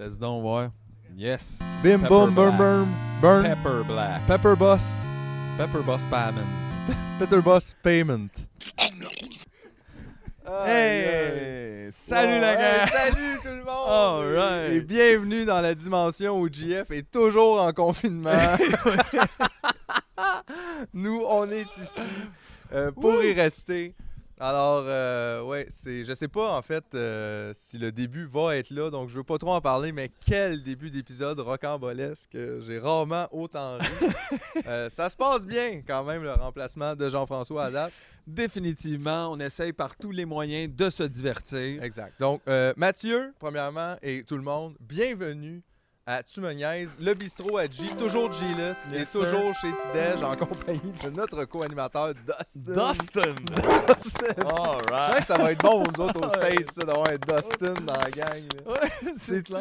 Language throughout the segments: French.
Test donc, voir. Yes. Bim Pepper bum burn burn burn. Pepper Black. Pepper Boss. Pepper Boss Payment. Peter Boss Payment. Hey! Salut Wow, la gang! hey, salut tout le monde! All right. Et bienvenue dans la dimension où JF est toujours en confinement. Nous, on est ici euh, pour y rester. Alors, euh, ouais, c'est, je sais pas en fait euh, si le début va être là, donc je veux pas trop en parler, mais quel début d'épisode rocambolesque! J'ai rarement autant ri. Euh, ça se passe bien quand même le remplacement de Jean-François à date. Définitivement, on essaye par tous les moyens de se divertir. Exact. Donc, euh, Mathieu, premièrement, et tout le monde, bienvenue à Tu me niaises, le bistrot à G, toujours G-less, et toujours chez Tidej en compagnie de notre co-animateur Dustin. Dustin! Dustin. Je Alright! sens que ça va être bon pour nous autres au. States, ça, d'avoir un Dustin dans la gang. Ouais,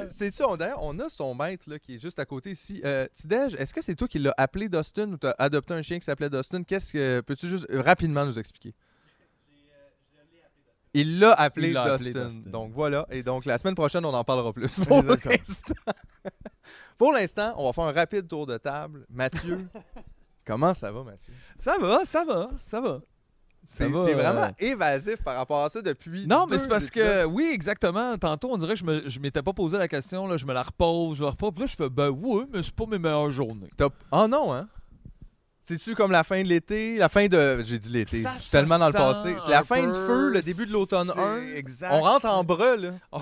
C'est-tu, on, d'ailleurs, on a son maître là, qui est juste à côté ici. Euh, Tidej, est-ce que c'est toi qui l'as appelé Dustin ou t'as adopté un chien qui s'appelait Dustin? Qu'est-ce que. Peux-tu juste rapidement nous expliquer? Il l'a appelé, Dustin. Donc voilà. Et donc la semaine prochaine, on en parlera plus. Pour l'instant, Pour l'instant, on va faire un rapide tour de table. Mathieu, comment ça va, Mathieu? Ça va, ça va, ça va. T'es, t'es euh, vraiment évasif par rapport à ça depuis. Non, mais c'est parce épisodes. que, oui, exactement. Tantôt, on dirait que je, me, je m'étais pas posé la question. Là, je me la repose, je la repose. Puis là, je fais, ben oui, mais c'est pas mes meilleures journées. T'as- Oh non, hein? C'est-tu comme la fin de l'été? La fin de. J'ai dit l'été. Ça Je suis se tellement dans le passé. C'est la fin de feu, le début de l'automne c'est 1. Exact. On rentre en bras, là.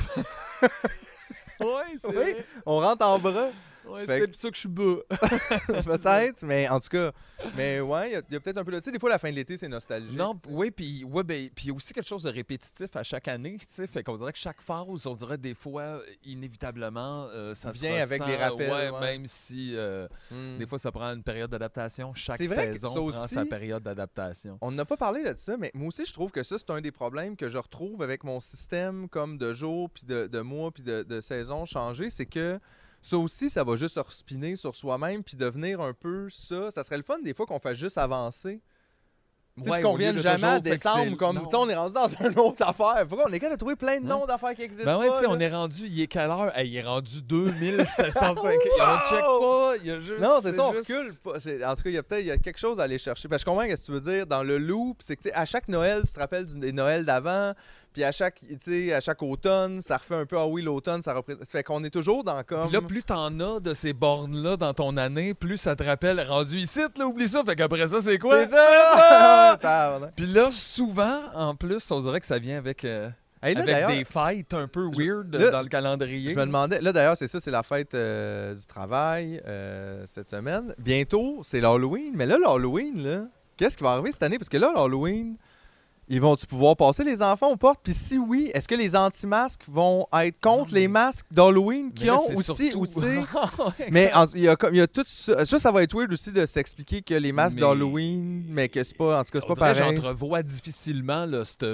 Oui, c'est Oui. vrai. On rentre en bras. Ouais, c'est peut-être pour ça que je suis bas. peut-être, mais en tout cas. Mais ouais, il y a- peut-être un peu de. Tu sais, des fois, la fin de l'été, c'est nostalgique. Non, oui, puis ouais, ben, il y a aussi quelque chose de répétitif à chaque année, tu sais, fait qu'on dirait que chaque phase, on dirait des fois, inévitablement, euh, ça se Vient avec ressent, des rappels, ouais, ouais. même si euh, Hmm. des fois ça prend une période d'adaptation, chaque vrai que saison ça prend aussi- sa période d'adaptation. On n'a pas parlé de ça, mais moi aussi, je trouve que ça, c'est un des problèmes que je retrouve avec mon système comme de jours, puis de, de mois, puis de, de saisons changées. C'est que ça aussi, ça va juste se respiner sur soi-même, puis devenir un peu ça. Ça serait le fun des fois qu'on fasse juste avancer. Ouais, qu'on vienne jamais à décembre comme, on est rendu dans une autre affaire. Pourquoi on est capable de trouver plein de Ouais. noms d'affaires qui existent Ben ouais, pas, tu sais, on là? est rendu, il est quelle heure? Hey, il est rendu 2750. On check pas, il y a juste. Non, c'est ça, on juste- recule. pas. En tout cas, il y a peut-être il y a quelque chose à aller chercher. Parce que je comprends ce que tu veux dire. Dans le loop, c'est que tu sais, à chaque Noël, tu te rappelles des Noëls d'avant. Puis à chaque, tu sais, à chaque automne, ça refait un peu, ah oui, l'automne, ça représente. Ça fait qu'on est toujours dans comme. Puis là, plus t'en as de ces bornes-là dans ton année, plus ça te rappelle rendu ici, là, oublie ça. Fait qu'après ça, c'est quoi? C'est ça! Puis là, souvent, en plus, on dirait que ça vient avec, euh, Hey, là, avec des fêtes un peu Je- weird là, dans le calendrier. Je me demandais, là d'ailleurs, c'est ça, c'est la fête euh, du travail euh, cette semaine. Bientôt, c'est l'Halloween. Mais là, l'Halloween, là, qu'est-ce qui va arriver cette année? Parce que là, l'Halloween, ils vont-tu pouvoir passer les enfants aux portes? Puis si oui, est-ce que les anti-masques vont être contre Non, mais- les masques d'Halloween qui ont aussi, surtout- aussi? Ouais. mais en- il y a comme il y a tout ça. Ça, ça va être weird aussi de s'expliquer que les masques Mais- d'Halloween, mais que c'est pas, en tout cas, c'est pas pareil. J'entrevois difficilement là, cette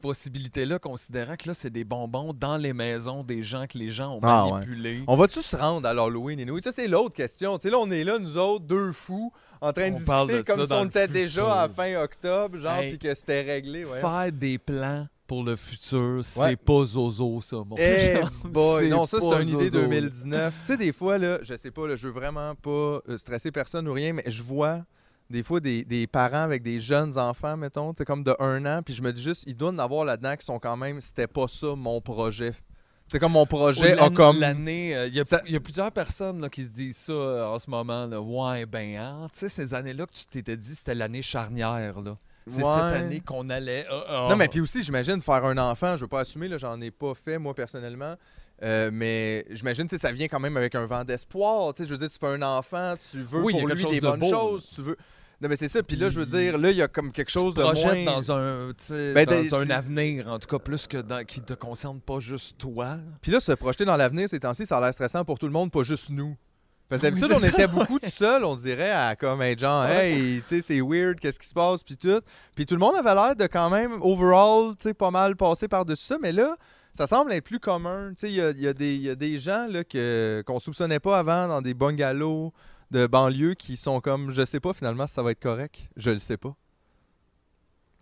possibilité-là, considérant que là, c'est des bonbons dans les maisons des gens que les gens ont Ah, ouais. manipulés. On va-tu se rendre à l'Halloween? Et ça, c'est l'autre question. Tu sais, là, on est là, nous autres, deux fous, en train de On discuter de comme si on était déjà à fin octobre, genre, Hey, puis que c'était réglé. Ouais. Faire des plans pour le futur, c'est Ouais. pas zozo, ça, mon Eh chum. boy, non, ça, c'est une idée zozo. 2019. tu sais, des fois, là, je sais pas, là, je veux vraiment pas euh, stresser personne ou rien, mais je vois des fois des, des parents avec des jeunes enfants, mettons, tu sais, comme de un an, puis je me dis juste, ils doivent en avoir là-dedans qui sont quand même, c'était pas ça mon projet. C'est comme mon projet a comme. L'année, euh, il y, a- y plusieurs personnes là, qui se disent ça euh, en ce moment. Là. Ouais, ben, hein, tu sais, ces années-là que tu t'étais dit, c'était l'année charnière. là. C'est Ouais. cette année qu'on allait. ah, ah. Non, mais puis aussi, j'imagine faire un enfant, je veux pas assumer, là, j'en ai pas fait moi personnellement. Euh, mais j'imagine que ça vient quand même avec un vent d'espoir. Tu sais, Je veux dire, tu fais un enfant, tu veux Oui, pour lui des de bonnes beau. choses. Tu veux... Non, mais c'est ça. Puis là, je veux dire, là, il y a comme quelque chose tu de moins. dans un, Ben, dans un avenir, en tout cas, plus que dans, qui te concerne pas juste toi. Puis là, se projeter dans l'avenir ces temps-ci, ça a l'air stressant pour tout le monde, pas juste nous. Parce que d'habitude, on était beaucoup tout seul, on dirait, à comme être genre, Ouais. hey, tu sais, c'est weird, qu'est-ce qui se passe, puis tout. Puis tout le monde avait l'air de quand même, overall, tu sais, pas mal passer par-dessus ça, mais là, ça semble être plus commun. Tu sais, il y a, y a des- il y a des gens là, qu'on soupçonnait pas avant dans des bungalows de banlieue qui sont comme, je sais pas finalement si ça va être correct. Je le sais pas.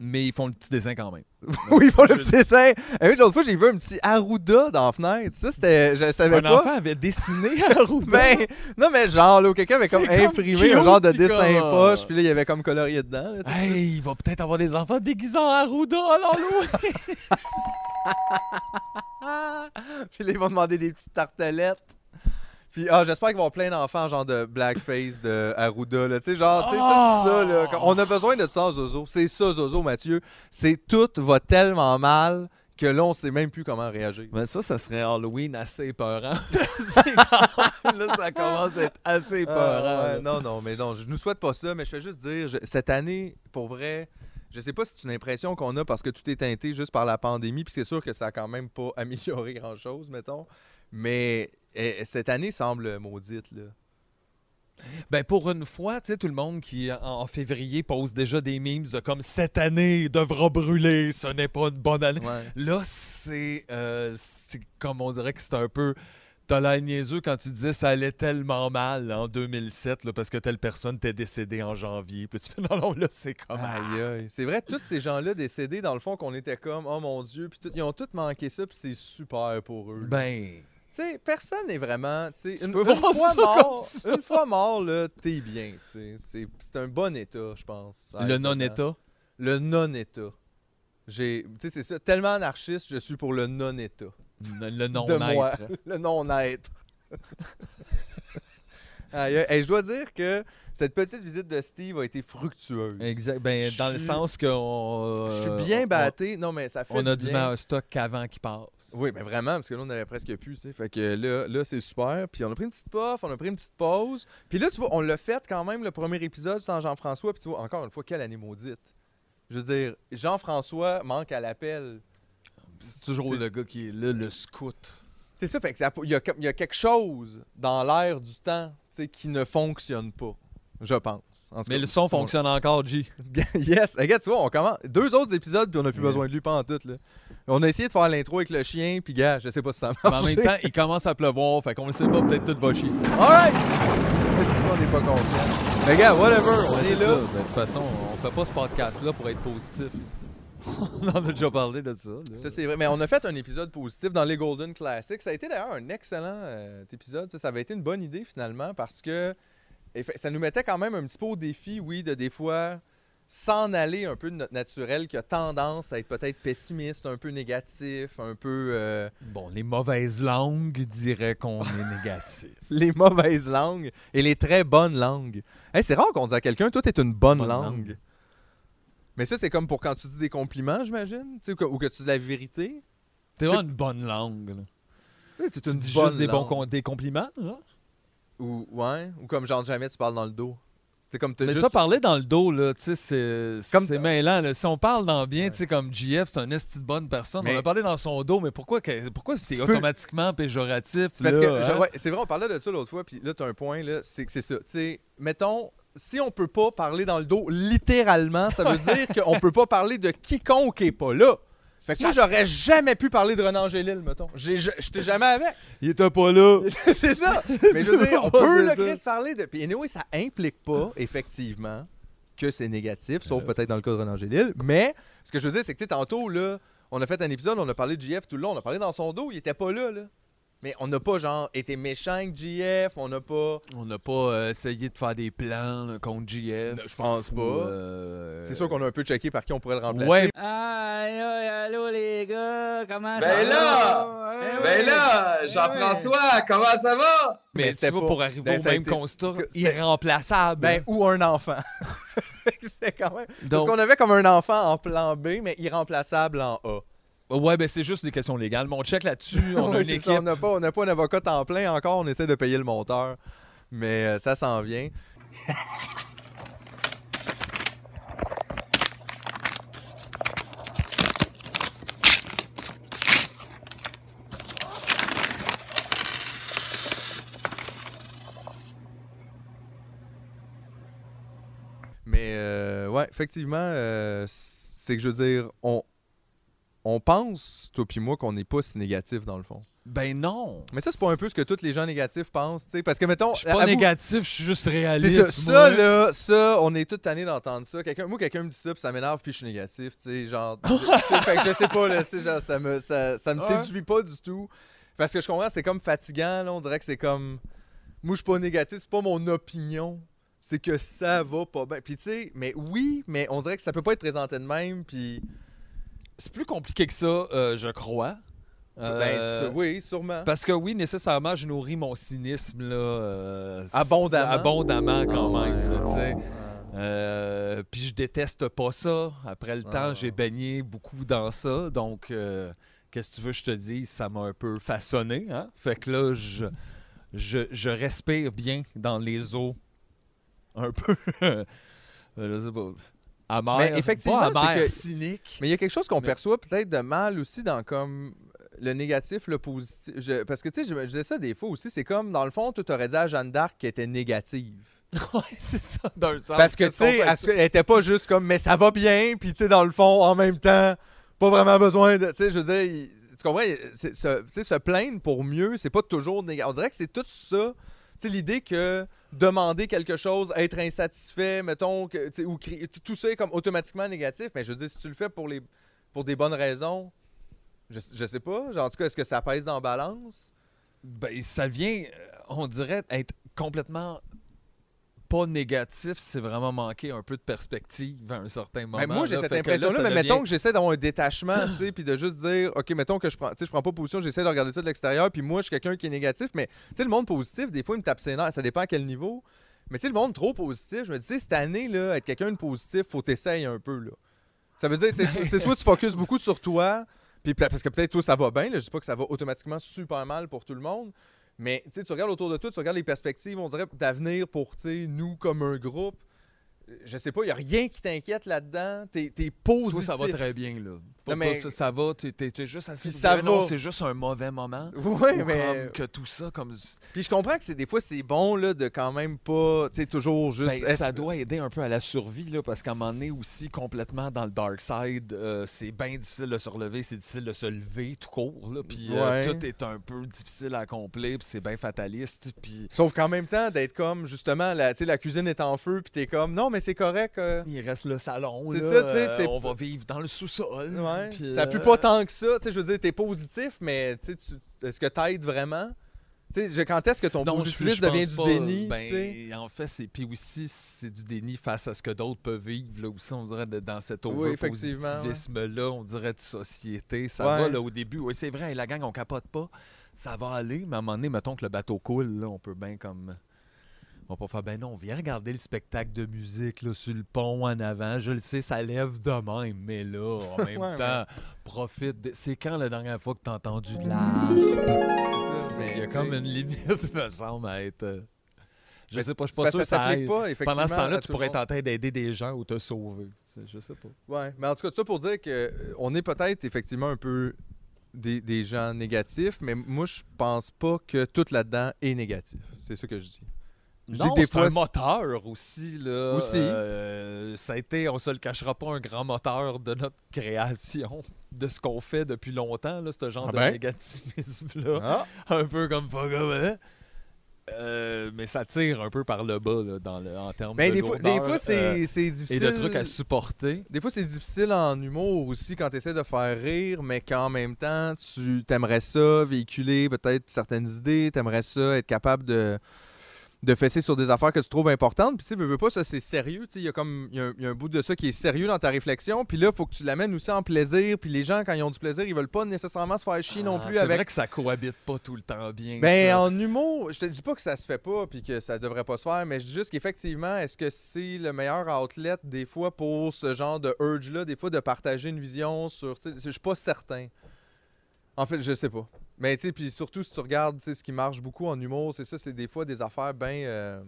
mais ils font le petit dessin quand même. oui, pour le petit dessin. Et l'autre fois, j'ai vu un petit Arruda dans la fenêtre. Ça, c'était. Je savais Un pas. enfant avait dessiné Arruda. Ben, non, mais genre, là, où quelqu'un avait comme imprimé un genre de dessin comme- poche, puis là, il y avait comme colorié dedans. là. Hey, il va peut-être avoir des enfants déguisés en Arruda à l'Halloween. puis là, ils vont demander des petites tartelettes. Puis, ah, j'espère qu'ils vont avoir plein d'enfants, genre de blackface, de Arruda, là. Tu sais, genre, tu sais, Ah! tout ça, là. On a besoin de ça, Zozo. C'est ça, Zozo, Mathieu. C'est tout va tellement mal que là, on sait même plus comment réagir. Mais ça, ça serait Halloween assez même- là, ça commence à être assez épeurant. Ah, ouais, là. non, non, mais non, je nous souhaite pas ça, mais je fais juste dire, je- cette année, pour vrai, je sais pas si c'est une impression qu'on a parce que tout est teinté juste par la pandémie, puis c'est sûr que ça a quand même pas amélioré grand-chose, mettons, mais eh, cette année semble maudite, là. Ben pour une fois, tu sais, tout le monde qui en en février pose déjà des memes de comme cette année devra brûler, ce n'est pas une bonne année. Ouais. Là, c'est euh, c'est comme on dirait que c'est un peu. T'as l'air niaiseux quand tu disais ça allait tellement mal en 2007 là, parce que telle personne t'est décédée en janvier. Puis tu fais non, non, là, c'est comme. Aïe, aïe. C'est vrai, tous ces gens-là décédés, dans le fond, qu'on était comme, oh mon Dieu, puis tout- ils ont tous manqué ça, puis c'est super pour eux. Ben. Sais, personne n'est vraiment. tu Une, peux une fois mort, une fois mort, là, t'es bien. C'est un bon état, je pense. Le non-état? Le non-état. J'ai, tu sais, c'est ça. Tellement anarchiste, je suis pour le non-état. Le non-être. Le non-être. Hey, je dois dire que cette petite visite de Steve a été fructueuse. Exact. Ben, dans le sens que. on- Je suis euh, bien on- batté. Non, mais ça fait On, a du bien. stock qu'avant qui passe. Oui, mais vraiment, parce que là, on avait presque plus. Fait que là, là c'est super. Puis on a pris une petite puff, on a pris une petite pause. Puis là, tu vois, on l'a fait quand même, le premier épisode sans Jean-François. Puis tu vois, encore une fois, quelle année maudite. Je veux dire, Jean-François manque à l'appel. C'est toujours le gars qui est là, le scout. C'est ça, fait que ça- il y, a, comme- il y a quelque chose dans l'air du temps, qui ne fonctionne pas. Je pense. En tout Mais cas, le son mon- fonctionne encore, G. yes, regarde, tu vois, on commence. Deux autres épisodes, puis on n'a plus Ouais. besoin de lui pendant tout, là. On a essayé de faire l'intro avec le chien, puis gars, je sais pas si ça Mais marche. en même temps, il commence à pleuvoir, fait qu'on le sait pas, peut-être tout va chier. Alright! Est-ce qu'on n'est pas confiant? Mais gars, whatever, on Ouais, est là. ça. De toute façon, on fait pas ce podcast-là pour être positif. on en a déjà parlé de ça. là. Ça, c'est vrai. Mais on a fait un épisode positif dans les Golden Classics. Ça a été d'ailleurs un excellent euh, épisode. Ça, ça avait été une bonne idée finalement parce que ça nous mettait quand même un petit peu au défi, oui, de des fois s'en aller un peu de notre naturel qui a tendance à être peut-être pessimiste, un peu négatif, un peu euh, Bon, les mauvaises langues diraient qu'on est négatif. les mauvaises langues et les très bonnes langues. Hey, c'est rare qu'on dise à quelqu'un, toi, t'es une bonne, Bonne langue. langue. Mais ça, c'est comme pour quand tu dis des compliments, j'imagine, ou que, ou que tu dis la vérité. T'es vraiment une bonne langue. Là. Tu Tu dis juste des, bons com- des compliments. Ou, ouais, ou comme genre jamais tu parles dans le dos. Comme Mais juste... ça, parler dans le dos, là, c'est Comme mêlant. là. Si on parle dans bien, Ouais. tu sais, comme GF, c'est un esti de bonne personne. Mais- On a parlé dans son dos, mais pourquoi, pourquoi c'est peux- automatiquement péjoratif? Parce là, que, hein? ouais, c'est vrai, on parlait de ça l'autre fois, puis là, t'as un point, là, c'est que c'est ça. Tu sais, mettons, si on peut pas parler dans le dos littéralement, ça veut dire qu'on peut pas parler de quiconque est pas là. Fait que moi, j'aurais jamais pu parler de Renan Gélil, mettons. J'étais jamais avec. Il était pas là. c'est ça. Mais je veux dire, on peut, le Chris, parler de. Puis, anyway, ça implique pas, effectivement, que c'est négatif, sauf peut-être dans le cas de Renan Gélil. Mais, ce que je veux dire, c'est que, tu sais, tantôt, là, on a fait un épisode, on a parlé de JF tout le long, on a parlé dans son dos, il était pas là, là. Mais on n'a pas, genre, été méchant avec JF, on n'a pas. On n'a pas euh, essayé de faire des plans là, contre GF. Je pense pas. euh, C'est sûr qu'on a un peu checké par qui on pourrait le remplacer. Ouais, aïe, allô les gars, comment ça Ben va? là! Eh Ben oui. là, Eh Jean-François, comment ça va? mais, Mais tu c'était pas- pour arriver ben, au ça même été- constat, irremplaçable. Ben, ou un enfant. c'est quand même. Parce qu'on avait comme un enfant en plan B, mais irremplaçable en A. ouais, ben c'est juste des questions légales. Mais on check là-dessus. On a Ouais, une équipe. ça, on n'a pas, on n'a pas un avocat temps plein encore, on essaie de payer le monteur. Mais euh, ça s'en vient. Mais euh, ouais, effectivement, euh, c'est que je veux dire, on, on pense, toi puis moi, qu'on n'est pas si négatif dans le fond. Ben non. Mais ça, c'est pas un peu ce que tous les gens négatifs pensent, tu sais. Parce que, mettons. Je suis pas avoue- négatif, je suis juste C'est réaliste. ça, là, ça, on est tous tannés d'entendre ça. Quelqu'un, moi, quelqu'un me dit ça, puis ça m'énerve, puis je suis négatif, tu sais, genre, je, fait que je sais pas, là, tu sais, genre, ça me, ça, ça me Ouais. séduit pas du tout. Parce que je comprends, c'est comme fatigant, là, on dirait que c'est comme, moi, je suis pas négatif, c'est pas mon opinion, c'est que ça va pas bien. Puis tu sais, mais oui, mais on dirait que ça peut pas être présenté de même, puis, C'est plus compliqué que ça, euh, je crois. ben, Euh, ça- oui, sûrement. Parce que oui, nécessairement, je nourris mon cynisme là, euh, Abondamment. abondamment quand Ah, même. ouais, là. Euh, puis je déteste pas ça. Après le Ah. temps, j'ai baigné beaucoup dans ça. Donc, euh, qu'est-ce que tu veux que je te dise? Ça m'a un peu façonné. Hein? Fait que là, je, je, je respire bien dans les eaux. Un peu. je sais pas. Amer. Mais effectivement, pas que- cynique. Mais il y a quelque chose qu'on Mais- perçoit peut-être de mal aussi dans comme le négatif, le positif. Je- parce que tu sais, je me disais ça des fois aussi, c'est comme dans le fond, tu aurais dit à Jeanne d'Arc qu'elle était négative. ouais, c'est ça, d'un sens. Parce que tu sais, elle, était pas juste comme mais ça va bien, puis tu sais, dans le fond, en même temps, pas vraiment besoin de. Tu sais, je veux dire, il- tu comprends, se plaindre pour mieux, c'est pas toujours négatif. On dirait que c'est tout ça. Sais, l'idée que demander quelque chose, être insatisfait, mettons, que, ou tout ça est comme automatiquement négatif, mais je veux dire, si tu le fais pour, les, pour des bonnes raisons, je, je sais pas. Genre, en tout cas, est-ce que ça pèse dans la balance? Ben, ça vient, euh, on dirait, être complètement pas négatif, c'est vraiment manquer un peu de perspective à un certain moment. Ben, moi, j'ai cette impression-là, mais devient- mettons que j'essaie d'avoir un détachement, tu sais, puis de juste dire, OK, mettons que je prends, tu sais, je prends pas position, j'essaie de regarder ça de l'extérieur, puis moi, je suis quelqu'un qui est négatif, mais tu sais, le monde positif, des fois, il me tape ses nerfs, ça dépend à quel niveau. Mais tu sais, le monde trop positif, je me dis, cette année, là, être quelqu'un de positif, faut t'essayer un peu, là. Ça veut dire, c'est soit tu focuses beaucoup sur toi, puis parce que peut-être toi, ça va bien, là, je dis pas que ça va automatiquement super mal pour tout le monde, mais tu tu regardes autour de toi, tu regardes les perspectives, on dirait, d'avenir pour, tu nous, comme un groupe. Je sais pas, il y a rien qui t'inquiète là-dedans? T'es es Toi, positif. ça va très bien, là. Pas- mais- ça, ça va, t'es t'es- t'es juste assez... Ça non, va. c'est juste un mauvais moment. Oui, Ou mais. comme que tout ça, comme... Puis je comprends que c'est des fois c'est bon là de quand même pas, tu sais, toujours juste. Ben, ça doit aider un peu à la survie, là, parce qu'à un moment donné aussi, complètement dans le dark side, euh, c'est bien difficile de se relever, c'est difficile de se lever tout court, là, puis euh, tout est un peu difficile à accomplir, puis c'est bien fataliste, puis Sauf qu'en même temps d'être comme justement la, tu la cuisine est en feu puis t'es comme non mais c'est correct. euh, il reste le salon, C'est ça, tu sais, on va vivre dans le sous-sol. Ouais. Puis, Ça euh, pue pas tant que ça. Tu sais, je veux dire, t'es positif, mais tu est-ce que t'aides vraiment? Tu sais, je- quand est-ce que ton Non, positivisme devient du pas, déni? ben, en fait, c'est puis aussi c'est du déni face à ce que d'autres peuvent vivre là aussi on dirait dans cet Oui, effectivement, over-positivisme là, on dirait de société, ça Ouais. va là au début. Oui, c'est vrai, la gang on capote pas, ça va aller, mais à un moment donné, mettons que le bateau coule là, on peut bien comme on peut faire ben non, viens regarder le spectacle de musique là, sur le pont en avant. Je le sais, ça lève de même, mais là, en même Ouais, temps, profite. de- C'est quand la dernière fois que t'as entendu de mais, Il y a comme une limite, me semble, à être. euh, Je Mais sais pas, je suis pas sûr que ça ça s'applique pas, effectivement. Pendant ce temps-là, tout tu pourrais train d'aider des gens ou te sauver. Je sais pas. Ouais, mais en tout cas, ça pour dire que euh, on est peut-être effectivement un peu des, des gens négatifs, mais moi je pense pas que tout là-dedans est négatif. C'est ça que je dis. Non, c'est fois, un moteur aussi. Là. Aussi. Euh, ça a été, on se le cachera pas, un grand moteur de notre création, de ce qu'on fait depuis longtemps, là, ce genre Ah de ben? négativisme-là. Ah, un peu comme hein? Euh, mais ça tire un peu par le bas là, dans le, en termes ben, de des fois, des fois c'est euh, c'est et difficile. de trucs à supporter. Des fois, c'est difficile en humour aussi quand tu essaies de faire rire, mais qu'en même temps, tu t'aimerais ça véhiculer peut-être certaines idées, t'aimerais ça être capable de, de fesser sur des affaires que tu trouves importantes. Puis tu veux, veux pas, ça c'est sérieux. Il y a comme il y a un- y a un bout de ça qui est sérieux dans ta réflexion. Puis là, il faut que tu l'amènes aussi en plaisir. Puis les gens, quand ils ont du plaisir, ils veulent pas nécessairement se faire chier non Ah, plus c'est avec vrai que ça cohabite pas tout le temps bien. ben, ça. en humour, je te dis pas que ça se fait pas puis que ça devrait pas se faire, mais je dis juste qu'effectivement, est-ce que c'est le meilleur outlet des fois pour ce genre de urge-là, des fois de partager une vision sur. Je suis pas certain. En fait, je sais pas. Mais tu sais, puis surtout si tu regardes tu sais, ce qui marche beaucoup en humour, c'est ça, c'est des fois des affaires bien.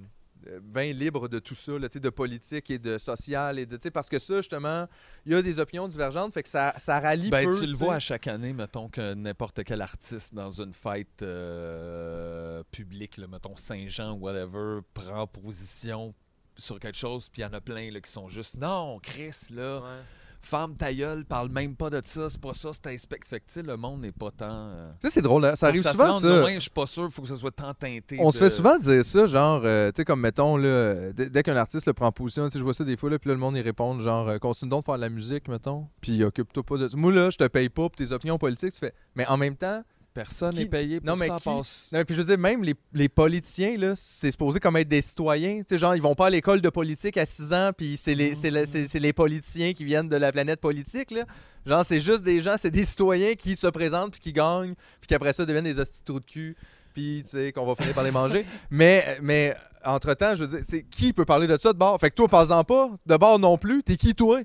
bien libres de tout ça, là, de politique et de social et de tu sais, parce que ça justement il y a des opinions divergentes fait que ça, ça rallie Ben, peu tu le vois à chaque année, mettons que n'importe quel artiste dans une fête euh, publique, là, mettons Saint-Jean ou whatever, prend position sur quelque chose, puis il y en a plein là, qui sont juste non, Chris, là, Ouais. Femme ta gueule, parle même pas de ça, c'est pas ça, c'est inspect. Fait que, tu sais, le monde n'est pas tant. euh, Tu sais, c'est drôle, hein, ça arrive se souvent, ça. loin, je suis pas sûr, faut que ça soit tant teinté. On se fait souvent dire ça, genre, euh, tu sais, comme mettons, là, euh, dès, qu'un artiste le prend position, tu sais, je vois ça des fois, là, puis là, le monde, il répond, genre, euh, continue donc de faire de la musique, mettons, puis occupe-toi pas de ça. Moi, là, je te paye pas pour tes opinions politiques, tu fais. Mais en même temps, Personne n'est payé pour Non, mais ça, qui- passe. non, mais puis je veux dire, même les, les politiciens, là, c'est supposé comme être des citoyens. Tu sais, genre, ils vont pas à l'école de politique à 6 ans, puis c'est les, c'est le- c'est- c'est les politiciens qui viennent de la planète politique, là. Genre, c'est juste des gens, c'est des citoyens qui se présentent, puis qui gagnent, puis qui après ça deviennent des hosties de cul, puis, tu sais, qu'on va finir par les manger. mais, mais, entre-temps, je veux dire, c'est qui peut parler de ça de bord? Fait que toi, parle-en pas, de bord non plus, t'es qui, toi?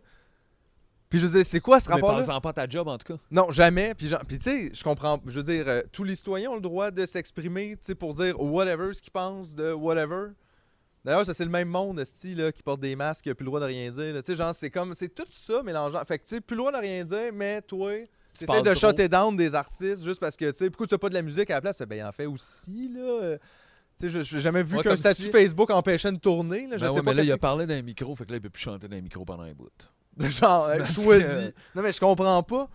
Puis je veux dire, c'est quoi ce Mais rapport-là? parle-en pas ta job, en tout cas. Non, jamais. Puis, genre- puis tu sais, je comprends. Je veux dire, euh, tous les citoyens ont le droit de s'exprimer, tu sais, pour dire whatever ce qu'ils pensent de whatever. D'ailleurs, ça c'est le même monde, style là, qui porte des masques, qui a plus le droit de rien dire. Tu sais, genre, c'est comme, c'est tout ça mélangeant. Fait que tu sais, plus le droit de rien dire, mais toi, tu essaies de trop. shotter down des artistes juste parce que, tu sais, pourquoi tu fais pas de la musique à la place? Ben, il en fait aussi, là. Tu sais, je- n'ai jamais vu Ouais, qu'un statut si- Facebook empêchait une tournée. Là. Je Ben sais pas mais là, il a parlé d'un micro, fait que là, il peut plus chanter d'un micro pendant un bout. genre euh, choisi. Non mais je comprends pas.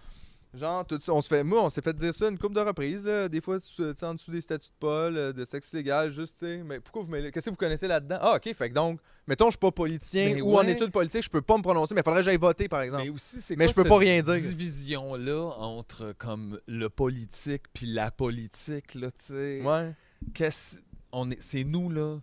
Genre tout ça, on se fait moi on s'est fait dire ça une couple de reprises là, des fois tu en dessous des statuts de Paul euh, de sexe légal juste tu sais mais pourquoi vous mêlez qu'est-ce que vous connaissez là-dedans? Ah OK, fait que donc mettons je suis pas politicien Mais ou en études politiques, je peux pas me prononcer mais il faudrait que j'aille voter par exemple. Mais aussi, c'est Mais je peux pas rien dire. division-là entre comme le politique puis la politique, là, tu sais? Ouais. Qu'est-ce... On est... C'est nous, là.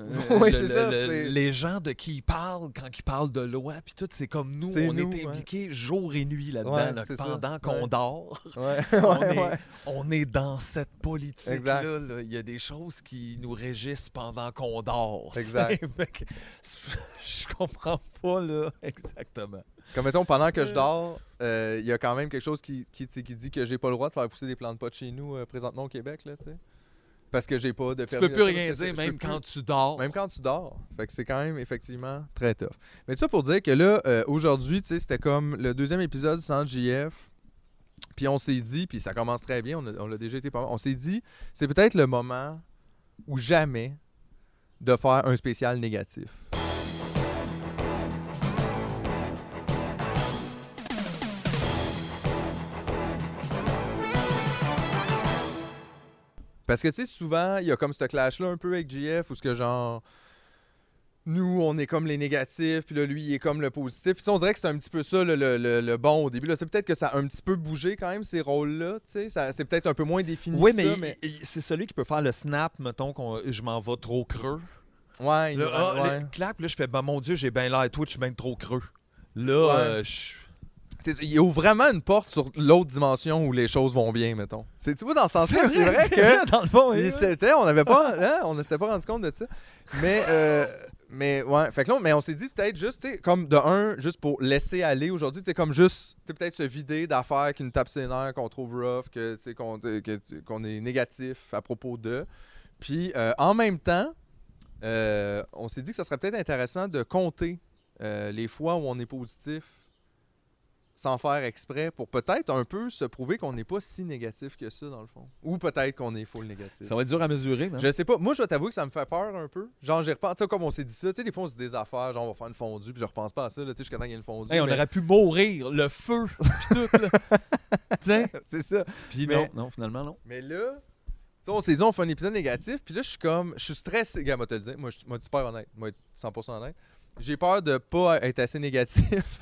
Euh, le- c'est le- ça, le- Les gens de qui ils parlent quand ils parlent de loi, puis tout, c'est comme nous, on nous, est ouais. impliqués jour et nuit là-dedans, Ouais, là, pendant qu'on Ouais. dort. On est-. On est dans cette politique-là. Là. Il y a des choses qui nous régissent pendant qu'on dort. Exact. Je comprends pas, là, exactement. Comme mettons pendant que je Euh. dors, euh, il y a quand même quelque chose qui, qui, dit que j'ai pas le droit de faire pousser des plantes de pot chez nous euh, présentement au Québec là, tu sais. Parce que j'ai pas de Tu permis peux de plus rien dire, peux même plus. quand tu dors. Même quand tu dors. Fait que c'est quand même effectivement très tough. Mais tout ça pour dire que là, euh, aujourd'hui, tu sais, c'était comme le deuxième épisode sans JF. Puis on s'est dit, puis ça commence très bien, on a- on l'a déjà été pas mal. On s'est dit, c'est peut-être le moment ou jamais de faire un spécial négatif. Parce que, tu sais, souvent, il y a comme ce clash-là un peu avec JF, où ce que genre. Nous, on est comme les négatifs, puis là, lui, il est comme le positif. Puis on dirait que c'est un petit peu ça, le, le- le- le bon au début. Là, c'est peut-être que ça a un petit peu bougé quand même, ces rôles-là. Tu sais, Ça- c'est peut-être un peu moins défini Oui, que mais, ça, il- mais... il- c'est celui qui peut faire le snap, mettons, qu'on je m'en vais trop creux. Ouais, il Là, ah, ouais. le clap, là, je fais, ben mon Dieu, j'ai bien l'air Twitch, je suis bien trop creux. Là, Ouais. euh, je- il ouvre vraiment une porte sur l'autre dimension où les choses vont bien, mettons. C'est, tu vois, dans ce sens-là, c'est vrai que... dans le fond, Il oui, oui. s'était, on n'avait pas, hein, on ne s'était pas rendu compte de ça. Mais, euh, mais ouais, fait que là, mais on s'est dit peut-être juste, tu sais, comme de un, juste pour laisser aller aujourd'hui, tu sais, comme juste, tu sais, peut-être se vider d'affaires qui nous tapent ses nerfs, qu'on trouve rough, que, tu sais, qu'on, que, tu- qu'on est négatif à propos d'eux. Puis, euh, en même temps, euh, on s'est dit que ça serait peut-être intéressant de compter euh, les fois où on est positif sans faire exprès pour peut-être un peu se prouver qu'on n'est pas si négatif que ça, dans le fond. Ou peut-être qu'on est full négatif. Ça va être dur à mesurer, non? Je sais pas. Moi, je vais t'avouer que ça me fait peur un peu. Genre, j'ai repensé, tu sais, comme on s'est dit ça. Tu sais, des fois, on se dit des affaires, genre, on va faire une fondue, puis je repense pas à ça, tu sais, jusqu'à temps qu'il y ait une fondue. Hey, on aurait pu mourir, le feu, pis tout, là. Tu sais? C'est ça. Puis Mais- non, non, finalement, non. Mais là, on s'est dit, on fait un épisode négatif, puis là, je suis comme, je suis stressé. Gars, moi, te le dire. Moi, je moi, super honnête. Moi, être 100% honnête. J'ai peur de pas être assez négatif.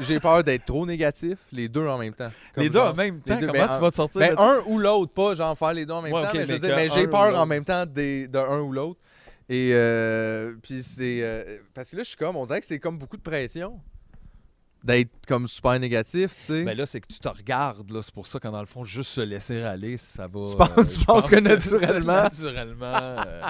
J'ai- peur d'être trop négatif, les deux en même temps. Comme les deux genre- en même temps, deux, comment mais tu vas te sortir Ben, de- un ou l'autre, pas genre faire les deux en même Ouais, temps, mais, mais mais j'ai peur en même temps des, de un ou l'autre. Et euh, puis c'est. euh, parce que là, je suis comme, on dirait que c'est comme beaucoup de pression d'être comme super négatif, tu sais. Ben là, c'est que tu te regardes, là. C'est pour ça que dans le fond, juste se laisser aller, ça va. Tu penses- euh, je pense que naturellement- naturellement. euh,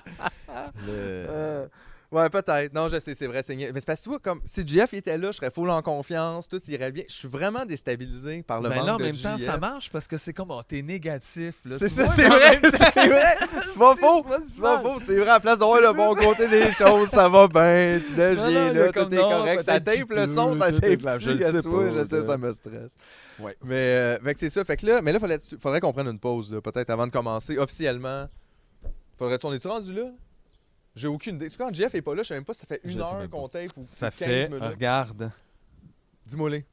le- Euh, ouais, peut-être. Non, je sais, c'est vrai. c'est Mais c'est parce que tu vois, comme si Jeff était là, je serais full en confiance, tout irait bien. Je suis vraiment déstabilisé par le Ben manque là, en de même temps, ça marche parce que c'est comme, oh, t'es négatif, là. C'est ça, c'est vrai, c'est vrai. C'est pas faux. C'est pas faux, c'est vrai. À la place d'avoir le bon côté des choses, ça va bien. Tu a là, comme tout est correct. Ça tape le son, ça tape dessus, je sais ça me stresse. Ouais. Mais, euh, c'est ça. Fait que là, mais là, faudrait qu'on prenne une pause, là, peut-être avant de commencer officiellement. Faudrait-tu, on est-tu rendu là? J'ai aucune idée. Tu sais, quand Jeff est pas là, je sais même pas si ça fait une heure pas. qu'on tape ou Ça 15 fait, minutes. regarde, Dis-moi les.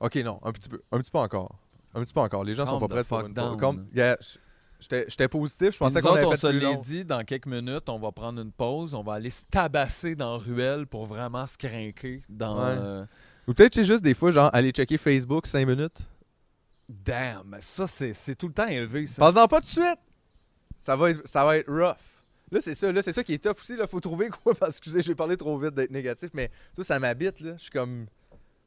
Ok, non, un petit peu. Un petit peu encore. Un petit peu encore. Les gens sont pas prêts pour une down. Comme, yeah, j'étais positif, je pensais qu'on avait on se l'est dit, dans quelques minutes, on va prendre une pause, on va aller se tabasser dans ruelle pour vraiment se craquer dans... Ouais. euh, Ou peut-être c'est juste des fois, genre, aller checker Facebook 5 minutes. Damn, mais ça, c'est tout le temps élevé, ça. Pas-en pas tout de suite. Ça va être, ça va être rough. Là, c'est ça. Là, c'est ça qui est tough aussi. Là, faut trouver quoi? Parce que, excusez, j'ai parlé trop vite d'être négatif, mais ça, ça m'habite. Là, je suis comme.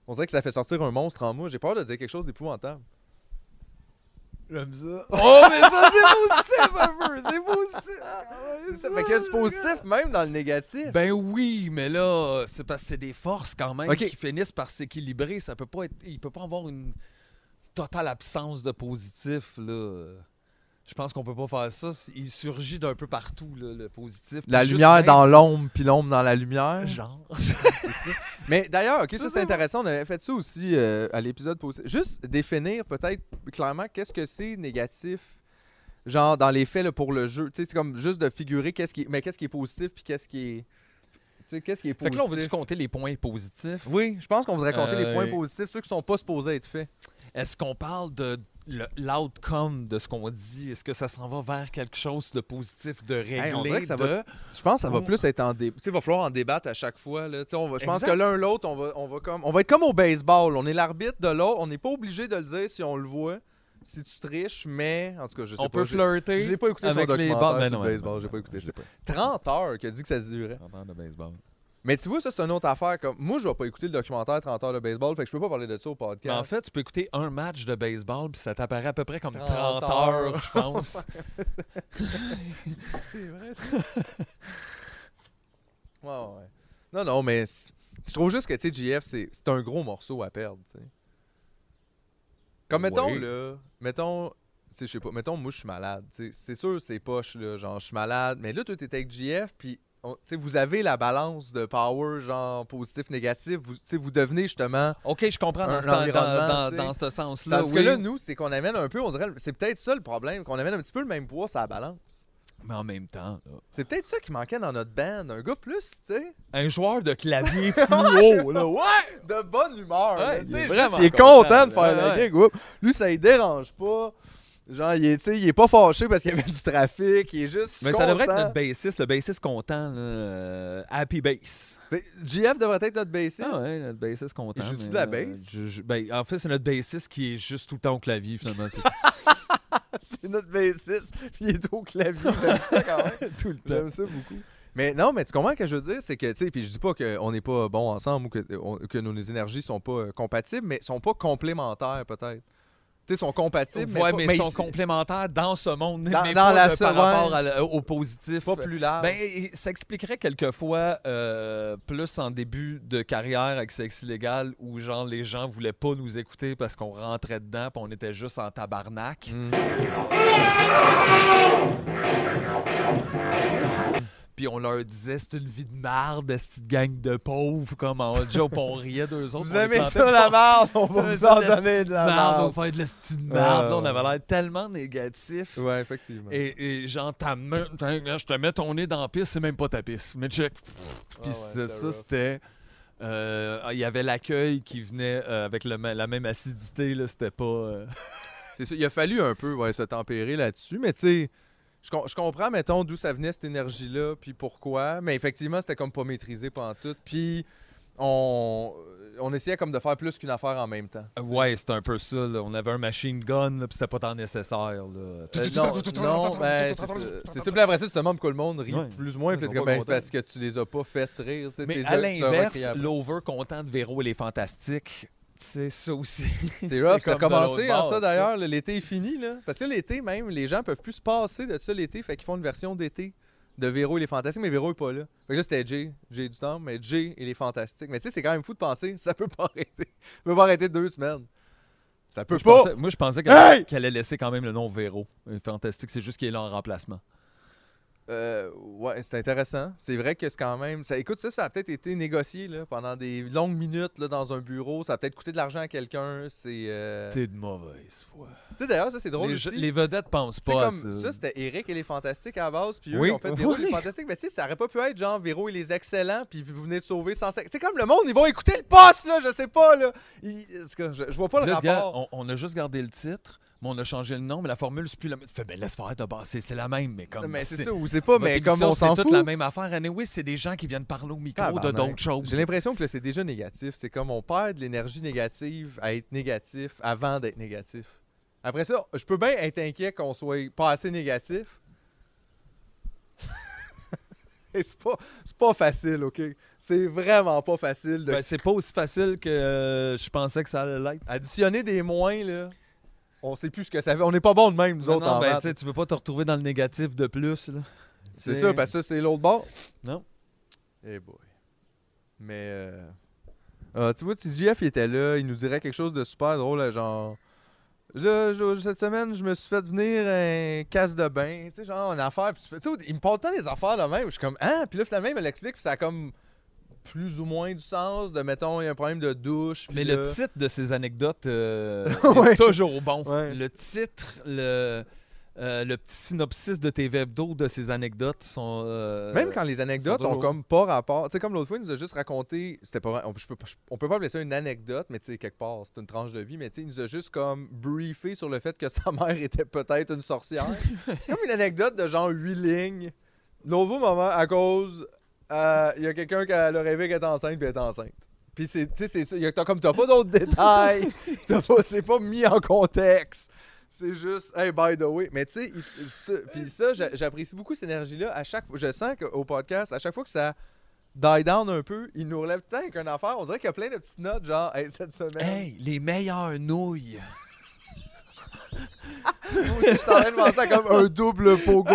On dirait que ça fait sortir un monstre en moi. J'ai peur de dire quelque chose d'épouvantable. J'aime ça. Oh, mais ça, c'est positif un peu, c'est positif. C'est ça. Fait qu'il y a du positif même dans le négatif. Ben oui, mais là, c'est parce que c'est des forces quand même Ok. qui finissent par s'équilibrer. Ça peut pas être, il peut pas avoir une totale absence de positif là. Je pense qu'on peut pas faire ça. Il surgit d'un peu partout là, le positif. la lumière même dans l'ombre, puis l'ombre dans la lumière. Genre. Mais d'ailleurs, ok, ça Ça, c'est intéressant. On avait fait ça aussi euh, à l'épisode positif. Juste définir peut-être clairement qu'est-ce que c'est négatif, genre dans les faits là, pour le jeu. Tu sais, c'est comme juste de figurer qu'est-ce qui, est- mais qu'est-ce qui est positif puis qu'est-ce qui est, tu sais, qu'est-ce qui est Fait positif. que là, on veut-tu compter les points positifs? Oui, je pense qu'on voudrait compter les Euh, points positifs, ceux qui sont pas supposés être faits. Est-ce qu'on parle de l'outcome de ce qu'on dit? Est-ce que ça s'en va vers quelque chose de positif, de réglé? Hey, on dirait que ça de- va- Je pense que ça va Oh. plus être en débat. Il va falloir en débattre à chaque fois. Là. On va, je pense que l'un l'autre, on va, on, va comme, on va être comme au baseball. On est l'arbitre de l'autre. On n'est pas obligé de le dire si on le voit, si tu triches, mais en tout cas, je sais On pas. peut j'ai- flirter. Je l'ai pas écouté avec les documentaire. Ben sur le baseball, j'ai pas écouté ça. sais pas. 30 heures qui a dit que ça durait. On parle de baseball. Mais tu vois, ça c'est une autre affaire. Comme... Moi, je vais pas écouter le documentaire 30 heures de baseball, fait que je peux pas parler de ça au Mais podcast. en fait, tu peux écouter un match de baseball, puis ça t'apparaît à peu près comme 30, 30 heures, heures. je pense. c'est vrai ça. ouais, ouais. Non, non, mais je trouve juste que, tu sais, GF, c'est un gros morceau à perdre, tu sais. Comme, mettons, là, mettons, tu sais, je sais pas, mettons, moi, je suis malade. C'est sûr, c'est poche, là, genre, je suis malade, mais là, toi, t'es avec GF, puis, on- tu sais, vous avez la balance de power, genre, positif, négatif, vous, vous devenez, justement... OK, je comprends dans, un ce, dans, dans- dans ce sens-là. Parce oui. que là, nous, c'est qu'on amène un peu, on dirait, c'est peut-être ça le problème, qu'on amène un petit peu le même poids sur la balance. Mais en même temps, là, C'est peut-être ça qui manquait dans notre band. Un gars plus, tu sais, un joueur de clavier fluo, là, ouais! de bonne humeur. Ouais, il est juste, vraiment il est content, content de faire la gig. Lui, ça ne dérange pas. Genre, il est, tu sais, il est pas fâché parce qu'il y avait du trafic. Il est juste Mais ça devrait être notre bassiste, le bassiste content, là, euh, Happy Bass. Mais GF devrait être notre bassiste. Ah ouais, notre bassiste content. Il mais, de la euh, bass? je- je- ben, en fait, c'est notre bassiste qui est juste tout le temps au clavier, finalement. c'est notre bassiste. Puis il est au clavier. J'aime ça quand même. tout le temps. J'aime ça beaucoup. Mais non, mais tu comprends ce que je veux dire? C'est que, tu sais, puis je dis pas qu'on n'est pas bon ensemble ou que, on- que nos énergies sont pas euh, compatibles, mais sont pas complémentaires peut-être. Sais, sont compatibles, mais, ouais, pas, mais, mais ils sont complémentaires dans ce monde, Dans- mais dans pas la de- par rapport à au positif. pas plus large. Ben, ça expliquerait quelquefois euh, plus en début de carrière avec Sexe Illégal où genre les gens voulaient pas nous écouter parce qu'on rentrait dedans puis on était juste en tabarnak. Mm. Puis on leur disait c'est une vie de marde, cette gang de pauvres comme en puis on riait d'eux autres. Vous aimez ça la pas. merde? On va vous en donner de la On va merde. faire de la de merde. Ah, Là, on avait l'air tellement négatif. Ouais, effectivement. Et, et genre, ta main- t'as- je te mets ton nez dans la piste, c'est même pas ta piste. Mais check. Puis ouais, c'est- c'était ça, c'était. euh, Il y avait l'accueil qui venait euh, avec le la même acidité. là, C'était pas. euh, C'est ça. Il a fallu un peu ouais, se tempérer là-dessus, mais tu sais, je, com- je comprends, mettons, d'où ça venait cette énergie-là, puis pourquoi. Mais effectivement, c'était comme pas maîtrisé pendant tout. Puis on, on essayait comme de faire plus qu'une affaire en même temps. Ouais, c'était un peu ça. là. On avait un machine gun, là, puis c'était pas tant nécessaire. là. Euh, non, non, ben, c'est ça. c'est ça. Puis après ça, c'est tellement que le monde rit Ouais. plus ou moins, pas ben, parce que tu les as pas fait rire. Mais à l'inverse, l'over content de Véro et les Fantastiques, c'est ça aussi. C'est rough, ça a commencé en ça d'ailleurs. L'été est fini, là. Parce que là, l'été, même, les gens peuvent plus se passer de ça l'été. Fait qu'ils font une version d'été de Véro et les Fantastiques, mais Véro est pas là. Fait que là, c'était Jay, Jay du temps, mais Jay et les Fantastiques. Mais tu sais, c'est quand même fou de penser, ça peut pas arrêter. Ça peut pas arrêter deux semaines. Ça peut Je pas. pensais- moi, je pensais qu'elle Hey! allait laisser quand même le nom Véro. Fantastique, c'est juste qu'il est là en remplacement. Euh, ouais, c'est intéressant. C'est vrai que c'est quand même. Ça, écoute, ça, ça a peut-être été négocié là, pendant des longues minutes là, dans un bureau. Ça a peut-être coûté de l'argent à quelqu'un. C'est. euh, Tu T'es de mauvaise foi. sais, d'ailleurs, ça, c'est drôle Les, aussi. les vedettes pensent Tu pas à ça. ça, c'était Eric et les Fantastiques à la base, puis eux, Oui. ils ont fait Véro et les Oui. Fantastiques. Mais tu sais, ça aurait pas pu être genre Véro et les Excellents, puis vous venez de sauver 150. C'est comme le monde, ils vont écouter le poste, là, je sais pas, là. Ils- je, je vois pas le Là, rapport. on a juste gardé le titre, mais on a changé le nom, mais la formule, c'est plus la même. Tu fais, ben laisse faire de base, c'est c'est la même, mais comme. mais c'est ça, ou c'est pas, mais comme on s'en C'est fout. toute la même affaire. Anyway, c'est des gens qui viennent parler au micro de d'autres choses. J'ai l'impression que c'est déjà négatif. C'est comme on perd de l'énergie négative à être négatif avant d'être négatif. Après ça, je peux bien être inquiet qu'on soit pas assez négatif. C'est pas, c'est pas facile, OK? C'est vraiment pas facile de Ben, c'est pas aussi facile que euh, je pensais que ça allait l'être. additionner des moins, là. On sait plus ce que ça fait. On n'est pas bon de même, nous Non, autres, non, en ben, maths. tu veux pas te retrouver dans le négatif de plus. là. C'est ça, parce que ça, c'est l'autre bord. Non. Eh boy. Mais, euh... ah, tu vois, si JF était là, il nous dirait quelque chose de super drôle, genre... Je- cette semaine, je me suis fait venir un casse de bain, tu sais, genre une affaire. Puis tu sais, il me parle tant des affaires de même. Je suis comme, ah, puis là, finalement, il me l'explique, puis ça a comme plus ou moins du sens de, mettons, il y a un problème de douche. Mais le titre de ces anecdotes euh, Ouais. est toujours bon. Ouais. Le titre, le, euh, le petit synopsis de tes d'eau de ces anecdotes sont. euh, Même quand les anecdotes ont comme pas rapport. Tu sais, comme l'autre fois, il nous a juste raconté. C'était pas on, je peux, on peut pas appeler ça une anecdote, mais tu sais, quelque part, c'est une tranche de vie. Mais tu sais, il nous a juste comme briefé sur le fait que sa mère était peut-être une sorcière. comme une anecdote de genre huit lignes. Nouveau moment, à cause. Euh, Il y a quelqu'un qui a le rêvé qu'elle est enceinte, puis elle est enceinte. Puis c'est, tu sais, c'est t'as comme t'as pas d'autres détails. T'as pas, c'est pas mis en contexte. C'est juste, hey, by the way. Mais tu sais, puis ça, j'a- j'apprécie beaucoup cette énergie-là. À chaque je sens qu'au podcast, à chaque fois que ça die down un peu, il nous relève tant qu'une affaire. On dirait qu'il y a plein de petites notes, genre, hey, cette semaine. Hey, les meilleures nouilles. Moi aussi, je suis en train de penser à comme un double pogo.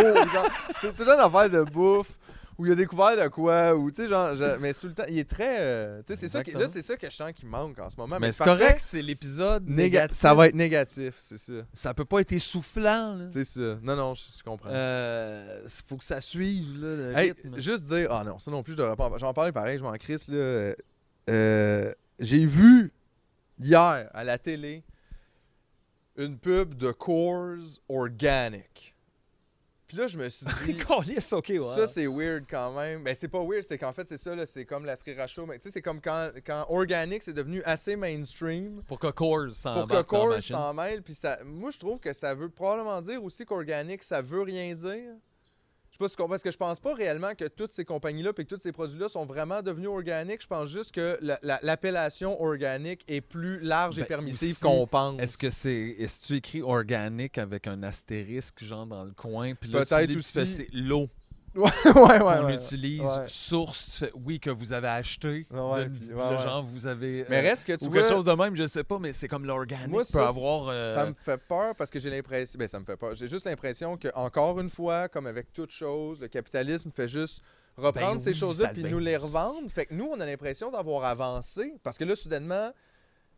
C'est tout une affaire de bouffe. Où il a découvert de quoi, ou tu sais, genre, mais c'est tout le temps, il est très, euh, tu sais, c'est ça qui, là, c'est ça que je sens qui manque en ce moment. mais c'est correct, c'est l'épisode Néga- négatif. ça va être négatif, c'est ça, Ça peut pas être essoufflant. là. c'est ça. Non, non, je, je comprends. Euh, faut que ça suive là, le Hey, rythme. juste dire, ah non, ça non plus, je devrais pas. en- J'en parlais pareil, je m'en crisse, là. Euh, J'ai vu hier à la télé une pub de Coors Organic. Puis là, je me suis dit. Ok, ouais. Ça, c'est weird quand même. Ben, c'est pas weird, c'est qu'en fait, c'est ça, là, c'est comme la sriracha. Mais tu sais, c'est comme quand, quand Organic, c'est devenu assez mainstream Pour que Coors s'en pour que Coors s'en mêle. Puis ça, moi, je trouve que ça veut probablement dire aussi qu'Organic, ça veut rien dire. Je sais pas si tu comprends, parce que je pense pas réellement que toutes ces compagnies-là et que tous ces produits-là sont vraiment devenus organiques. Je pense juste que la- la- l'appellation organique est plus large et Ben, permissive qu'on pense. Est-ce que c'est. Est-ce que tu écris organique avec un astérisque, genre dans le coin, puis là, Peut-être aussi. c'est l'eau? ouais, ouais, qu'on ouais. utilise. Ouais. Source, oui, que vous avez acheté. Ouais, de- puis- ouais. genre, vous avez. Mais euh, reste que tu ou vois, quelque chose de même, je sais pas, mais c'est comme l'organique peut ça, avoir. euh, ça me fait peur parce que j'ai l'impression. Ben, ça me fait peur. J'ai juste l'impression que, encore une fois, comme avec toute chose, le capitalisme fait juste reprendre Ben ces oui, choses-là puis nous les revendre. Fait que nous, on a l'impression d'avoir avancé parce que là, soudainement,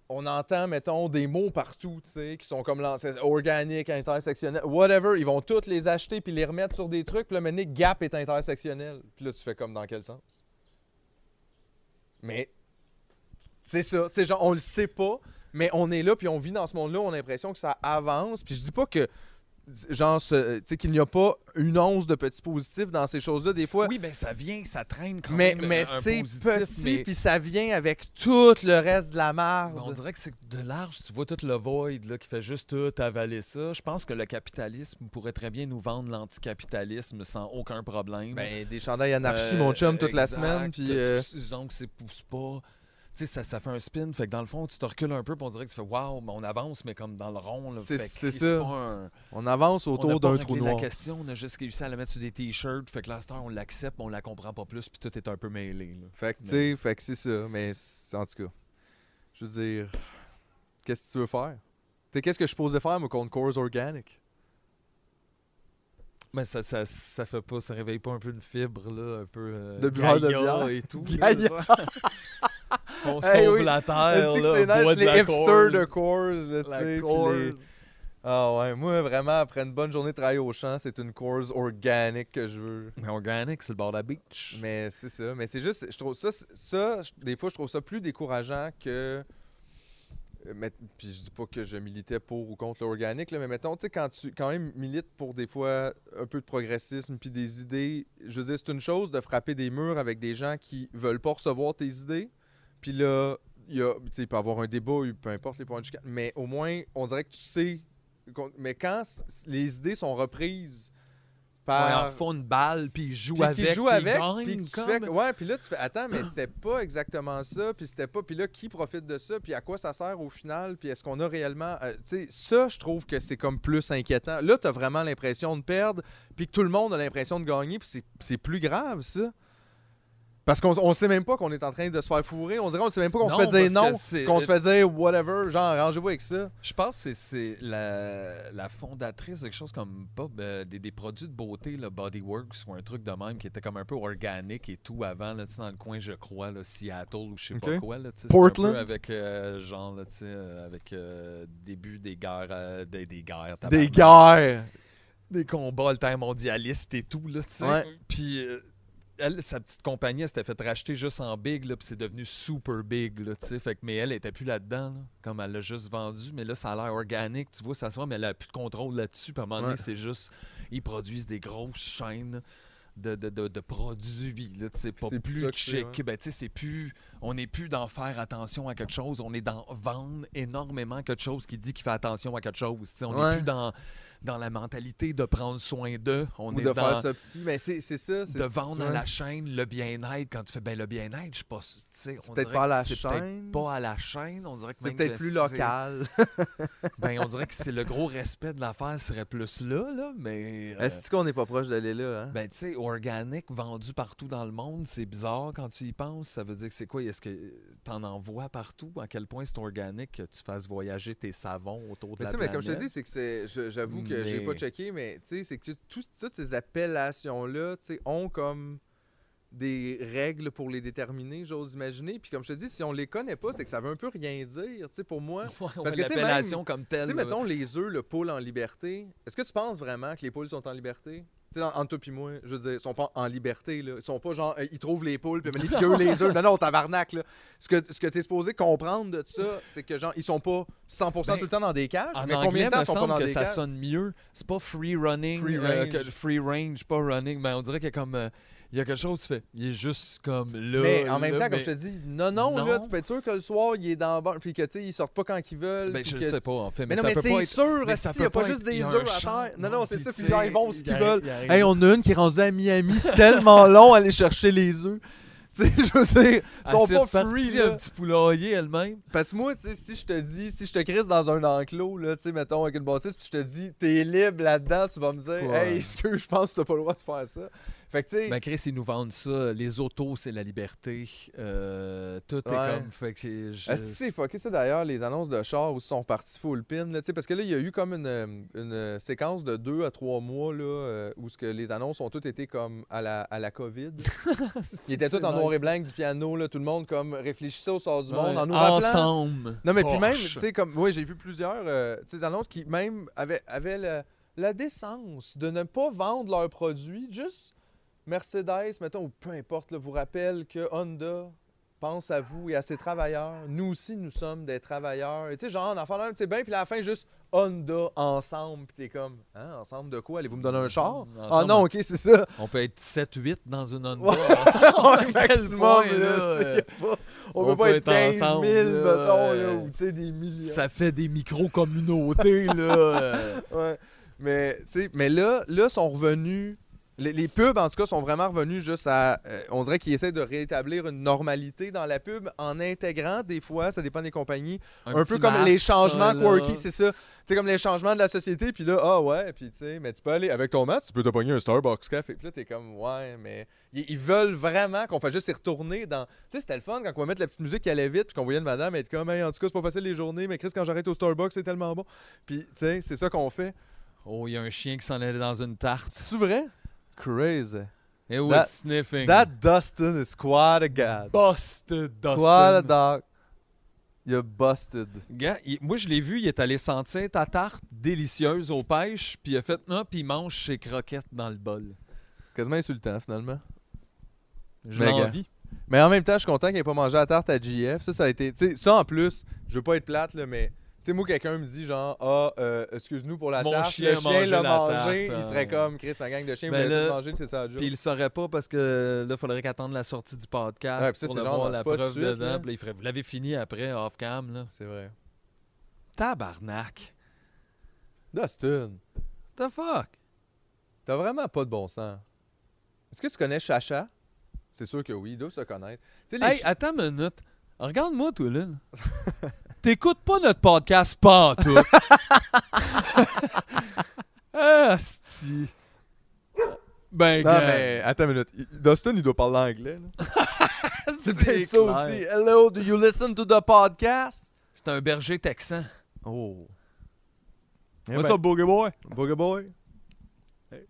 on entend, mettons, des mots partout, tu sais, qui sont comme lancés organique, intersectionnel, whatever. Ils vont tous les acheter puis les remettre sur des trucs. Puis là, maintenant, Gap est intersectionnel. Puis là, tu fais comme dans quel sens? Mais c'est ça. Tu sais, genre, on le sait pas, mais on est là, puis on vit dans ce monde-là, on a l'impression que ça avance. Puis je dis pas que, genre, ce- tu sais, qu'il n'y a pas une once de petits positifs dans ces choses-là. Des fois, Oui, ben ça vient, ça traîne quand mais, même. mais un c'est petit, mais- puis ça vient avec tout le reste de la Ben, on dirait que c'est de large, tu vois tout le void là, qui fait juste tout avaler ça. Je pense que le capitalisme pourrait très bien nous vendre l'anticapitalisme sans aucun problème. Ben, des chandails anarchie, Euh, mon chum, toute la semaine, puis... euh, Donc, c'est pousse pas. Sais, ça, ça fait un spin, fait que dans le fond, tu te recules un peu, puis on dirait que tu fais waouh, mais on avance, mais comme dans le rond. C'est- ça. un- on avance autour d'un trou noir. la question, on a juste réussi à la mettre sur des t-shirts, fait que là, on l'accepte, mais on la comprend pas plus, puis tout est un peu mêlé. là. Fait que, tu sais, fait que c'est ça. Mais en tout cas, je veux dire, qu'est-ce que tu veux faire? Tu sais, qu'est-ce que je posais faire, moi, contre Coors Organic? Mais ça, ça, ça fait pas, ça réveille pas un peu une fibre, là, un peu. euh, De buveur de bière. et tout. là, on Hey, sauve oui. la terre, Est-ce que là, c'est nice, les hipsters de Coors, tu sais, Ah ouais, moi vraiment, après une bonne journée de travail au champ, c'est une course organique que je veux. Mais organic, c'est le bord de la beach. Mais c'est ça. Mais c'est juste, je trouve ça, ça, des fois, je trouve ça plus décourageant que. Euh, mais- Puis je dis pas que je militais pour ou contre l'organique, mais mettons, tu sais, quand tu quand même milites pour des fois un peu de progressisme puis des idées, je veux dire, c'est une chose de frapper des murs avec des gens qui veulent pas recevoir tes idées. Puis là, il y a, il peut y avoir un débat, peu importe les points de chicane, mais au moins, on dirait que tu sais. Mais quand les idées sont reprises Ouais, ils en par. refont une balle, puis ils jouent Puis avec. qui joue avec, puis comme. fais... Ouais, puis là, tu fais... Attends, mais c'était pas exactement ça, puis c'était pas... Puis là, qui profite de ça, puis à quoi ça sert au final, puis est-ce qu'on a réellement... euh, tu sais, ça, je trouve que c'est comme plus inquiétant. Là, t'as vraiment l'impression de perdre, puis que tout le monde a l'impression de gagner, puis c'est- c'est plus grave, ça. Parce qu'on on sait même pas qu'on est en train de se faire fourrer. On dirait qu'on sait même pas qu'on se fait dire non, qu'on se fait dire whatever, genre arrangez-vous avec ça. Je pense que c'est- la, la fondatrice de quelque chose comme pas euh, des, des produits de beauté, là, Bodyworks ou un truc de même qui était comme un peu organique et tout avant, là, tu sais, dans le coin, je crois, là, Seattle ou je sais pas quoi. Là, Portland? Un peu avec euh, genre, là, tu sais, euh, avec euh, début des guerres, euh, des, des guerres, Des guerres. des combats altermondialistes et tout, là, tu sais. Puis euh, elle, sa petite compagnie, elle s'était fait racheter juste en big, là, puis c'est devenu super big, là, tu sais. Fait que, mais elle, elle était plus là-dedans, là, comme elle l'a juste vendu. Mais là, ça a l'air organique, tu vois, ça se voit, mais elle a plus de contrôle là-dessus. Puis à un moment donné, Ouais. c'est juste, ils produisent des grosses chaînes de, de, de, de produits, là, tu sais, pas C'est plus chic. Ben, tu sais, c'est plus, on n'est plus dans faire attention à quelque chose, on est dans vendre énormément quelque chose qui dit qu'il fait attention à quelque chose. tu sais. On n'est Ouais. plus dans dans la mentalité de prendre soin d'eux. On Ou est de dans faire ça petit. Mais c'est ça. c'est- de vendre à la chaîne le bien-être. Quand tu fais ben le bien-être, je sais pas. C'est on peut-être pas à que la c'est chaîne. peut-être pas à la chaîne. On dirait que C'est peut-être que plus local. Ben on dirait que c'est le gros respect de l'affaire serait plus là, là. Mais euh, Est-ce qu'on n'est pas proche d'aller là? Hein? ben tu sais, organique vendu partout dans le monde, c'est bizarre quand tu y penses. Ça veut dire que c'est quoi? Est-ce que t'en envoies partout? À quel point c'est organique que tu fasses voyager tes savons autour de Mais la mais comme je te planète? dis, c'est que c'est. je- J'avoue que j'ai Mais- pas checké, mais tu sais, c'est que tout- toutes ces appellations-là, tu sais, ont comme des règles pour les déterminer, j'ose imaginer. Puis comme je te dis, si on les connaît pas, c'est que ça veut un peu rien dire, tu sais, pour moi. Ouais, Parce ouais, que, tu sais, l'appellation comme Tu sais, mettons les œufs, le poule en liberté. Est-ce que tu penses vraiment que les poules sont en liberté? Sais, en- entre toi moi, je veux dire, ils sont pas en liberté, là. Ils sont pas genre, euh, ils trouvent les poules, puis ils manipulent eux les œufs. Non, non, tabarnak, là. Ce que, ce que t'es supposé comprendre de ça, c'est que, genre, ils sont pas 100% Ben, tout le temps dans des cages, mais anglais, combien de temps ils sont pas dans que des ça cages? sonne mieux. C'est pas free running, Free euh, range. que- free range, pas running, mais on dirait a comme euh, il y a quelque chose tu fais. Il est juste comme là. Mais en même là, temps, comme je te dis, non, non, là, tu peux être sûr que le soir, il est dans le bar, puis que, tu sais, ils sortent pas quand ils veulent. Ben, je que- sais pas en fait, Mais, mais, non, mais c'est sûr, il y a pas pas juste des œufs un à terre. Non, non, c'est ça, puis genre, ils vont où ce il qu'ils veulent. Hey, on a une qui est rendue à Miami, c'est tellement long aller chercher les œufs. Tu sais, je veux dire, ils sont pas free, un là. petit poulailler elle-même. Parce que moi, tu sais, si je te dis, si je te crisse dans un enclos, là, tu sais, mettons, avec une bâtisse, puis je te dis, t'es libre là-dedans, tu vas me dire, hey, est-ce que je pense que t'as pas le droit de faire ça? Fait que, Ben Chris, ils nous vendent ça. Les autos, c'est la liberté. Euh, tout Ouais. est comme. Fait que c'est- je- Est-ce que c'est fucké ça d'ailleurs, les annonces de char où ils sont partis full pin? Là, parce que là, il y a eu comme une, euh, une, euh, séquence de deux à trois mois là, où ce que les annonces ont toutes été comme à la, à la COVID. Ils étaient tous en noir et blanc du piano, là, tout le monde comme réfléchissait au sort du Ouais, monde en nous rappelant. ensemble. Non, mais puis même, tu sais, comme, oui, j'ai vu plusieurs euh, annonces qui même avaient, avaient le- la décence de ne pas vendre leurs produits, juste Mercedes, mettons, ou peu importe, là, vous rappelle que Honda pense à vous et à ses travailleurs. Nous aussi, nous sommes des travailleurs. Et tu sais, genre, en enfant, tu sais, bien, puis à la fin, juste Honda ensemble, puis t'es comme, hein, ensemble de quoi? Allez-vous me donner un char? Ah non, ok, c'est ça. On peut être 7-8 dans une Honda. Ouais. ensemble. Maximum, point, là, tu pas- on, on peut pas peut être être 15 000, ensemble, mettons, là, ou tu sais, des millions. Ça fait des micro-communautés, là. Ouais. Mais, tu sais, mais là, là, sont revenus. Les, les pubs, en tout cas, sont vraiment revenus juste à. euh, on dirait qu'ils essaient de rétablir une normalité dans la pub en intégrant, des fois, ça dépend des compagnies, un, peu comme les changements ça, quirky, c'est ça. Tu sais, comme les changements de la société, puis là, ah ouais, puis tu sais, mais tu peux aller avec ton masque, tu peux te pogner un Starbucks café. Puis là, t'es comme, ouais, mais. Ils, ils veulent vraiment qu'on fasse juste y retourner dans. Tu sais, c'était le fun quand on va mettre la petite musique qui allait vite, puis qu'on voyait une madame être comme, hey, en tout cas, c'est pas facile les journées, mais Chris, quand j'arrête au Starbucks, c'est tellement bon. Puis, tu sais, c'est ça qu'on fait. Oh, il y a un chien qui s'en allait dans une tarte. C'est vrai? Crazy. Et was That- sniffing. That Dustin is quite a god. Busted Dustin. Quite a dog. Il a busted. Gars, il- moi, je l'ai vu, il est allé sentir ta tarte délicieuse aux pêches, puis il a fait non, puis il mange ses croquettes dans le bol. C'est quasiment insultant, finalement. Je l'envie. Mais en même temps, je suis content qu'il ait pas mangé la tarte à JF. Ça, ça a été. Ça en plus, je veux pas être plate, là, mais. Tu sais, moi, quelqu'un me dit genre, ah, euh, excuse-nous pour la Mon tarte. chien le chien l'a mangé. tarte, il serait hein. comme Chris, ma gang de chiens, vous Ben l'avez là, tout mangé, c'est ça, le job. Puis il le saurait pas parce que là, il faudrait qu'attendre la sortie du podcast Ouais, ça, pour c'est le genre voir dans la preuve suite, dedans. là. Puis là, il ferait, vous l'avez fini après, off-cam, là. C'est vrai. Tabarnak. Dustin, The fuck? t'as vraiment pas de bon sens. Est-ce que tu connais Chacha? C'est sûr que oui, ils doivent se connaître. Les Hey, attends une minute. Regarde-moi, toi, là. T'écoutes pas notre podcast, pas en tout. ah, sti. Ben, Non, gars, mais attends une minute. Dustin, il doit parler anglais. C'est peut-être ça aussi. Hello, do you listen to the podcast? C'est un berger texan. Oh. Eh What's ben, up, boogie boy? Booger Boy? Hey.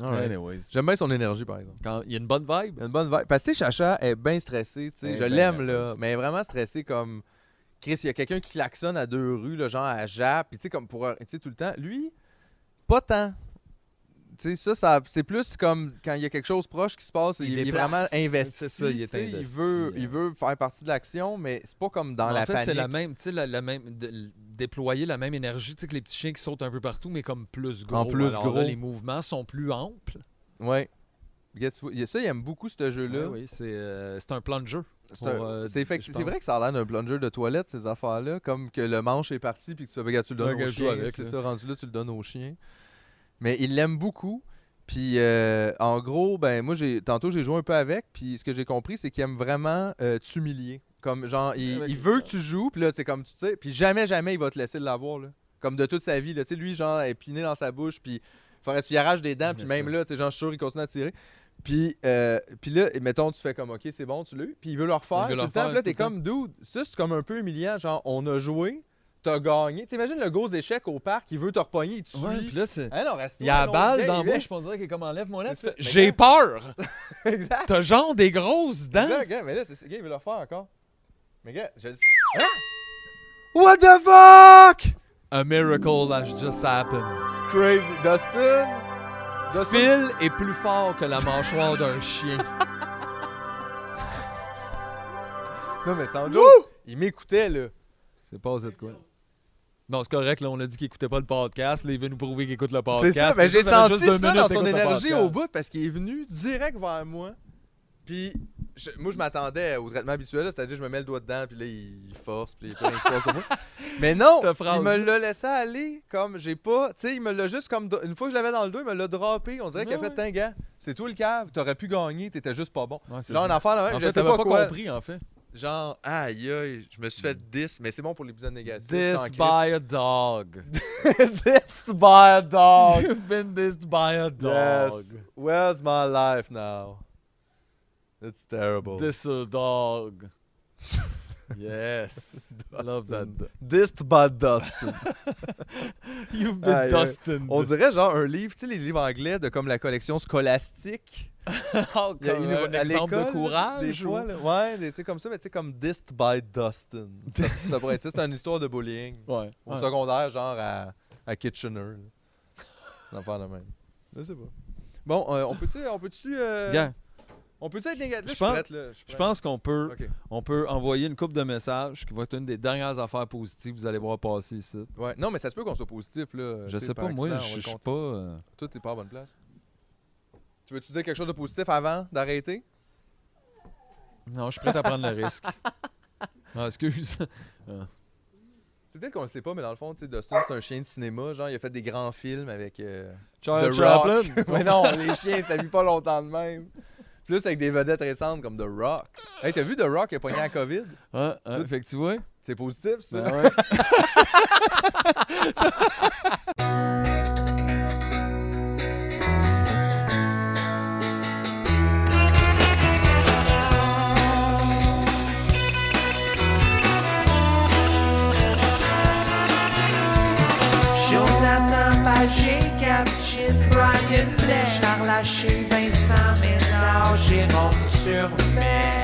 Alright. Anyways. J'aime bien son énergie, par exemple. Quand il y a une bonne vibe. Une bonne vibe. Parce que tu sais, Chacha est bien stressée. tu sais. Est Je bien l'aime, là. nerveuse. Mais elle est vraiment stressée comme. Chris, il y a quelqu'un qui klaxonne à deux rues, là, genre à Jap. Puis tu sais, comme pour. Tu sais, tout le temps. Lui, pas tant. Tu sais, ça, ça c'est plus comme quand il y a quelque chose proche qui se passe, il, est vraiment investi. C'est ça, il est sais, il investi, veut, hein. il veut faire partie de l'action, mais c'est pas comme dans en la fait, panique. c'est la même, tu sais, la, la même, de- déployer la même énergie, tu sais, que les petits chiens qui sautent un peu partout, mais comme plus gros. En plus Alors là, gros. les mouvements sont plus amples. Ouais. Ça, il aime beaucoup ce jeu-là. Oui, oui, c'est euh, c'est un plan de jeu. C'est euh, vrai que ça a l'air d'un plunger de toilette, ces affaires-là. Comme que le manche est parti puis que tu fais, tu le donnes Ouais, au chien. C'est ça, rendu là, tu le donnes au chien. Mais il l'aime beaucoup. Puis euh, en gros, ben moi, j'ai tantôt, j'ai joué un peu avec. Puis ce que j'ai compris, c'est qu'il aime vraiment t'humilier. Comme genre, il, veut que tu joues. Puis là, tu sais, comme tu sais. Puis jamais, jamais, il va te laisser l'avoir. là. Comme de toute sa vie. là. Tu sais, lui, genre, épiné dans sa bouche. Puis faudrait que tu y arraches des dents. Puis même ça. là, tu sais, genre, je suis sûr, il continue à tirer. Puis, euh, puis là, mettons, tu fais comme, OK, c'est bon, tu l'as eu. Puis il veut le refaire tout le temps. là, t'es comme, dude, ça, c'est comme un peu humiliant. Genre, on a joué, t'as gagné. T'imagines le gros échec au parc, il veut te repogner, il te suit. Ouais, puis là, c'est. Ah non, reste Il y a la balle dans la bouche, on dirait qu'il est comme fais, ça. Mais J'ai peur! exact. T'as genre des grosses dents! Gars, gars, mais là, c'est. Gars, il veut le refaire encore. Mais gars, je le Hein? What the fuck? A miracle has just happened. It's crazy. Dustin? Phil est plus fort que la mâchoire d'un chien. Non, mais sans il m'écoutait, là. C'est passé de quoi? Non, c'est correct, là, on a dit qu'il écoutait pas le podcast. Là, il veut nous prouver qu'il écoute le podcast. C'est ça, mais j'ai senti ça dans son énergie au bout parce qu'il est venu direct vers moi. Puis je- moi, je m'attendais au traitement habituel, c'est-à-dire je me mets le doigt dedans, puis là, il force, puis il passe pour moi. Mais non, il me l'a laissé aller comme j'ai pas. Tu sais, il me l'a juste comme. Une fois que je l'avais dans le dos, il me l'a droppé. On dirait qu'il a fait gars. C'est toi le cave, t'aurais pu gagner, t'étais juste pas bon. Ouais, Genre un enfant, là, même, En je fait, sais pas, pas quoi. compris, en fait. Genre, aïe aïe, je me suis fait 10, mais c'est bon pour l'épisode négatif. This by a dog. this by a dog. You've been dissed by a dog. Yes. Where's my life now? It's terrible. This a dog. yes. Love that. Dustin. Dissed by Dustin. You've been dusted. On dirait genre un livre, tu sais, les livres anglais de comme la collection scolastique. Oh, comme une- un à exemple de courage. Des fois, ou- là. Ouais, des trucs comme ça, mais tu sais, comme Dissed by Dustin. Ça, ça pourrait être ça. C'est une histoire de bullying. Ouais. Au ouais. secondaire, genre à, à Kitchener. Un affaire de même. Je sais pas. Bon, euh, on peut-tu. On peut-tu. euh, on peut-tu être négatif? Je pense- je pense qu'on peut, on peut envoyer une coupe de messages qui va être une des dernières affaires positives que vous allez voir passer ici. Ouais. Non, mais ça se peut qu'on soit positif, là. Je sais, pas, moi, accident, je suis pas. euh, Toi, t'es pas à bonne place. Tu veux-tu dire quelque chose de positif avant d'arrêter? Non, je suis prêt à prendre le risque. Ah, excuse. C'est peut-être qu'on le sait pas, mais dans le fond, tu sais, Dustin, c'est un chien de cinéma. Genre, il a fait des grands films avec euh, Charles The Chaplin? Rock. mais non, les chiens, ça vit pas longtemps de même. Plus avec des vedettes récentes comme The Rock. Hey, t'as vu The Rock qui a pogné la COVID? Ah, ah, fait que tu vois. C'est positif, ça? Ben ouais. enxergo bem.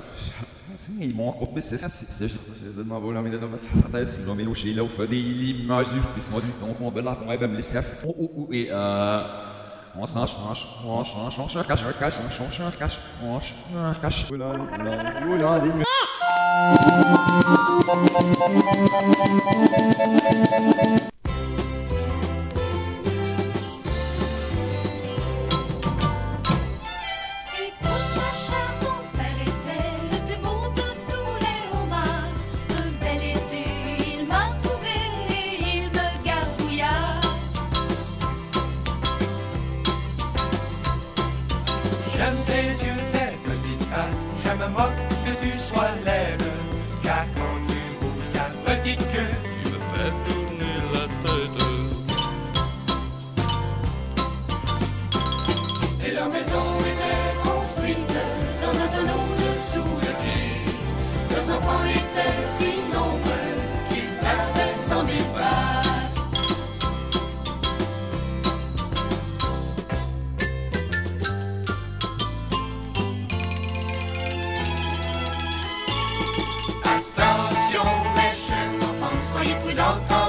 Sim, bom acontecer seja vocês de novo la minha nossa se não me luxei lá o fadi l'image du puissant du temps qu'on bela qu'on aime les chefs ou oh, ou oh, oh, et euh, on change change on change on change cache cache on change on cache on change cache. Oula oula oula. Oh.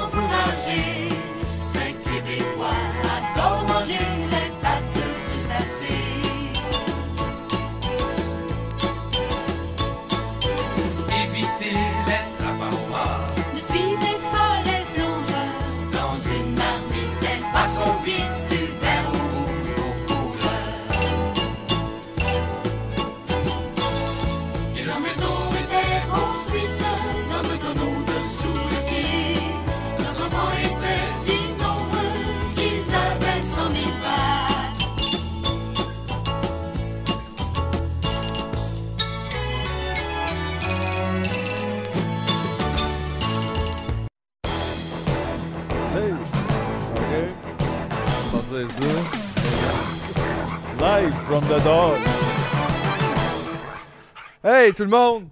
Hey, tout le monde!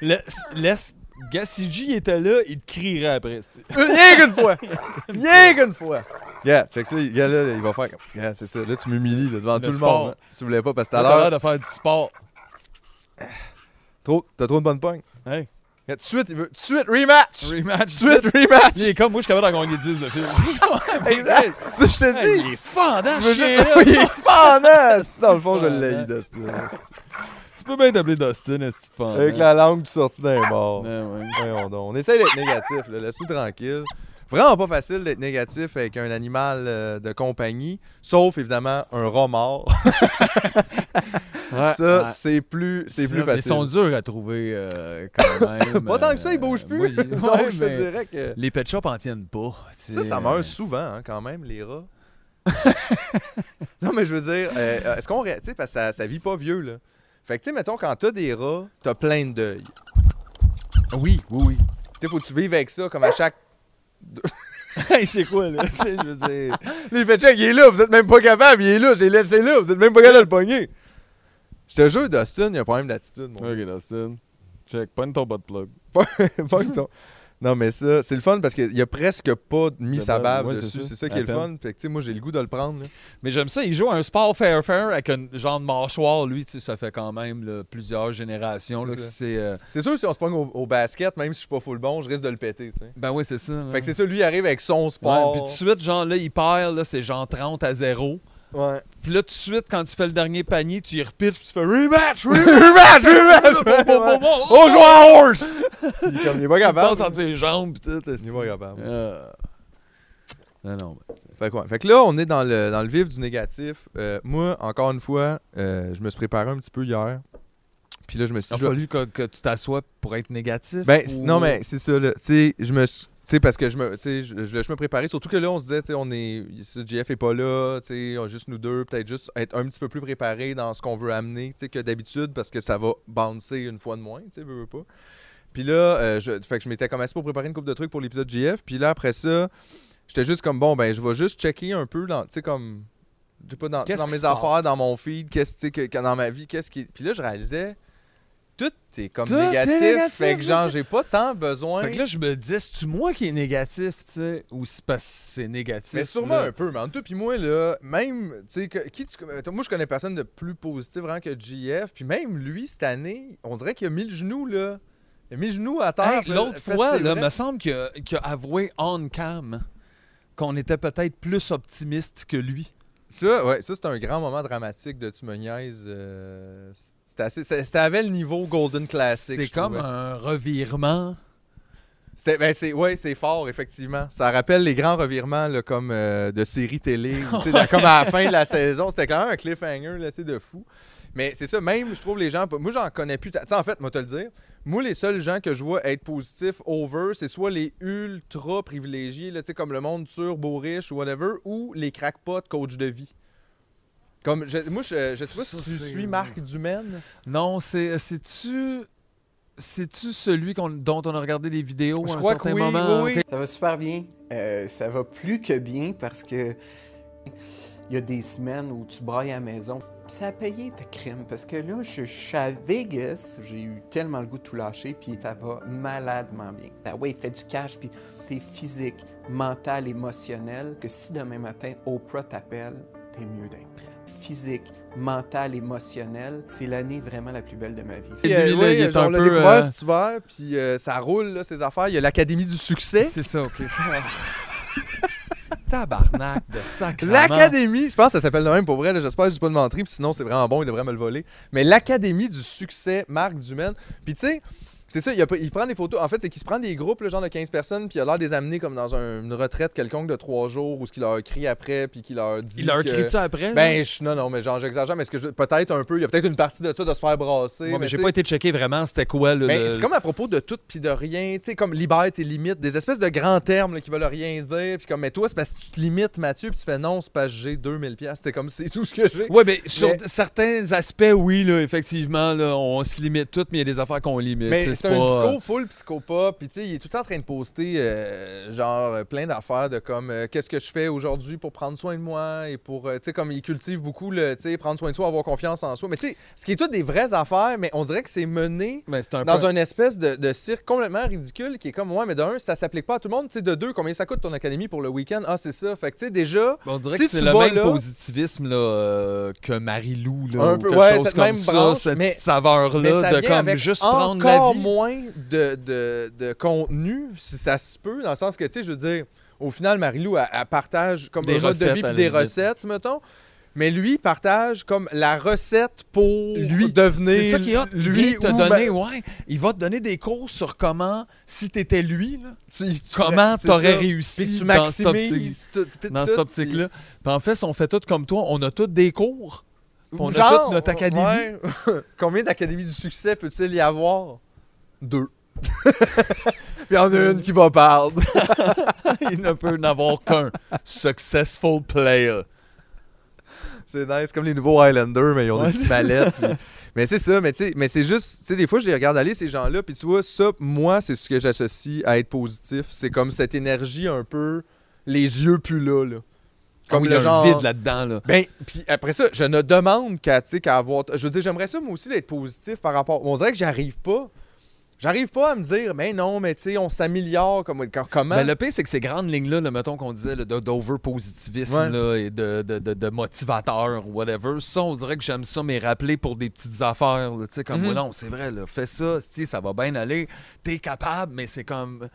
Laisse. laisse gars, si G était là, il te crierait après. Rien qu'une fois! Rien qu'une fois! Yeah, check ça, le gars là, il va faire comme. Yeah, c'est ça. Là, tu m'humilies devant Le tout le sport. monde. hein. Tu voulais pas parce que T'as l'air de faire du sport. trop, t'as trop de bonnes pognes. Hey. Tout de suite, il veut. Tout de suite, rematch! Rematch. Tout de suite, rematch! Il est comme moi, je suis capable d'en gagner 10 de film. Exact! Ça, je te dis! il est fendant, Je juste-. Oui, il est fendant! Dans le fond, je l'ai, Dustin. Tu peux bien t'appeler Dustin, est-ce que tu te fends? Avec la langue sortie d'un bord. Ouais, ouais. Voyons donc. On essaie d'être négatif, laisse-nous tranquille. Vraiment pas facile d'être négatif avec un animal euh, de compagnie, sauf évidemment un rat mort. Ouais, ça, ouais. c'est plus, c'est plus Ils facile. sont durs à trouver euh, quand même. Pas tant que ça, ils bougent euh, plus. oui, Donc, ouais, je te dirais que. Les pet shops en tiennent pas. Ça, ça euh, meurt souvent, hein, quand même, les rats. non, mais je veux dire, euh, est-ce qu'on. Tu sais, parce que ça, ça vit pas vieux, là. Fait que, tu sais, mettons, quand t'as des rats, t'as plein de deuil. Oui, oui, oui. Tu sais, faut que tu vives avec ça, comme à chaque. Hey, c'est quoi, là? Je veux dire. Les fait check, il est là, vous êtes même pas capable, il est là, je l'ai laissé là, vous êtes même pas capable de le pogner. Je te jure, Dustin, il y a un problème d'attitude, mon Ok, Dustin. Check, pogne ton butt plug. Pogne ton- Non, mais ça, c'est le fun parce qu'il a presque pas mis De sa bave ouais, dessus. C'est ça qui est le fun. Fait que, moi, j'ai le goût de le prendre. là. Mais j'aime ça, il joue à un sport fair fair avec un genre de mâchoire, lui, ça fait quand même là, plusieurs générations. C'est euh, C'est sûr, si on se pogne au, au basket, même si je suis pas full bon, je risque de le péter. Ben oui, c'est ça. Fait que c'est ça, lui, il arrive avec son sport. puis tout de suite, genre là, il perd, là, c'est genre 30 à 0. Ouais. Puis là, tout de suite, quand tu fais le dernier panier, tu y repitches, puis tu fais rematch, rematch! rematch, rematch! Bon, bon, bon, bon. On joue à horse! il, est comme, il est pas Il passe capable. entre ses jambes, pis tout. Il est pas capable. Euh, Non, non. ben, Fait, que ouais. Fait que là, on est dans le, dans le vif du négatif. Euh, moi, encore une fois, euh, je me suis préparé un petit peu hier. Puis là, je me suis Il a dit, vais- fallu que, que tu t'assoies pour être négatif. Ben, ou- non, mais c'est ça, là. Tu sais, je me suis- sais, parce que je me, je, je, je me préparais. Surtout que là, on se disait, tu on est. GF est pas là, tu sais, juste nous deux. Peut-être juste être un petit peu plus préparé dans ce qu'on veut amener, tu sais, que d'habitude, parce que ça va bouncer une fois de moins, tu sais, veux, veux pas. Puis là, euh, je, fait que je m'étais commencé pour préparer une coupe de trucs pour l'épisode GF. Puis là, après ça, j'étais juste comme, bon, ben, je vais juste checker un peu dans, tu sais, comme. Je sais pas, dans, dans mes affaires, dans mon feed, qu'est-ce, tu sais, que, que dans ma vie, qu'est-ce qui. Puis là, je réalisais, tout est comme Tout est négatif. Fait que, genre, j'ai pas tant besoin. Fait que là, je me dis, c'est-tu moi qui est négatif, tu sais, ou c'est parce que c'est négatif? Mais sûrement là? un peu, mais entre toi puis moi, là, même, tu sais, qui tu- moi, je connais personne de plus positif vraiment que JF, puis même lui, cette année, on dirait qu'il a mis le genou, là. Il a mis le genou à terre. Hey, L'autre fois, là, me semble qu'il a, avoué on cam qu'on était peut-être plus optimiste que lui. Ça, ouais, ça, c'est un grand moment dramatique de Tu me niaises, euh, assez. ça- avait le niveau Golden Classic. C'est comme trouvais. un revirement. C'était, ben c'est, ouais, c'est fort, effectivement. Ça rappelle les grands revirements là, comme euh, de séries télé, ou, comme à la fin de la saison. C'était quand même un cliffhanger là, de fou. Mais c'est ça, même, je trouve les gens. Moi, j'en connais plus. en fait, moi, te le dire, moi, les seuls gens que je vois être positifs over, c'est soit les ultra privilégiés, là, comme le monde turbo riche ou whatever, ou les crackpots coach de vie. Comme, je- moi, je, je sais pas si tu suis Marc Dumaine. Non, c'est c'est-tu c'est-tu celui dont on a regardé des vidéos Je à un crois que certain oui, moment? oui, oui. Ça va super bien. Euh, ça va plus que bien parce que il y a des semaines où tu brailles à la maison. Ça a payé ta crème parce que là, je, je suis à Vegas, j'ai eu tellement le goût de tout lâcher, puis ça va maladement bien. Ah ouais, fais du cash, puis t'es physique, mental, émotionnel, que si demain matin Oprah t'appelle, t'es mieux d'être prêt. Physique, mental, émotionnel, c'est l'année vraiment la plus belle de ma vie. Euh, oui, il est on un l'a peu, découvert euh, cet hiver, puis euh, ça roule, là, ces affaires. Il y a l'Académie du succès. C'est ça, OK. Tabarnak de sacrement. L'Académie, je pense que ça s'appelle de même pour vrai. J'espère que je dis pas de menterie, puis sinon c'est vraiment bon, il devrait me le voler. Mais l'Académie du succès, Marc Dumaine. Puis tu sais, c'est ça, il, a il prend des photos. En fait, c'est qu'il se prend des groupes, le genre de 15 personnes, puis il a l'air de les amener comme dans un- une retraite quelconque de trois jours, où ce qu'il leur crie après, puis qu'il leur dit. Il leur que- crie-tu après? là? Ben, je- non, non, mais genre, j'exagère, mais est-ce que je- peut-être un peu, il y a peut-être une partie de ça de se faire brasser. Ouais, mais mais j'ai pas été checké vraiment c'était quoi le. mais le- c'est comme à propos de tout puis de rien, tu sais, comme libère tes limites, des espèces de grands termes là, qui veulent rien dire, puis comme, mais toi, c'est parce que tu te limites, Mathieu, puis tu fais non, c'est parce que j'ai 2000$, piastres. c'est comme, c'est tout ce que j'ai. Ouais, mais sur Mais- certains aspects, oui, là, effectivement, là, on se limite tout, mais il y a des affaires qu'on limite. Mais c'est un discours full psychopathe. Puis, tu sais, il est tout le temps en train de poster, euh, genre, euh, plein d'affaires de comme, euh, qu'est-ce que je fais aujourd'hui pour prendre soin de moi et pour, euh, tu sais, comme il cultive beaucoup le, tu sais, prendre soin de soi, avoir confiance en soi. Mais, tu sais, ce qui est toutes des vraies affaires, mais on dirait que c'est mené Mais un dans peu- une espèce de, de cirque complètement ridicule qui est comme, ouais, mais d'un, ça s'applique pas à tout le monde. Tu sais, de deux, combien ça coûte ton académie pour le week-end? Ah, c'est ça. Fait que, tu sais, déjà, On dirait si que c'est le même là- positivisme là, que Marie-Lou. là, Un ou peu, quelque ouais, chose cette comme même ça, branche, cette mais- saveur-là de comme juste prendre la vie. Moins de, de, de contenu, si ça se peut, dans le sens que, tu sais, je veux dire, au final, Marie-Lou, elle, elle partage comme Des un mode de vie des recettes, mettons. Mais lui, il partage comme la recette pour Lui, devenir C'est ça qui est hot. lui Lui, te ou donner, ma- ouais, il va te donner des cours sur comment, si t'étais lui, là, tu- tu comment t'aurais ça. réussi Puis tu dans cette optique- optique-là. Puis en fait, si on fait tout comme toi, on a tous des cours. puis- On a toute notre académie. ouais. Combien d'académies du succès peut-il y avoir? Deux. Puis il y en a une qui va perdre. il ne peut n'avoir qu'un successful player. C'est nice, comme les nouveaux Highlanders, mais ils ont Ouais, des petites mallettes. puis- Mais c'est ça, mais tu sais, mais c'est juste, tu sais, des fois, je les regarde aller, ces gens-là, puis tu vois, ça, moi, c'est ce que j'associe à être positif. C'est comme cette énergie un peu, les yeux plus là, là. Comme Comme le genre. vide là-dedans. Là. Ben, puis après ça, je ne demande qu'à, tu sais, qu'à avoir. Je veux dire, j'aimerais ça, moi aussi, d'être positif par rapport. On dirait que j'arrive pas. J'arrive pas à me dire, mais non, mais tu sais, on s'améliore. Comme, comment? Ben, le pire, c'est que ces grandes lignes-là, là, mettons qu'on disait, d'over-positivisme Ouais. là, et de, de, de, de motivateur ou whatever, ça, on dirait que j'aime ça, mais rappeler pour des petites affaires. Tu sais, comme, ouais, non, c'est vrai, là, fais ça, ça va bien aller, t'es capable, mais c'est comme.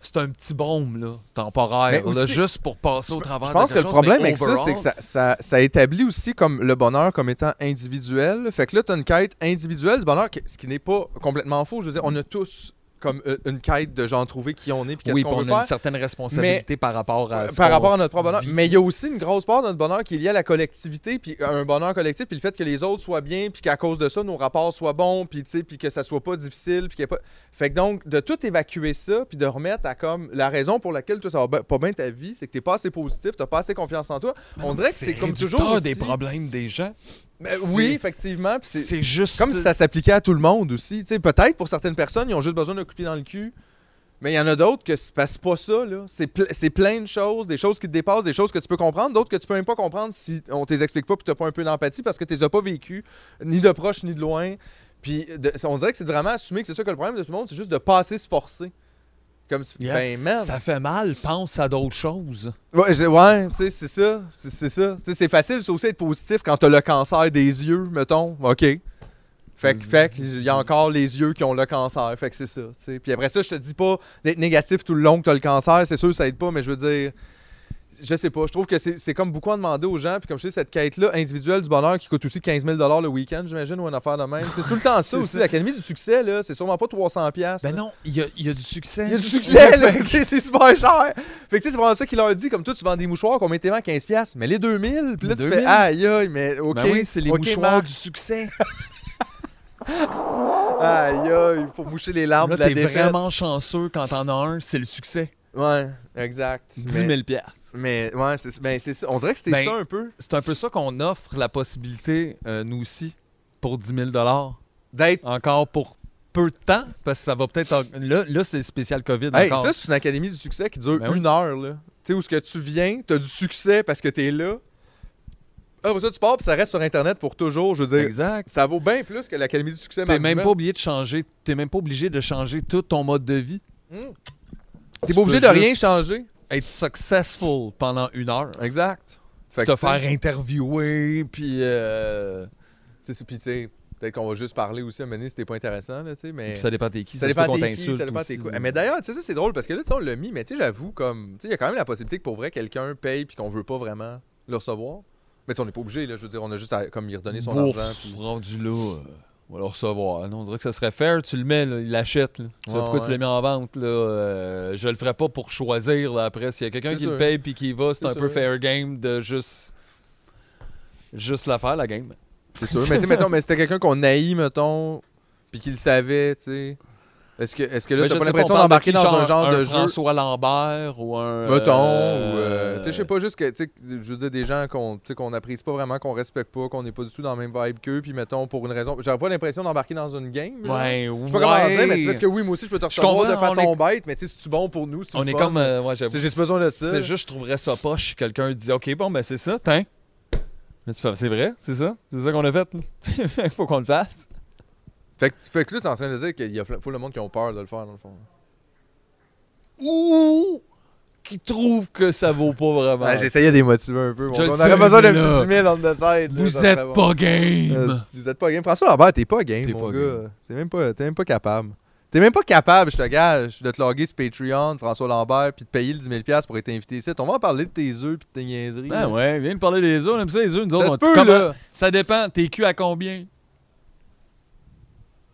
C'est un petit baume, là, temporaire, Mais là, aussi- juste pour passer au travers Je de pense que le problème avec ça, c'est que ça, ça, ça établit aussi comme le bonheur comme étant individuel. Fait que là, tu as une quête individuelle du bonheur, ce qui n'est pas complètement faux. Je veux dire, on a tous comme euh, une quête de genre trouver qui on est puis qu'est-ce Oui, qu'on on veut a une faire. certaine responsabilité par rapport à. Par rapport à notre propre bonheur. Mais il y a aussi une grosse part de notre bonheur qui est liée à la collectivité, puis un bonheur collectif, puis le fait que les autres soient bien, puis qu'à cause de ça, nos rapports soient bons, puis tu puis que ça soit pas difficile, puis qu'il y ait pas... Fait que donc, de tout évacuer ça, puis de remettre à comme... La raison pour laquelle toi, ça va pas bien ta vie, c'est que t'es pas assez positif, t'as pas assez confiance en toi. On dirait que c'est comme toujours aussi... des problèmes des gens. Ben C'est- oui, effectivement, puis c'est... C'est juste. Comme si ça s'appliquait à tout le monde aussi. Tu sais, Peut-être pour certaines personnes, ils ont juste besoin de couper dans le cul. Mais il y en a d'autres que c'est pas c'est pas ça. là. C'est ple- c'est plein de choses, des choses qui te dépassent, des choses que tu peux comprendre, d'autres que tu peux même pas comprendre si on te les explique pas et tu n'as pas un peu d'empathie parce que tu les as pas vécues, ni de proche ni de loin. Puis de- on dirait que c'est vraiment assumé que c'est ça que le problème de tout le monde, c'est juste de pas assez se forcer. Comme si, Yeah. ben man. Ça fait mal, pense à d'autres choses. Ouais, ouais, tu sais, c'est ça. C'est ça. Tu sais, c'est facile, c'est aussi être positif quand t'as le cancer des yeux, mettons. OK. Fait que, fait il y a encore les yeux qui ont le cancer. Fait que c'est ça. tu sais. Puis après ça, je te dis pas d'être négatif tout le long que t'as le cancer. C'est sûr, ça aide pas, mais je veux dire. Je sais pas. Je trouve que c'est comme beaucoup à demander aux gens. Puis comme je dis, cette quête-là individuelle du bonheur qui coûte aussi 15 000 le week-end, j'imagine, ou une affaire de même. Sais, C'est tout le temps ça aussi. L'Académie du succès, là, c'est sûrement pas 300$. piastres, Ben non, il y a, il y a du succès. Il y a du succès, là. Sais, c'est super cher. Fait que, tu sais, c'est vraiment ça qu'il leur dit. Comme toi, tu vends des mouchoirs, combien t'es vends? 15$? piastres? Mais les 2000. Puis là, tu 2000. fais aïe, aïe, mais OK. Ben oui, c'est les mouchoirs Marc. du succès. Aïe, aïe, pour moucher les larmes Là, de la t'es vraiment chanceux quand t'en as un, c'est le succès. Ouais, exact. 10 mais, 000 piastres. Mais ouais, c'est ben, ça. On dirait que c'est Ben, ça un peu. C'est un peu ça qu'on offre la possibilité, euh, nous aussi, pour 10 000 D'être. Encore pour peu de temps, parce que ça va peut-être... en- Là, là c'est le spécial COVID Hey, encore. ça, c'est une académie du succès qui dure Ben oui. une heure, là. Tu sais, où ce que tu viens, t'as du succès parce que t'es là. Ah, pour ça, tu pars, puis ça reste sur Internet pour toujours. Je veux dire, Exact. ça vaut bien plus que l'Académie du succès. T'es même pas obligé de changer, t'es même pas obligé de changer tout ton mode de vie. Tu T'es pas obligé de rien changer. Être successful pendant une heure. Exact. Fait Te faire interviewer, puis... euh, Tu sais, puis tu sais, peut-être qu'on va juste parler aussi à un moment donné si t'es pas intéressant, là, tu sais, mais... puis ça dépend t'es qui. Ça dépend t'es qui, ça dépend quoi. Mais d'ailleurs, tu sais, ça c'est drôle parce que là, tu sais, on l'a mis, mais tu sais, j'avoue, comme, tu sais, il y a quand même la possibilité que pour vrai, quelqu'un paye puis qu'on veut pas vraiment le recevoir. Mais tu sais, on n'est pas obligé, là, je veux dire, on a juste à comme, lui redonner son Bouf, argent. Puis... rendu là, euh, on va le recevoir. Non, on dirait que ça serait fair, tu le mets, là, il l'achète. là. Tu Ouais, pourquoi tu l'as mis en vente. Là, euh, je le ferais pas pour choisir là, après. S'il y a quelqu'un qui sûr. le paye puis qui y va, c'est C'est un peu fair game de juste. Juste la faire, la game. C'est sûr. mais mettons, mais c'était quelqu'un qu'on haït, mettons, puis qu'il le savait, tu sais. Est-ce que, est-ce que là, Mais t'as pas l'impression d'embarquer dans un genre de jeu? François Lambert ou un. Mettons, euh, ou. euh, tu sais, je sais pas, juste que, tu sais, je veux dire, des gens qu'on qu'on apprécie pas vraiment, qu'on respecte pas, qu'on n'est pas du tout dans la même vibe qu'eux, puis mettons, pour une raison. J'avais pas l'impression d'embarquer dans une game. genre. Ouais, Je sais pas comment dire, mais tu sais, ouais. parce que oui, moi aussi, je peux te recevoir de façon bête, mais tu sais, c'est-tu bon pour nous? On est comme. euh, ouais, juste besoin de ça. C'est juste, je trouverais ça poche si quelqu'un dit Ok, bon, ben c'est ça, tiens. Là, tu fais, C'est vrai, c'est ça, c'est ça qu'on a fait. Il faut qu'on le fasse. Fait, que- fait que là, t'es en train de dire qu'il y a faut le monde qui ont peur de le faire, dans le fond. Ou qui trouve que ça vaut pas vraiment. J'essayais de les motiver un peu. mon on aurait besoin d'un petit 10 000 on the side. Vous êtes serait bon. pas game. Euh, vous êtes pas game. François Lambert, t'es pas game, mon pas gars. T'es même, pas- t'es même pas capable. T'es même pas capable, je te gage, de te loguer sur Patreon, François Lambert, puis de payer le 10 000 pour être invité ici. On va en parler de tes œufs puis de tes niaiseries. Ben là. ouais, viens de parler des œufs, on aime ça les œufs, nous Ça autres. se peut, là. Ça dépend, t'es cul à combien?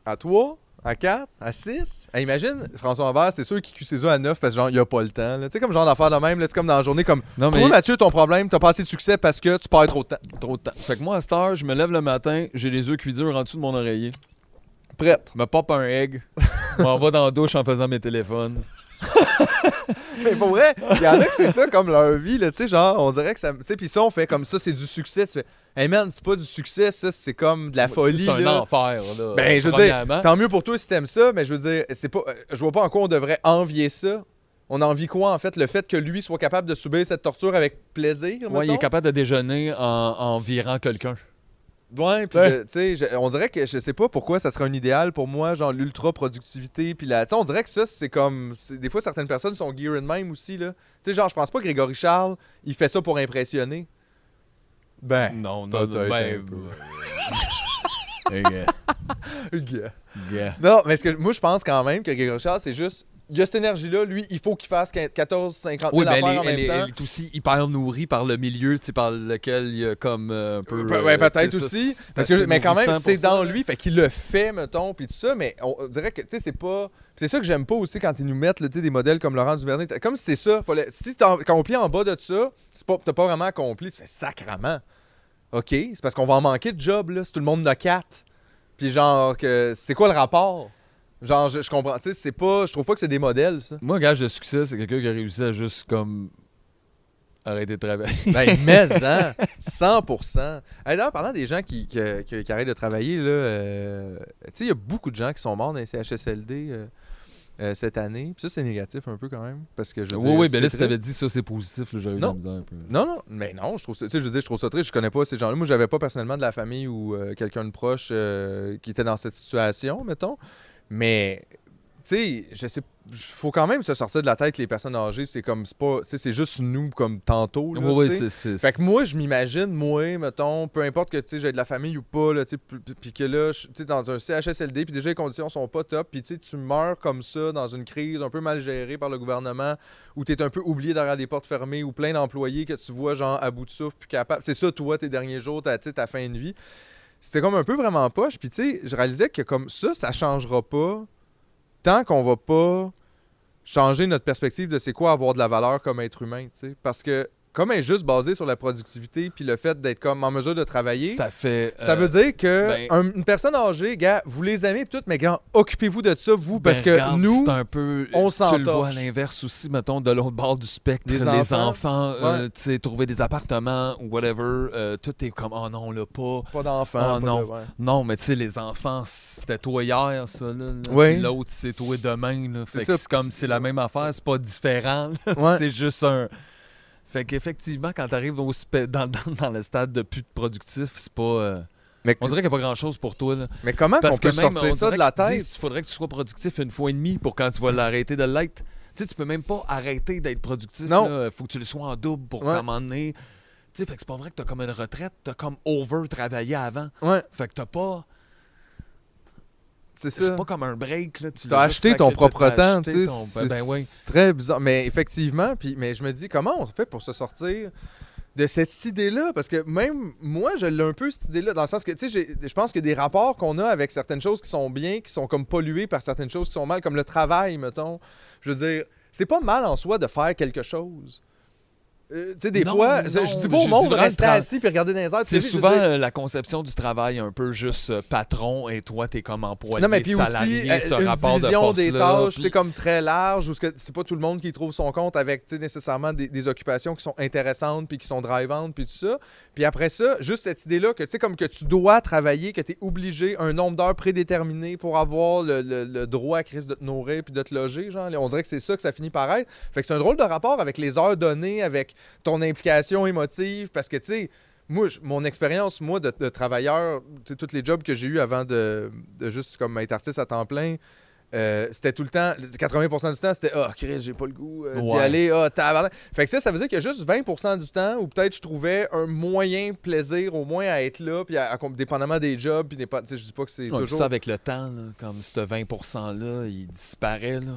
À 3, à 4, à 6. imagine, François Lambert, c'est sûr qu'il cuit ses œufs à 9 parce que genre, il a pas le temps. Tu sais, comme genre d'affaire de même, là, c'est comme dans la journée, comme. Non, Toi, Mathieu, ton problème, t'as pas assez de succès parce que tu perds trop de temps. Trop de temps. Fait que moi, à cette heure, je me lève le matin, j'ai les œufs cuits durs en dessous de mon oreiller. Prête. Je me pop un egg, je m'en vais dans la douche en faisant mes téléphones. Mais pour vrai, il y en a que c'est ça comme leur vie, là, tu sais, genre, on dirait que ça. Tu sais, puis ça, on fait comme ça, c'est du succès. Tu fais, hey man, c'est pas du succès, ça, c'est comme de la folie. C'est un là. enfer, là. Ben, je veux dire, tant mieux pour toi si t'aimes ça, mais je veux dire, c'est pas. euh, Je vois pas en quoi on devrait envier ça. On envie quoi, en fait? Le fait que lui soit capable de subir cette torture avec plaisir, Ouais, il est mettons? capable de déjeuner en, en virant quelqu'un. Ouais, puis Ouais. tu sais, on dirait que je sais pas pourquoi ça serait un idéal pour moi, genre l'ultra productivité, puis la, tu sais, on dirait que ça c'est comme, des fois certaines personnes sont gear and même aussi là. Tu sais, genre je pense pas que Grégory Charles, il fait ça pour impressionner. Ben, Non, non, ben, gars, gars. gars. Non, mais ce que moi je pense quand même que Grégory Charles, c'est juste, il y a cette énergie-là, lui, il faut qu'il fasse 14, 50 000 Oui, elle, affaires est, en même elle est- temps. elle est aussi hyper nourrie par le milieu, tu sais, par lequel il y a comme euh, un peu. Pe- euh, ouais, peut-être ça, aussi. Parce que, mais quand même, c'est ça, dans lui, fait qu'il le fait, mettons, puis tout ça, mais on dirait que, tu sais, c'est pas. C'est ça que j'aime pas aussi quand ils nous mettent, là, tu des modèles comme Laurent Duvernay. Comme si c'est ça. Fallait, si t'as accompli en bas de ça, pas, t'as pas vraiment accompli, tu fais sacrement. OK, c'est parce qu'on va en manquer de job, là, si tout le monde en a quatre. Puis genre, que c'est quoi le rapport? Genre, je, je comprends, tu sais, c'est pas. Je trouve pas que c'est des modèles, ça. Moi, gage de succès, c'est quelqu'un qui a réussi à juste comme arrêter de travailler. Ben, mais, hein, 100%. Hey, D'ailleurs, parlant des gens qui, qui, qui- qui arrêtent de travailler, là, euh, tu sais, il y a beaucoup de gens qui sont morts dans les CHSLD euh, euh, cette année. Puis ça, c'est négatif un peu quand même. Parce que je veux oui, dire, oui, ben là, si t'avais dit ça, c'est positif, j'aurais eu Non. la un peu. Non, non, mais non, je trouve ça, tu sais, je veux dire, je trouve ça triste. Je connais pas ces gens-là. Moi, j'avais pas personnellement de la famille ou euh, quelqu'un de proche euh, qui était dans cette situation, mettons. Mais, tu sais, je sais, faut quand même se sortir de la tête que les personnes âgées, c'est comme, c'est pas, c'est juste nous comme tantôt. Là, Oui, c'est- c'est. Fait que moi, je m'imagine, moi, mettons, peu importe que j'ai de la famille ou pas, là, puis- puis puis que là, tu dans un CHSLD, puis déjà les conditions sont pas top, puis tu meurs comme ça dans une crise un peu mal gérée par le gouvernement, où tu es un peu oublié derrière des portes fermées, ou plein d'employés que tu vois genre à bout de souffle, plus capable. C'est ça, toi, tes derniers jours, ta, ta fin de vie. C'était comme un peu vraiment poche, puis tu sais, je réalisais que comme ça, ça changera pas tant qu'on va pas changer notre perspective de c'est quoi avoir de la valeur comme être humain, tu sais. Parce que comme elle est juste basée sur la productivité puis le fait d'être comme en mesure de travailler, ça, Ça fait. euh, veut dire que ben- un- une personne âgée, gars, vous les aimez pis tout, mais gars, occupez-vous de ça vous ben, parce que regarde, nous, un peu. on Tu s'en le vois à l'inverse aussi, mettons, de l'autre bord du spectre. Des les enfants. enfants, euh, tu sais, trouver des appartements ou whatever, euh, tout est comme, oh non, là, pas. pas d'enfants, Ah, pas de- non. ouais. Non, mais tu sais, les enfants, c'était toi hier, ça, là. là. Oui. L'autre, c'est toi demain, là. Fait C'est ça. comme, c'est la même affaire, c'est pas différent. Ouais. c'est juste un... Fait qu'effectivement, quand t'arrives au spe- dans, dans, dans le stade de plus productif, c'est pas... euh, Mais, On dirait qu'il n'y a pas grand-chose pour toi, là. mais comment Parce qu'on peut même, sortir on ça de la tête? Il faudrait que tu sois productif une fois et demie pour quand tu vas l'arrêter de l'être. Tu sais, tu peux même pas arrêter d'être productif. Non. Il faut que tu le sois en double pour Ouais. qu'à un moment donné... Tu sais, fait que c'est pas vrai que t'as comme une retraite, t'as comme over-travaillé avant. Ouais, Fait que t'as pas... c'est pas comme un break, là. Tu T'as l'as acheté ton propre temps, tu sais. c'est- Ben, ben oui. C'est très bizarre. Mais effectivement, puis, mais je me dis, comment on fait pour se sortir de cette idée-là? Parce que même moi, je l'ai un peu, cette idée-là, dans le sens que, tu sais, je pense que des rapports qu'on a avec certaines choses qui sont bien, qui sont comme polluées par certaines choses qui sont mal, comme le travail, mettons. Je veux dire, c'est pas mal en soi de faire quelque chose. Euh, tu sais, des Non, fois, non, je dis pas au monde de rester assis puis regarder dans les airs. C'est souvent euh, la conception du travail un peu juste euh, patron et toi, t'es comme employé, Non, mais puis aussi, salarié, ce une de des tâches, puis- c'est comme très large, où c'est pas tout le monde qui trouve son compte avec, tu sais, nécessairement des, des occupations qui sont intéressantes, puis qui sont drivantes, puis tout ça. Puis après ça, juste cette idée-là que, tu sais, comme que tu dois travailler, que tu es obligé, un nombre d'heures prédéterminé pour avoir le, le- le droit à crise de te nourrir puis de te loger, genre, on dirait que c'est ça que ça finit par être. Fait que c'est un drôle de rapport avec les heures données, avec ton implication émotive, parce que, tu sais, moi, mon expérience, moi, de, de travailleur, tu sais, tous les jobs que j'ai eu avant de, de juste comme être artiste à temps plein, euh, c'était tout le temps, 80% du temps, c'était Ah, Chris, j'ai pas le goût euh, d'y Ouais. aller, ah, tabarnak. Fait que ça, ça veut dire qu'il y a juste 20% du temps où peut-être je trouvais un moyen plaisir au moins à être là, puis à, à- dépendamment des jobs, puis dépa- tu sais, je dis pas que c'est Ouais, toujours. ça, avec le temps, là, comme ce 20%-là, il disparaît. Là,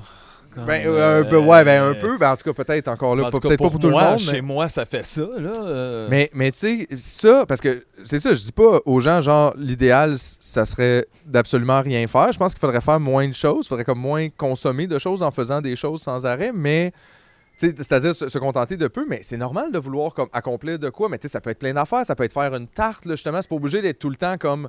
Comme, Ben, euh, un peu, ouais, ben un euh, peu. Ben, en tout cas, peut-être encore là. Peut-être pas pour tout le moi, monde. Chez mais- moi, ça fait ça. Là, euh, Mais, mais tu sais, ça, parce que c'est ça, je dis pas aux gens, genre, l'idéal, ça serait d'absolument rien faire. Je pense qu'il faudrait faire moins de choses, il faudrait comme moins consommer de choses en faisant des choses sans arrêt, mais. C'est-à-dire se, se contenter de peu, mais c'est normal de vouloir comme, accomplir de quoi. Mais tu sais, ça peut être plein d'affaires, ça peut être faire une tarte, là, justement. C'est pas obligé d'être tout le temps comme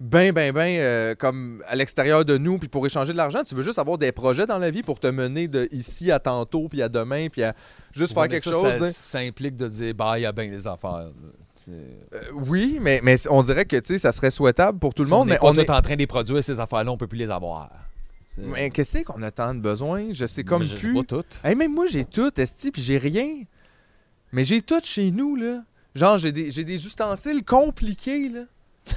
ben, ben, ben, euh, comme à l'extérieur de nous, puis pour échanger de l'argent. Tu veux juste avoir des projets dans la vie pour te mener de ici à tantôt, puis à demain, puis à juste ouais, faire mais quelque ça, chose. Ça, hein. ça implique de dire, bah, il y a bien des affaires. Euh, oui, mais, mais on dirait que tu sais, ça serait souhaitable pour tout le monde, on mais n'est pas on tout est. en train de les produire, ces affaires-là, on peut plus les avoir. Mais qu'est-ce qu'on a tant de besoin? Je sais comme Mais je sais plus. pas toutes. Hey, même moi, j'ai tout, Esti, puis j'ai rien. Mais j'ai tout chez nous, là. Genre, j'ai des, j'ai des ustensiles compliqués, là.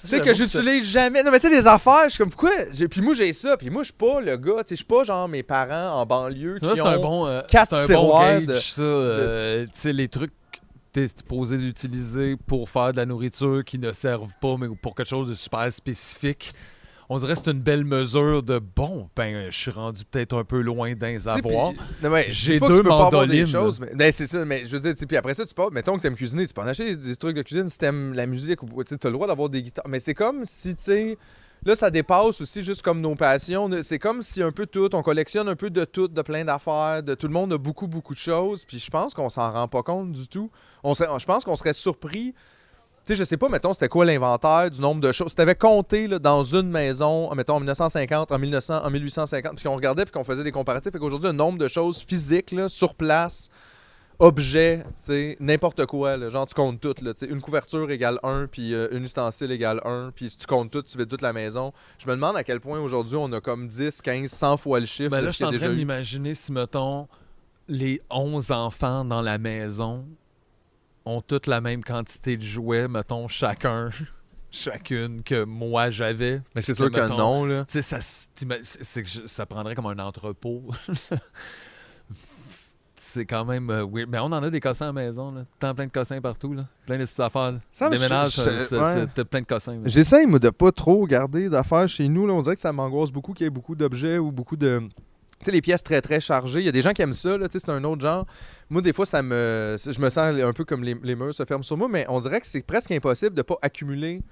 Tu sais, que j'utilise jamais. Non, mais tu sais, les affaires, je suis comme, pourquoi? Puis moi, j'ai ça. Puis moi, je suis pas le gars, tu sais, je suis pas genre mes parents en banlieue Ça, qui c'est ont... un bon, euh, quatre un bon tiroirs de- ça. euh, Tu sais, les trucs que t'es supposé d'utiliser pour faire de la nourriture qui ne servent pas, mais pour quelque chose de super spécifique. On dirait que c'est une belle mesure de bon, ben, je suis rendu peut-être un peu loin d'un Tu avoir. J'ai deux tu peux pas avoir des mandolines. choses, mais ben, c'est ça. Mais je veux dire, tu puis après ça, tu peux, mettons que t'aimes cuisiner, tu peux en acheter des, des trucs de cuisine si t'aimes la musique ou tu as le droit d'avoir des guitares. Mais c'est comme si, tu sais, là, ça dépasse aussi juste comme nos passions. C'est comme si un peu tout, on collectionne un peu de tout, de plein d'affaires, de tout le monde a beaucoup, beaucoup de choses. Puis je pense qu'on s'en rend pas compte du tout. On serait, je pense qu'on serait surpris. Tu sais, je sais pas, mettons, c'était quoi l'inventaire du nombre de choses. Si t'avais compté là, dans une maison, mettons, en 1950, en 1900, en 1850, puis qu'on regardait puis qu'on faisait des comparatifs, et qu'aujourd'hui, un nombre de choses physiques, là, sur place, objets, tu sais, n'importe quoi, là, genre tu comptes tout, là, tu sais, une couverture égale 1, puis euh, un ustensile égale 1, puis si tu comptes tout, tu vides toute la maison. Je me demande à quel point aujourd'hui on a comme 10, 15, 100 fois le chiffre Ben de là, ce je suis en train de m'imaginer si, mettons, les 11 enfants dans la maison ont toutes la même quantité de jouets, mettons, chacun, chacune que moi j'avais. Mais c'est sûr que mettons, non, là. Tu sais, ça, prendrait comme un entrepôt. c'est quand même euh, weird. Mais on en a des cossins à la maison, là. Tant plein de cossins partout, là. Plein de petites affaires. Ça, Déménage, ouais. plein de cossins. J'essaie, moi, de pas trop garder d'affaires chez nous. Là. On dirait que ça m'angoisse beaucoup qu'il y ait beaucoup d'objets ou beaucoup de. Tu sais, les pièces très, très chargées. Il y a des gens qui aiment ça, là, tu sais, c'est un autre genre. Moi, des fois, ça me. Je me sens un peu comme les, les murs se ferment sur moi, mais on dirait que c'est presque impossible de pas accumuler.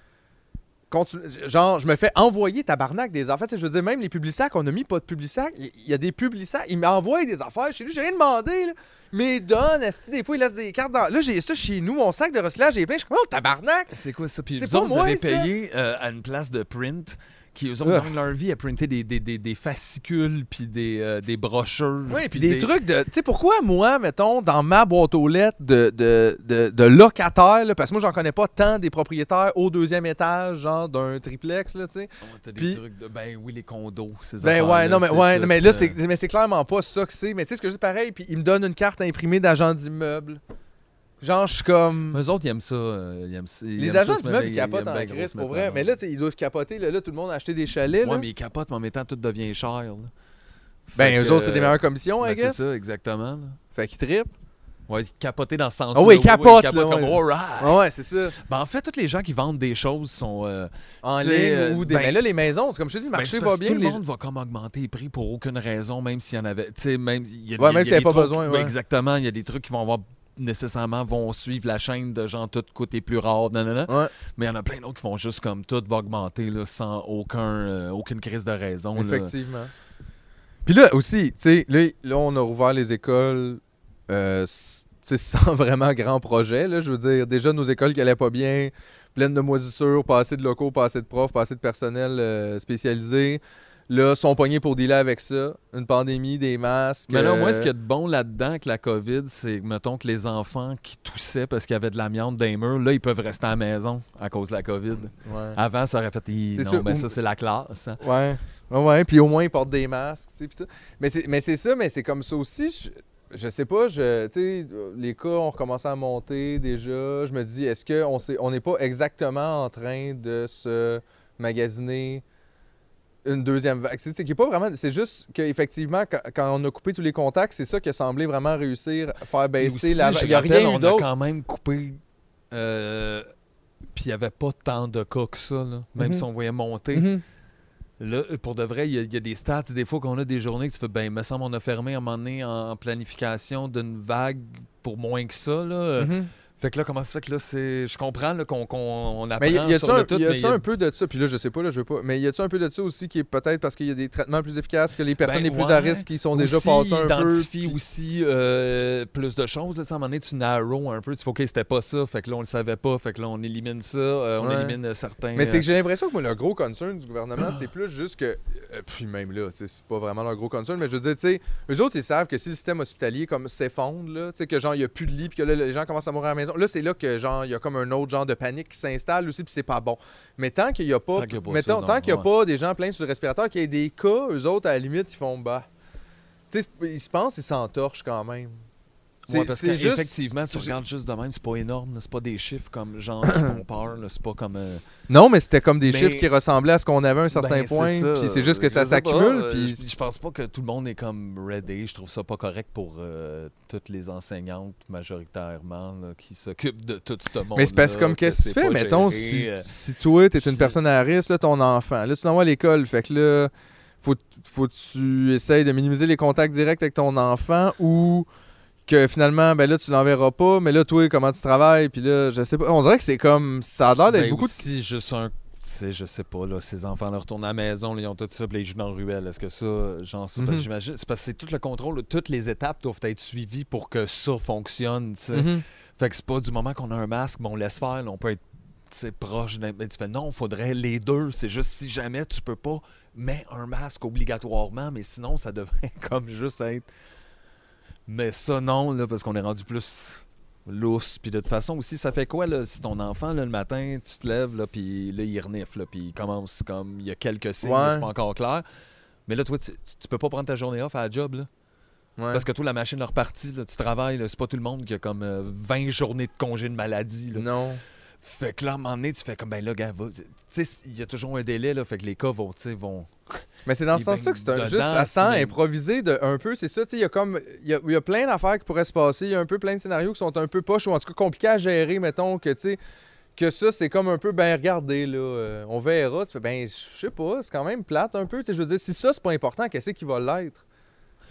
Continu- Genre, je me fais envoyer tabarnak des affaires. Tu sais, je veux dire, même les publisacs, on a mis pas de publisacs. Il il y a des publisacs. Ils m'envoient des affaires chez lui. J'ai rien demandé, là. Mais esti, des fois, ils laissent des cartes dans. Là, j'ai ça chez nous. Mon sac de recyclage est plein. Je suis comme, oh, tabarnak! C'est quoi ça? Puis C'est vous pas autres, vous avez payé euh, à une place de print qui, eux autres, Ah. gagnent leur vie à printer des, des, des, des fascicules puis des, euh, des brochures. Oui, puis des, trucs de. Tu sais, pourquoi moi, mettons, dans ma boîte aux lettres de, de, de, de locataire, là, parce que moi, j'en connais pas tant des propriétaires au deuxième étage, genre d'un triplex, là, tu sais. Oh, t'as des trucs de. Ben oui, les condos. Ces Ben ouais, non, mais, ouais, tout, mais là, euh, c'est, mais c'est clairement pas ça que c'est. Mais tu sais, ce que je dis pareil, puis il me donne une carte imprimée d'agent d'immeuble. Genre, je suis comme. Eux autres, ils aiment ça. euh, ils aiment ça- ils Les aiment ça agents se d'immeuble, mettre- ils capotent aiment en bien crise, se pour mettre vrai. Mais là, tu sais, ils doivent capoter. Là, là, tout le monde a acheté des chalets. Ouais, là. mais ils capotent, mais en même temps, tout devient cher. là. Ben, eux que, autres, c'est des meilleures commissions, ben, I guess. C'est ça, exactement. là. Fait qu'ils trippent. Ouais, capoter dans ce sens Ah ouais, ils capotent, là, comme ouais. alright. Ouais, ouais, c'est ça. Ben, en fait, tous les gens qui vendent des choses sont. euh, En tu sais, ligne euh, ou des. ben, mais là, les maisons, c'est comme je te dis, le Ben, marché c'est va parce que bien. Tout le les- monde va comme augmenter les prix pour aucune raison, même s'il y en avait. Tu sais, même. il Y a, Ouais, il y a- même il y s'il y a avait des pas trucs- besoin, ouais, ouais. Exactement. Il y a des trucs qui vont avoir nécessairement vont suivre la chaîne de gens tout côté plus rare, nanana. Ouais. mais il y en a plein d'autres qui vont juste comme tout va augmenter là, sans aucun, euh, aucune crise de raison. là. Effectivement. Puis là aussi, tu sais, là, là, on a rouvert les écoles. euh, s- tu sais, sans vraiment grand projet. Là, je veux dire, déjà, nos écoles qui allaient pas bien, pleines de moisissures, pas assez de locaux, pas assez de profs, pas assez de personnel euh, spécialisé. Là, sont pognés pour dealer avec ça. Une pandémie, des masques. Mais là, moi, euh, ce qu'il y a de bon là-dedans avec la COVID, c'est, mettons, que les enfants qui toussaient parce qu'il y avait de l'amiante dans les murs, là, ils peuvent rester à la maison à cause de la COVID. Ouais. Avant, ça aurait fait. Non, sûr, mais ou- ça, c'est la classe. hein. Ouais. Ouais. Puis au moins, ils portent des masques, tu sais, tout. Mais c'est, mais c'est ça, mais c'est comme ça aussi. Je, je sais pas, je, tu sais, les cas ont recommencé à monter déjà. Je me dis, est-ce qu'on sait, on n'est pas exactement en train de se magasiner une deuxième vague? C'est, pas vraiment. C'est juste qu'effectivement, quand, quand on a coupé tous les contacts, c'est ça qui a semblé vraiment réussir à faire baisser aussi, la vague. Il n'y a rien eu on a quand même coupé. euh, Puis il n'y avait pas tant de cas que ça, là. même Mhm. si on voyait monter. Mhm. Là, pour de vrai, il y, a- il y a des stats. Des fois qu'on a des journées que tu fais, ben, il me semble on a fermé à un moment donné en planification d'une vague pour moins que ça. Là. Mhm. Fait que là, comment ça fait que là, c'est. Je comprends qu'on on apprend Mais y a- y a-tu sur un, le tout, y mais y a- un peu de ça? Puis là, je sais pas, là, je veux pas. Mais y a-tu un peu de ça aussi qui est peut-être parce qu'il y a des traitements plus efficaces, que les personnes Ben, les plus ouais. à risque qui sont déjà passées un peu? puis- aussi euh, plus de choses. là, à un moment donné, tu narrow un peu. Tu fais, OK, c'était pas ça. Fait que là, on le savait pas. Fait que là, on élimine ça. euh, on Ouais. élimine euh, certains. Mais c'est que j'ai l'impression que moi, le gros concern du gouvernement, c'est plus juste que. puis même là, c'est pas vraiment leur gros concern, mais je veux dire, tu sais, eux autres, ils savent que si le système hospitalier comme s'effondre, là, tu sais, que genre, il y a plus de lits, puis que là, les gens commencent à mourir à la maison, là, c'est là que genre, il y a comme un autre genre de panique qui s'installe aussi, puis c'est pas bon. Mais tant qu'il y a pas. Tant qu'il y a pas tant qu'il y a ouais. pas des gens pleins sur le respirateur, qu'il y ait des cas, eux autres, à la limite, ils font bah. Tu sais, ils se pensent, ils s'entorchent quand même. Ouais, parce c'est juste- qu'effectivement, tu regardes juste de même, c'est pas énorme. C'est pas des chiffres comme genre qui font peur. C'est pas comme. euh, Non, mais c'était comme des Mais- chiffres qui ressemblaient à ce qu'on avait à un certain Ben, point. Puis c'est juste que Je ça s'accumule. euh, Puis je, je pense pas que tout le monde est comme ready. Je trouve ça pas correct pour euh, toutes les enseignantes majoritairement là, qui s'occupent de tout ce monde. Mais c'est parce que comme qu'est-ce que tu fais, mettons, si, si toi, t'es une personne à risque, là, ton enfant, là, tu l'envoies à l'école, fait que là, faut, faut que tu essayes de minimiser les contacts directs avec ton enfant ou que finalement, ben là, tu l'enverras pas, mais là, toi, comment tu travailles, puis là, je sais pas, on dirait que c'est comme, ça a l'air d'être Ben, beaucoup de... aussi, juste un. tu sais, je sais pas, là, ces enfants là, retournent à la maison, là, ils ont tout ça, puis ils jouent dans la ruelle. Est-ce que ça, parce Mhm. que j'imagine, c'est parce que c'est tout le contrôle, toutes les étapes doivent être suivies pour que ça fonctionne, tu sais. Mhm. Fait que c'est pas du moment qu'on a un masque, mais on laisse faire, là, on peut être sais, proche d'un. Mais tu fais non, faudrait les deux. C'est juste si jamais tu peux pas, mets un masque obligatoirement, mais sinon ça devrait comme juste être. Mais ça, non, là, parce qu'on est rendu plus lousse. Puis de toute façon aussi, ça fait quoi, là, si ton enfant, là, le matin, tu te lèves, là, puis là, il renifle, là, puis il commence comme. Il y a quelques signes, Ouais. c'est pas encore clair. Mais là, toi, tu, peux pas prendre ta journée off à la job, là. Ouais. Parce que toi, la machine est repartie, là, tu travailles, c'est pas tout le monde qui a comme euh, 20 journées de congé de maladie. Là. Non. Fait que là, à un moment donné, tu fais comme, ben là, gars, tu sais, il y a toujours un délai, là, fait que les cas vont, tu sais, vont... Mais c'est dans ce sens-là que c'est un, juste à il- improvisé de un peu. C'est ça, tu sais, il y a comme. Il y a, y a plein d'affaires qui pourraient se passer. Il y a un peu plein de scénarios qui sont un peu poches ou en tout cas compliqués à gérer, mettons, que tu sais. Que ça, c'est comme un peu, ben regardez, là, euh, on verra. Tu fais, ben, je sais pas, c'est quand même plate un peu. Tu sais, je veux dire, si ça, c'est pas important, qu'est-ce qui va l'être?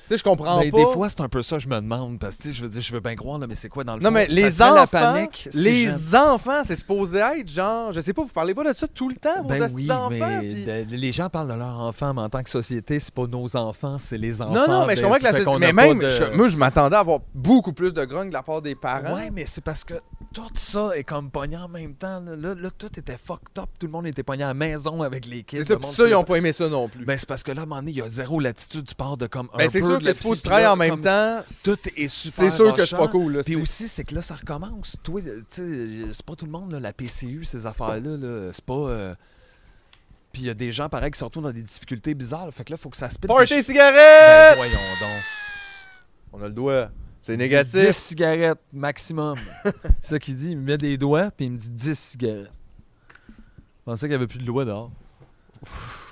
Tu sais, je comprends Ben, pas. des fois, c'est un peu ça, je me demande, parce que, je veux dire, je veux bien croire, là, mais c'est quoi dans le Non, fond? mais Ça les enfants, la panique, si les enfants, c'est supposé être genre, je sais pas, vous parlez pas de ça tout le temps, vos Ben oui, d'enfants. mais puis- de- les gens parlent de leurs enfants, mais en tant que société, c'est pas nos enfants, c'est les enfants. Non, non, mais je comprends que la société. Mais même, de- je- moi, je m'attendais à avoir beaucoup plus de grogne de la part des parents. Ouais, mais c'est parce que tout ça est comme pogné en même temps. Là, Là, là, tout était fucked up. Tout le monde était pogné à la maison avec les kids. C'est ça, ça, ils faisait ont pas aimé ça non plus. Ben, c'est parce que là, à un moment donné, il y a zéro latitude. Tu pars de comme un Ben, c'est sûr que s'il faut tu travailles en même comme temps, Tout est super c'est sûr que c'est pas cool. Puis aussi, c'est que là, ça recommence. Toi, c'est pas tout le monde, là, la PCU, ces affaires-là. Là, c'est pas. euh, Puis il y a des gens, pareil, qui se retrouvent dans des difficultés bizarres. Fait que là, il faut que ça se pète. Party Ben, cigarette! voyons donc. On a le doigt. C'est 10 négatif. cigarettes maximum. c'est ça qu'il dit. Il me met des doigts, puis il me dit 10 cigarettes. Je pensais qu'il n'y avait plus de doigts dehors.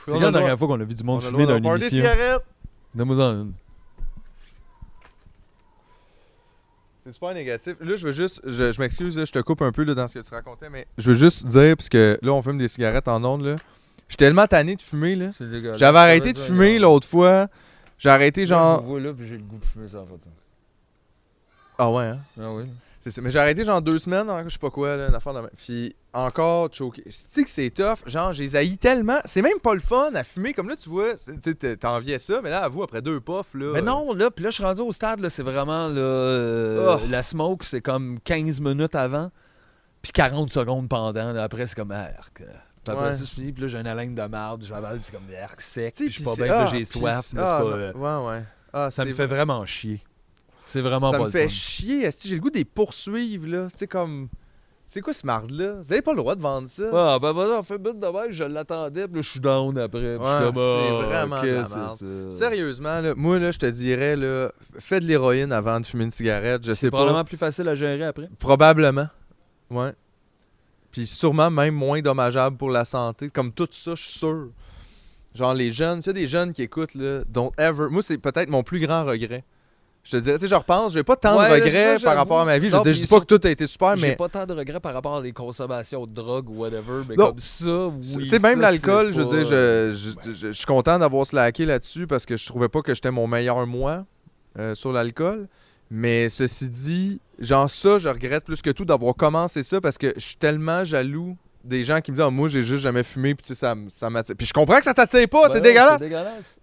C'est quand la dernière fois qu'on a vu du On monde fumer dans une émission? cigarette! Donne-moi en une. C'est super négatif. Là, je veux juste. Je, je m'excuse, je te coupe un peu là, dans ce que tu racontais, mais je veux juste dire, parce que là, on fume des cigarettes en ondes, là. Je suis tellement tanné de fumer, là. J'avais arrêté de fumer l'autre fois. J'ai arrêté genre. là, puis j'ai le goût de fumer ça en fait. Ah ouais, hein? Ah oui. C'est ça. Mais j'ai arrêté genre deux semaines, hein, je sais pas quoi, là, une affaire de même. Puis encore choqué. C'est que c'est tough. Genre, j'ai haïs tellement. C'est même pas le fun à fumer. Comme là, tu vois, tu t'enviais ça, mais là, avoue, après deux puffs, là. Mais non, là, puis là, je suis rendu au stade, là, c'est vraiment, là, euh, Oh. la smoke, c'est comme 15 minutes avant, puis 40 secondes pendant. là, après, c'est comme, arc. Puis après Ouais. ça, je finis, puis là, j'ai une haleine de marde, je puis c'est comme, arc sec, puis je suis pas bien, ah, j'ai soif, mais c'est ah, pas... euh, Ouais, ouais. Ah, ça me fait vraiment chier. C'est vraiment Ça pas me le fait fun. chier. J'ai le goût des poursuivre, là. Tu sais, comme. C'est quoi ce marde-là? Vous avez pas le droit de vendre ça? Ah, ben voilà, on fait bête de même, je l'attendais, puis là, je suis down après. Ouais, c'est ah, vraiment de la merde. c'est ça? Sérieusement, là, moi, là, je te dirais, là, fais de l'héroïne avant de fumer une cigarette. Je sais C'est pas. probablement plus facile à gérer après. Probablement. Ouais. Puis sûrement même moins dommageable pour la santé. Comme tout ça, je suis sûr. Genre les jeunes, tu sais, des jeunes qui écoutent, là, don't ever. Moi, c'est peut-être mon plus grand regret. Je te dirais, tu sais, je repense, j'ai pas tant Ouais, de regrets par rapport à ma vie. Je Non, dire, je dis pas que tout a été super, J'ai mais. pas tant de regrets par rapport à les consommations de drogue ou whatever, mais Non. comme ça, oui. Tu sais, même l'alcool, je veux pas- dire, je, je, je- je suis content d'avoir slacké là-dessus parce que je trouvais pas que j'étais mon meilleur moi euh, sur l'alcool. Mais ceci dit, genre ça, je regrette plus que tout d'avoir commencé ça parce que je suis tellement jaloux des gens qui me disent Ah, Moi, j'ai juste jamais fumé, puis tu sais, ça, ça m'attire. Puis je comprends que ça t'attire pas, Ben c'est dégueulasse.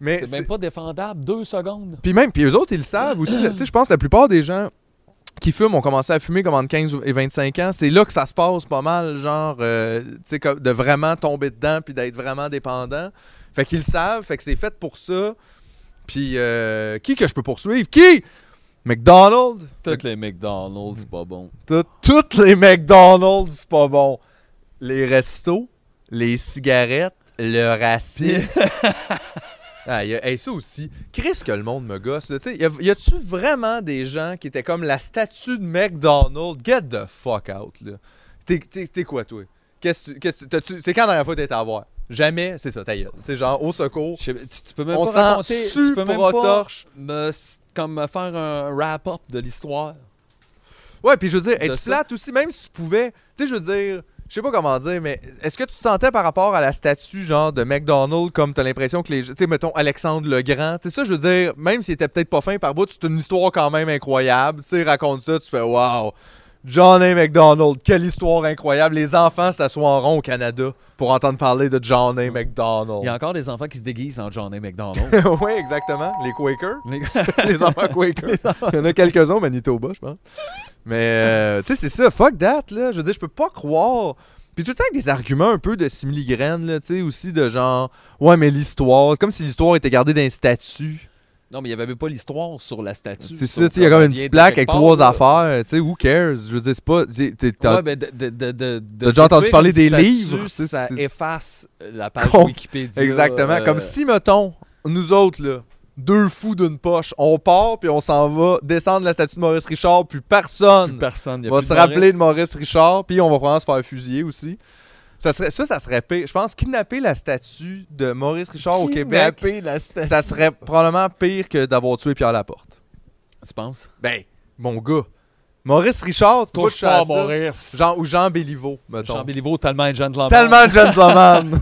Mais C'est même pas défendable, deux secondes. Puis même, puis eux autres, ils le savent aussi. là. Tu sais, je pense que la plupart des gens qui fument ont commencé à fumer comme entre 15 et 25 ans. C'est là que ça se passe pas mal, genre, euh, tu sais, de vraiment tomber dedans puis d'être vraiment dépendant. Fait qu'ils le savent, fait que c'est fait pour ça. Puis euh, qui que je peux poursuivre? Qui? McDonald's? Toutes les McDonald's, c'est pas bon. Tout- Toutes les McDonald's, c'est pas bon. Les restos, les cigarettes, le racisme. ah, y a, hey, ça aussi. Chris que le monde me gosse. là. Tu y a- y a-tu vraiment des gens qui étaient comme la statue de McDonald's? Get the fuck out, là. T'es, t'es- t'es quoi, toi? Qu'est-ce que tu- qu'est-ce que t'as-tu- c'est quand la dernière fois que t'es à voir? Jamais, c'est ça, ta gueule. Tu sais, genre, au secours. Tu, tu peux même On pas s'en raconter, tu peux même pour pas torche. me, comme me faire un wrap-up de l'histoire. Ouais, puis je veux dire, être flat aussi, même si tu pouvais. Tu sais, je veux dire, je sais pas comment dire, mais est-ce que tu te sentais par rapport à la statue, genre, de McDonald's, comme t'as l'impression que les. Tu sais, mettons, Alexandre le Grand. Tu sais, ça, je veux dire, même s'il était peut-être pas fin par bout, c'est une histoire quand même incroyable. Tu sais, raconte ça, tu fais, waouh. John A. McDonald, quelle histoire incroyable. Les enfants s'assoient en rond au Canada pour entendre parler de John A. McDonald. Il y a encore des enfants qui se déguisent en John A. McDonald. oui, exactement. Les Quakers. Les- les enfants Quakers. Il y en a quelques-uns au Manitoba, je pense. Mais, euh, tu sais, c'est ça. Fuck that, là. Je veux dire, je peux pas croire. Puis tout le temps avec des arguments un peu de simili-graines, là, tu sais, aussi de genre, ouais, mais l'histoire, comme si l'histoire était gardée d'un statut. Non, mais il y avait même pas l'histoire sur la statue. C'est ça, il y a comme une petite plaque avec trois affaires, tu sais, who cares? Je veux dire, c'est pas. t'as- déjà entendu parler des livres, Ça efface la page Wikipédia. Exactement. euh, Comme si, mettons, nous autres, là, deux fous d'une poche, on part, puis on s'en va descendre la statue de Maurice Richard, puis personne plus personne. va se rappeler de Maurice Richard, puis on va probablement se faire fusiller aussi. Ça, serait, ça, ça serait pire. Je pense kidnapper la statue de Maurice Richard au Québec, Kidnapper la statue. ça serait probablement pire que d'avoir tué Pierre Laporte. Tu penses? Ben, mon gars. Maurice Richard, tu Touche pas à ça. Maurice. Jean, ou Jean Béliveau, mettons. Jean Béliveau, tellement un gentleman. Tellement de gentleman.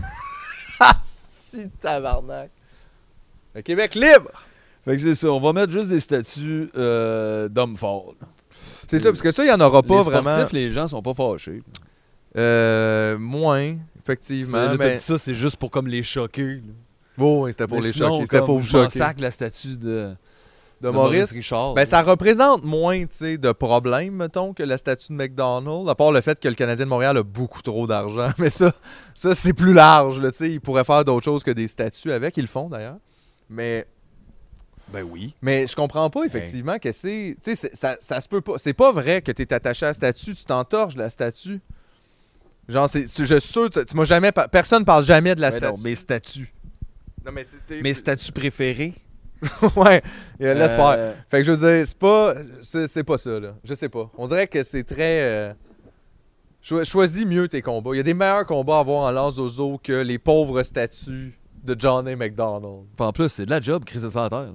Ah, si tabarnak. Le Québec libre. Fait que c'est ça, on va mettre juste des statues euh, d'hommes forts. C'est ça, parce que ça, il n'y en aura pas les vraiment. les gens sont pas fâchés. Euh, moins, effectivement. là, mais... dit ça, c'est juste pour comme les choquer. Bon, c'était pour Mais les sinon, choquer. C'était pour vous choquer. sac la statue de, De Maurice. Richard. Ben, ça représente moins, tu de problèmes, mettons, que la statue de McDonald's. À part le fait que le Canadien de Montréal a beaucoup trop d'argent. Mais ça, ça c'est plus large, là, tu. Ils pourraient faire d'autres choses que des statues avec. Ils le font, d'ailleurs. Mais, Ben oui. mais je comprends pas, effectivement, que c'est... Tu sais, ça, ça se peut pas. C'est pas vrai que t'es attaché à la statue. Tu t'entorches la statue. Genre, c'est, je suis sûr... Tu, tu m'as jamais... par- Personne parle jamais de la Ben non, statue. mes statues. Non, mais c'était... Mes statues préférées. ouais, euh, laisse faire. Euh, Fait que je veux dire, c'est pas. C'est c'est pas ça, là. Je sais pas. On dirait que c'est très. euh, cho- choisis mieux tes combats. Il y a des meilleurs combats à avoir en lance que les pauvres statues de John A. McDonald. En plus, c'est de la job, Chris de terre.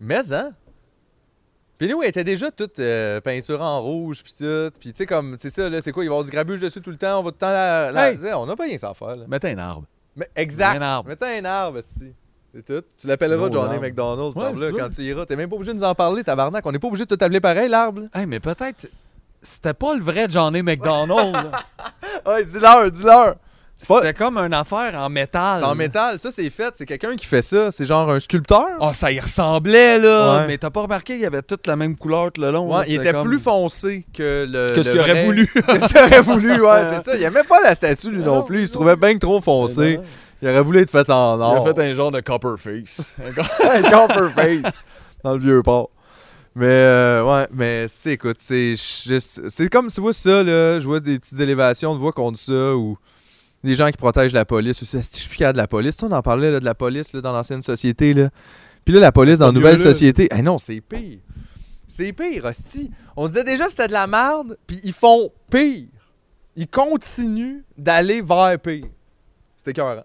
Mais, hein? Puis nous, elle était déjà toute euh, peinture en rouge, puis tout. Puis tu sais, comme, c'est ça, là, c'est quoi? Il va y avoir du grabuge dessus tout le temps, on va tout le temps la. Hey! On n'a pas rien à faire, là. Mettez un arbre. Mais, exact. Un arbre. Mettez un arbre, esti. C'est tout. Tu l'appelleras Gros John A. arbre. McDonald, Ouais, semble, quand tu iras. T'es même pas obligé de nous en parler, tabarnak. On n'est pas obligé de te tabler pareil, l'arbre. Hey, mais peut-être. c'était pas le vrai Johnny McDonald. Ouais, dis-leur, dis-leur. C'est pas. C'était comme une affaire en métal. En métal, ça c'est fait, c'est quelqu'un qui fait ça, c'est genre un sculpteur. Oh, ça y ressemblait, là. Ouais. Mais t'as pas remarqué qu'il y avait toute la même couleur tout le long. Ouais, là, il était comme- plus foncé que le. que ce qu'il aurait voulu. que ce qu'il aurait voulu, ouais, c'est ça. Il aimait pas la statue lui non plus, il se trouvait bien que trop foncé. Il aurait voulu être fait en Il or. a fait un genre de copperface. un Copperface dans le vieux port. Mais euh, ouais, mais c'est écoute, c'est juste- c'est comme tu vois ça là, je vois des petites élévations de voix contre ça ou des gens qui protègent la police aussi. Suis plus de la police, on en parlait là, de la police là, dans l'ancienne société là. Puis là la police dans la nouvelle là. société, eh non, c'est pire. C'est pire, hostie. On disait déjà que c'était de la merde, puis ils font pire. Ils continuent d'aller vers pire. C'était écœurant.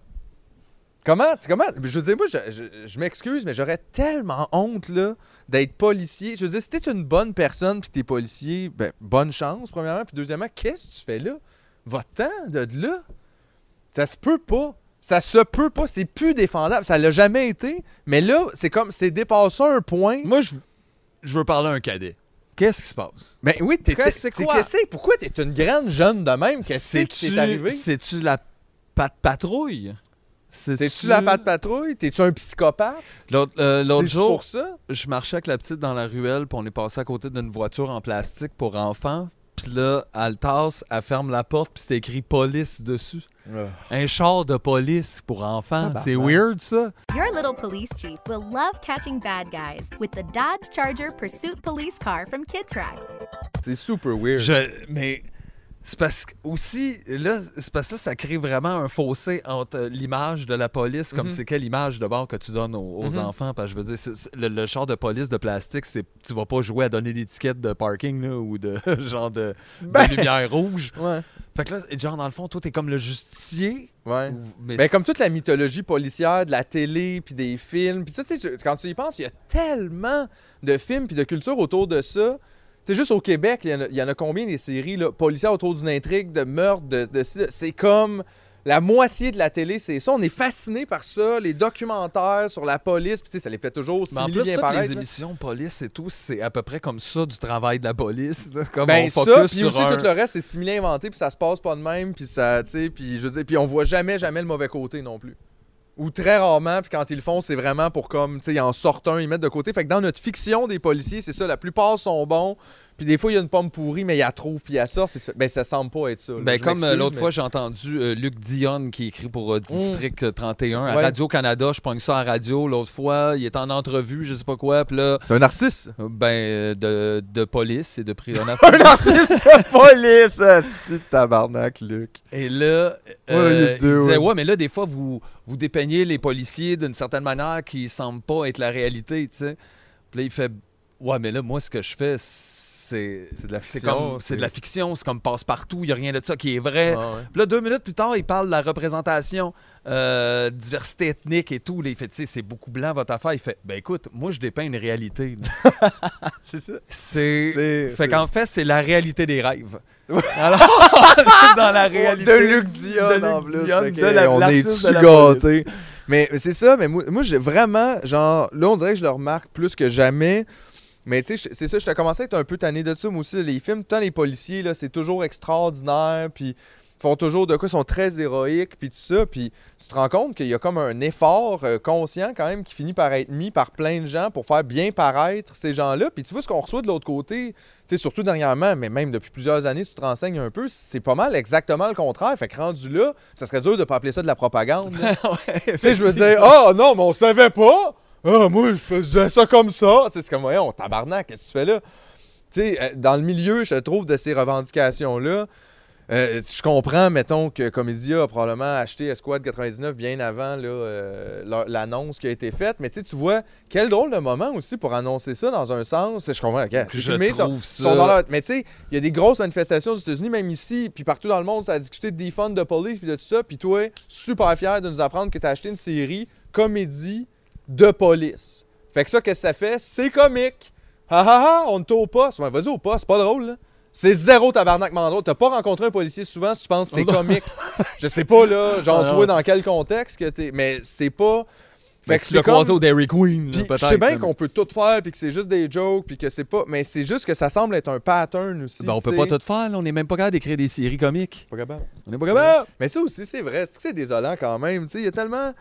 Comment, comment, je veux dire, moi, je, je- je m'excuse, mais j'aurais tellement honte, là, d'être policier. Je veux dire, si t'es une bonne personne puis t'es policier, ben, bonne chance, premièrement. Puis deuxièmement, qu'est-ce que tu fais là? Va-t'en de là. Ça se peut pas. Ça se peut pas. C'est plus défendable. Ça l'a jamais été. Mais là, c'est comme, c'est dépassé un point. Moi, je, je veux parler à un cadet. Qu'est-ce qui se passe? Ben oui, t'es, Qu'est-ce que c'est? Pourquoi t'es une grande jeune de même? Qu'est-ce qui t'est arrivé? C'est-tu la patte patrouille? C'est-tu la patte patrouille? T'es-tu un psychopathe? L'autre euh, jour, pour ça? je marchais avec la petite dans la ruelle, puis on est passé à côté d'une voiture en plastique pour enfants. Puis là, elle tasse, elle ferme la porte, puis c'est écrit police dessus. Un char de police pour enfants. Tabarnak. C'est weird, ça. Your little police chief will love catching bad guys with the Dodge Charger Pursuit Police Car from Kid Tracks. C'est super weird. Je, mais c'est parce que aussi, là, c'est parce que là, ça crée vraiment un fossé entre l'image de la police, comme Mhm. c'est quelle image de bord que tu donnes aux, aux Mhm. enfants. Parce que je veux dire, le, le char de police de plastique, c'est tu vas pas jouer à donner l'étiquette de parking là, ou de genre de, de Ben. lumière rouge. Ouais. Fait que là, genre, dans le fond, toi, t'es comme le justicier. Ouais. ou- mais Ben, comme toute la mythologie policière de la télé, puis des films. Puis ça, tu sais, quand tu y penses, il y a tellement de films puis de culture autour de ça. Sais, juste au Québec, il y en a- il y, en a combien des séries là, policières autour d'une intrigue, de meurtre, de, C'est comme la moitié de la télé, c'est ça. On est fasciné par ça. Les documentaires sur la police, puis tu sais, ça les fait toujours Mais en plus, bien toutes paraître. les émissions police et tout, c'est à peu près comme ça du travail de la police. là. Comme Ben on ça, puis sur aussi un- tout le reste, c'est similé inventé, puis ça se passe pas de même, puis ça, tu sais, puis je veux dire, puis on voit jamais, jamais le mauvais côté non plus. Ou très rarement, puis quand ils font, c'est vraiment pour comme, tu sais, en sortent un, ils mettent de côté. Fait que dans notre fiction des policiers, c'est ça, la plupart sont bons, puis des fois, il y a une pomme pourrie, mais ils la trouvent, puis ils la sortent, puis tu fais, ben ça semble pas être ça. là. Ben, Je comme euh, m'excuse, l'autre mais- fois, j'ai entendu euh, Luc Dion qui écrit pour euh, District euh, 31 à Ouais. Radio-Canada. Je pogne ça à radio. L'autre fois, il est en entrevue, je sais pas quoi. Puis là, T'es un artiste? euh, ben, euh, de, de police et de prix Un artiste de police, c'est de tabarnak, Luc. Et là, euh, you il disait, doing? ouais, mais là, des fois, vous, vous dépeignez les policiers d'une certaine manière qui semble pas être la réalité, tu sais. Puis là, il fait, ouais, mais là, moi, ce que je fais, c'est... C'est de la fiction, c'est de la fiction, c'est comme passe-partout, il n'y a rien de ça qui est vrai. Ah ouais. Puis là, deux minutes plus tard, il parle de la représentation, euh, diversité ethnique et tout. Là, il fait, tu sais, c'est beaucoup blanc votre affaire. Il fait, ben écoute, moi, je dépeins une réalité. C'est ça. C'est. Fait c'est- qu'en fait, c'est la réalité des rêves. Alors, dans la réalité. De Luc Dion, de en plus. Dion, de la- on est gâtés. Mais c'est ça, mais moi, moi, j'ai vraiment, genre, là, on dirait que je le remarque plus que jamais. Mais tu sais, c'est ça, je t'ai commencé à être un peu tanné de ça, moi aussi. les films, temps, les policiers, là, c'est toujours extraordinaire, puis ils font toujours de quoi, ils sont très héroïques, puis tout ça. Puis tu te rends compte qu'il y a comme un effort euh, conscient, quand même, qui finit par être mis par plein de gens pour faire bien paraître ces gens-là. Puis tu vois ce qu'on reçoit de l'autre côté, tu sais, surtout dernièrement, mais même depuis plusieurs années, si tu te renseignes un peu, c'est pas mal exactement le contraire. Fait que rendu là, ça serait dur de pas appeler ça de la propagande. tu sais, je veux dire, oh non, mais on savait pas! Ah, moi, je faisais ça comme ça! Tu sais, c'est comme, voyons, tabarnak, qu'est-ce que tu fais là? Tu sais, euh, dans le milieu, je trouve, de ces revendications-là, euh, je comprends, mettons, que Comédia a probablement acheté Esquad 99 bien avant euh, l'annonce qui a été faite. Mais tu sais, tu vois, quel drôle de moment aussi pour annoncer ça dans un sens. Je comprends, ok, c'est Je filmé, sont- ça- sont dans leur- Mais tu sais, il y a des grosses manifestations aux États-Unis, même ici, puis partout dans le monde, ça a discuté de defund de police, puis de tout ça. Puis toi, super fier de nous apprendre que tu as acheté une série comédie de police. Fait que ça, qu'est-ce que ça fait? C'est comique. Ha ha ha, on ne t'a au poste. Ouais, vas-y au poste, c'est pas drôle, là. C'est zéro tabarnak mandro. T'as pas rencontré un policier souvent si tu penses que c'est comique? Je sais pas, là, genre Ah toi, dans quel contexte que t'es. Mais c'est pas. Fait que tu l'as croisé au Dairy Queen. là, je sais bien qu'on peut tout faire, puis que c'est juste des jokes, puis que c'est pas. Mais c'est juste que ça semble être un pattern aussi. Ben, on peut tu pas tout faire, là. on est même pas capable d'écrire des séries comiques. Pas capable. On est pas capable. Mais ça aussi, c'est vrai. C'est désolant quand même. Tu sais, il y a tellement.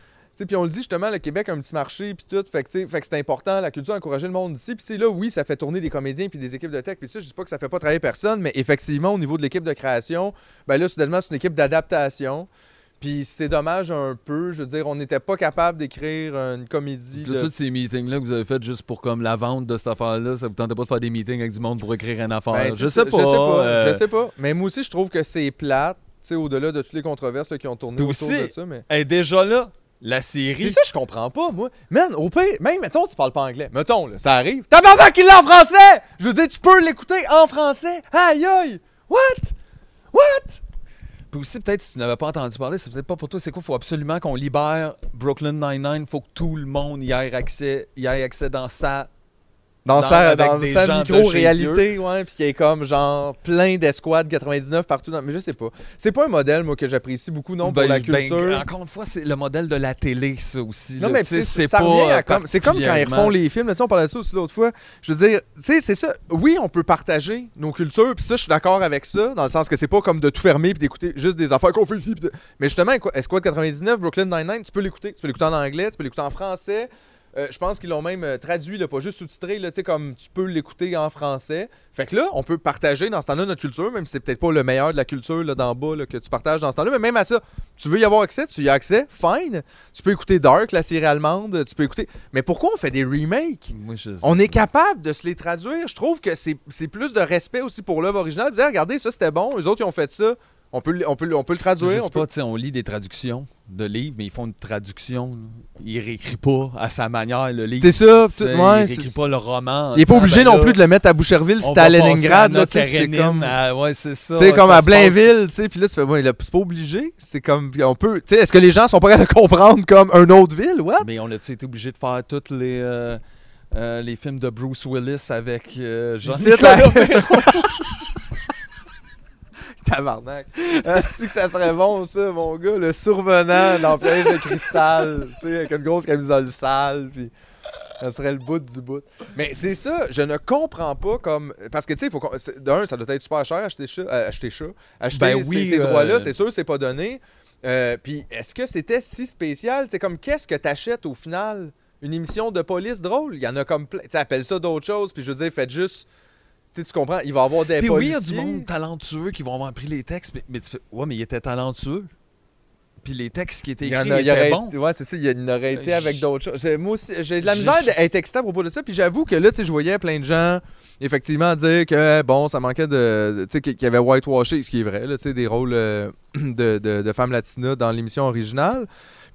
Puis on le dit justement, le Québec a un petit marché, puis tout. Fait que, fait c'est important, la culture, encourager le monde ici. Puis là, oui, ça fait tourner des comédiens puis des équipes de tech. Puis ça, je dis pas que ça fait pas travailler personne, mais effectivement, au niveau de l'équipe de création, ben là, soudainement, c'est une équipe d'adaptation. Puis c'est dommage un peu. Je veux dire, on n'était pas capable d'écrire une comédie. Là, de- tous ces meetings-là que vous avez fait juste pour comme la vente de cette affaire-là, ça vous tentait pas de faire des meetings avec du monde pour écrire une affaire? Ben, je sais pas. Je sais pas. euh, Je sais pas. Mais moi aussi, je trouve que c'est plate. Tu sais, au-delà de toutes les controverses là, qui ont tourné autour aussi, de ça. Mais... déjà là, la C'est série. ça, je comprends pas, moi. Man, au pire, même, mettons, tu parles pas anglais. Mettons, là, ça arrive. Tabarnak, il l'a en français! Je veux dire, tu peux l'écouter en français. Aïe, aïe! What? What? Puis aussi, peut-être, si tu n'avais pas entendu parler, c'est peut-être pas pour toi. C'est quoi? Il faut absolument qu'on libère Brooklyn Nine-Nine. Il faut que tout le monde y ait accès, y ait accès dans sa. Dans, Dans- sa, dans micro-réalité, ouais, puis qu'il y ait comme genre plein d'escouades 99 partout dans. Mais je sais pas. C'est pas un modèle, moi, que j'apprécie beaucoup, non, pour Ben, la ben, culture. encore une fois, c'est le modèle de la télé, ça aussi. Non, là. mais c'est, pas, euh. C'est comme quand ils refont les films. Là, on parlait de ça aussi l'autre fois. Je veux dire, tu sais, c'est ça. Oui, on peut partager nos cultures. Puis ça, je suis d'accord avec ça. Dans le sens que c'est pas comme de tout fermer puis d'écouter juste des affaires qu'on fait ici. de- Mais justement, Esquad 99, Brooklyn Nine-Nine, tu peux l'écouter. Tu peux l'écouter en anglais, tu peux l'écouter en français. Euh, je pense qu'ils l'ont même euh, traduit, là, pas juste sous-titré, là, comme tu peux l'écouter en français. Fait que là, on peut partager dans ce temps-là notre culture, même si c'est peut-être pas le meilleur de la culture là, d'en bas là, que tu partages dans ce temps-là. Mais même à ça, tu veux y avoir accès, tu y as accès, fine. Tu peux écouter Dark, la série allemande, tu peux écouter. Mais pourquoi on fait des remakes? Moi, je- On est capable de se les traduire. Je trouve que c'est c'est plus de respect aussi pour l'œuvre originale. Dire, regardez, ça c'était bon, eux autres ils ont fait ça. On peut, le- on peut, le- on peut le Je traduire. sais on peut- pas, on lit des traductions de livres, mais ils font une traduction. là. Ils réécrit pas à sa manière le livre. C'est ça, tout- ouais, il réécrit pas le roman. Il est pas obligé ben non là, plus de le mettre à Boucherville si t'es à Leningrad. Là, c'est comme. à- ouais, c'est ça. Sais, comme ça à Blainville, puis là, tu fais, ouais, c'est pas obligé. C'est comme, on peut, est-ce que les gens sont pas capables de comprendre comme un autre ville, what? Mais on a-tu été obligé de faire tous les, euh, euh, les films de Bruce Willis avec euh, Jean-Nicolas? Tabarnak. Est-ce que ça serait bon, ça, mon gars, le survenant dans Piège de cristal, tu sais, avec une grosse camisole sale, puis ça serait le bout du bout. Mais c'est ça, je ne comprends pas comme. Parce que, tu sais, il faut qu'on- c'est- d'un, ça doit être super cher acheter ça. euh, acheter ça. Acheter Ben ces, oui, ces euh, droits-là, c'est sûr, c'est pas donné. Euh, puis est-ce que c'était si spécial? C'est comme, qu'est-ce que t'achètes au final? Une émission de police drôle? Il y en a comme plein. Tu sais, appelle ça d'autres choses, puis je veux dire, faites juste. Tu comprends, il va y avoir des Puis oui, il y a policiers. du monde talentueux qui vont avoir pris les textes, mais, mais tu fais, ouais, mais il était talentueux. Puis les textes qui étaient Il y en écrits a- il y aurait bons. été- ouais, c'est ça, il y en aurait été Euh, avec j- d'autres choses. C'est- Moi aussi, j'ai de la misère d'être excité à propos de ça. Puis j'avoue que là, tu sais, je voyais plein de gens, effectivement, dire que, bon, ça manquait de. Tu sais, qu'il y avait whitewashé, ce qui est vrai, là, tu sais, des rôles euh, de, de- de femmes latinas dans l'émission originale.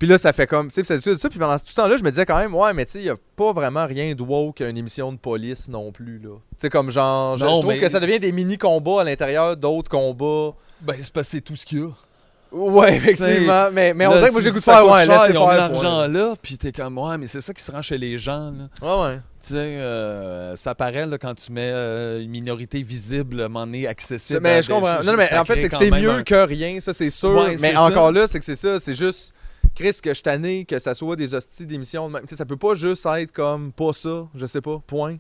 Puis là, ça fait comme. Tu sais, puis ça ça. Puis pendant tout ce temps-là, je me disais quand même, ouais, mais tu sais, il n'y a pas vraiment rien de woke à une émission de police non plus, là. Tu sais, comme genre. Je, Non, je trouve mais- que ça devient des mini-combats à l'intérieur d'autres combats. Ben, c'est parce que c'est tout ce qu'il y a. Ouais, effectivement. Mais, mais on dirait que moi, j'ai goût de faire, ouais, laissez faire. l'argent là, puis t'es comme, ouais, mais c'est ça qui se rend chez les gens. Là. Ouais, ouais. Tu sais, euh, ça paraît là, quand tu mets euh, une minorité visible, moment donné, accessible. Mais je comprends. Non, non, mais en fait, c'est que c'est mieux un- que rien, ça, c'est sûr. Ouais, mais c'est encore ça. là, c'est que c'est ça. C'est juste, Chris, que je tanné, que ça soit des hosties d'émissions. de même. Tu sais, ça peut pas juste être comme pas ça, je sais pas, point.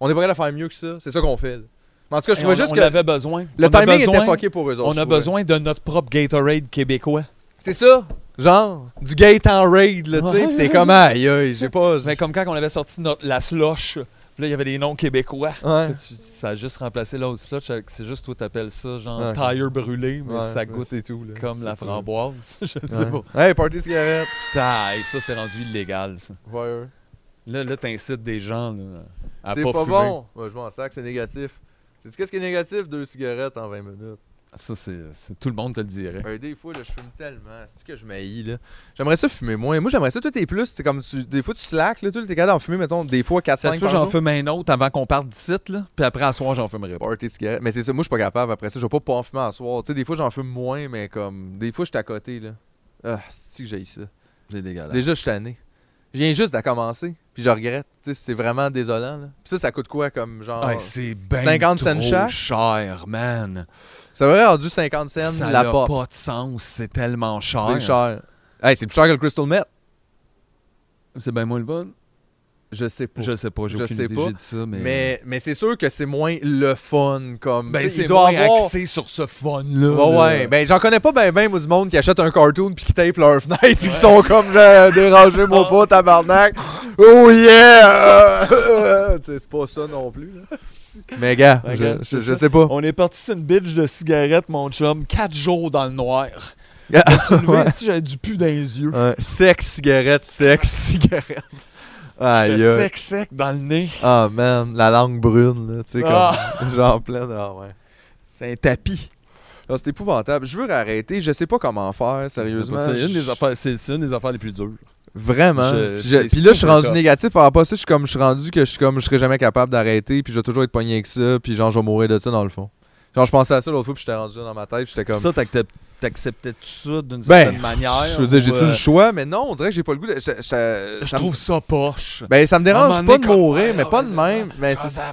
On est prêt à faire mieux que ça. C'est ça qu'on fait. là. En tout cas, je trouvais juste on que avait besoin. le On timing était fucké pour eux autres. On a besoin de notre propre Gatorade québécois. C'est ça. Genre, du raid, là, tu sais. T'es comme, aïe, aïe, j'ai pas. Mais comme quand on avait sorti notre, la slush, puis là, il y avait des noms québécois. Ouais. Là, tu- ça a juste remplacé l'autre avec- C'est juste, toi, t'appelles ça genre Ouais. tire brûlé, mais Ouais, ça goûte c'est tout, là. comme C'est la framboise. Je sais pas. Hey, party cigarette. Et ça, c'est rendu illégal, ça. Ouais. Là, là t'incites des gens là, à C'est pas, pas, fumer. bon. Moi, je m'en sac, c'est négatif. Sais-tu qu'est-ce qui est négatif? Deux cigarettes en 20 minutes. Ça, c'est tout le monde te le dirait. Euh, des fois, là, je fume tellement. C'est que je m'haïs, là. J'aimerais ça fumer moins. Moi, j'aimerais ça. Toi, t'es plus. C'est comme tu- des fois, tu slack, là. Toi, t'es capable d'en fumer, mettons, des fois 4 Ça 5 se peut, par j'en fume un autre avant qu'on parte d'ici, là. Puis après, à soir, j'en fumerai pas. Party cigarette. Mais c'est ça, moi, je suis pas capable. Après ça, je vais pas pas en fumer à soir. Tu sais, des fois, j'en fume moins, mais comme. Des fois, je suis à côté, là. Ah, c'est que j'ai ça? C'est dégueulasse. Déjà, je suis tanné. Je viens juste de commencer, puis je regrette. Tu sais, c'est vraiment désolant, là. Puis ça, ça coûte quoi, comme genre. Ouais, c'est ben 50 cents chaque? cher, man. Ça aurait rendu 50 cents Ça la n'a pop. pas de sens. C'est tellement cher. C'est cher. Hey, c'est plus cher que le Crystal Met. C'est bien moins le fun. Je sais pas. Je sais pas, Je sais idée, pas. dit ça, mais... Mais, mais c'est sûr que c'est moins le fun. Comme, Ben, c'est moins avoir... axé sur ce fun-là. Ouais, là. ouais. Ben, j'en connais pas ben, ben, moi, du monde qui achète un cartoon puis qui tape leur fenêtre puis qui sont comme, euh, dérangez-moi pas, tabarnak. Oh yeah! C'est pas ça non plus, là. Mais, gars, je, je- sais pas. On est parti sur une bitch de cigarettes, mon chum, 4 jours dans le noir. Ouais. Si j'avais du pu dans les yeux. Ouais, sexe, cigarette, sexe, cigarette. Sec sec dans le nez. Ah, man, la langue brune, là, tu sais, comme, Ah. genre plein, ah ouais. C'est un tapis. Ah, c'est épouvantable. Je veux arrêter, je sais pas comment faire, sérieusement. C'est une, Je- des affaires, c'est, une des affaires les plus dures. Vraiment. Je- Puis je- c'est puis là, je suis rendu négatif par rapport à ça. Je suis comme, je suis rendu que je suis comme, je serai jamais capable d'arrêter. Puis je vais toujours être pogné avec ça. Puis genre, je vais mourir de ça dans le fond. Genre, je pensais à ça l'autre fois. Puis j'étais rendu là dans ma tête. Puis j'étais comme. Ça, t'acceptes- t'acceptais-tu ça d'une ben, certaine manière? je veux dire, j'ai-tu euh, le choix, mais non, on dirait que j'ai pas le goût de. Je, trouve ça poche. Ben, ça me dérange pas de mourir, Ouais, mais pas de même. Mais c'est ça ça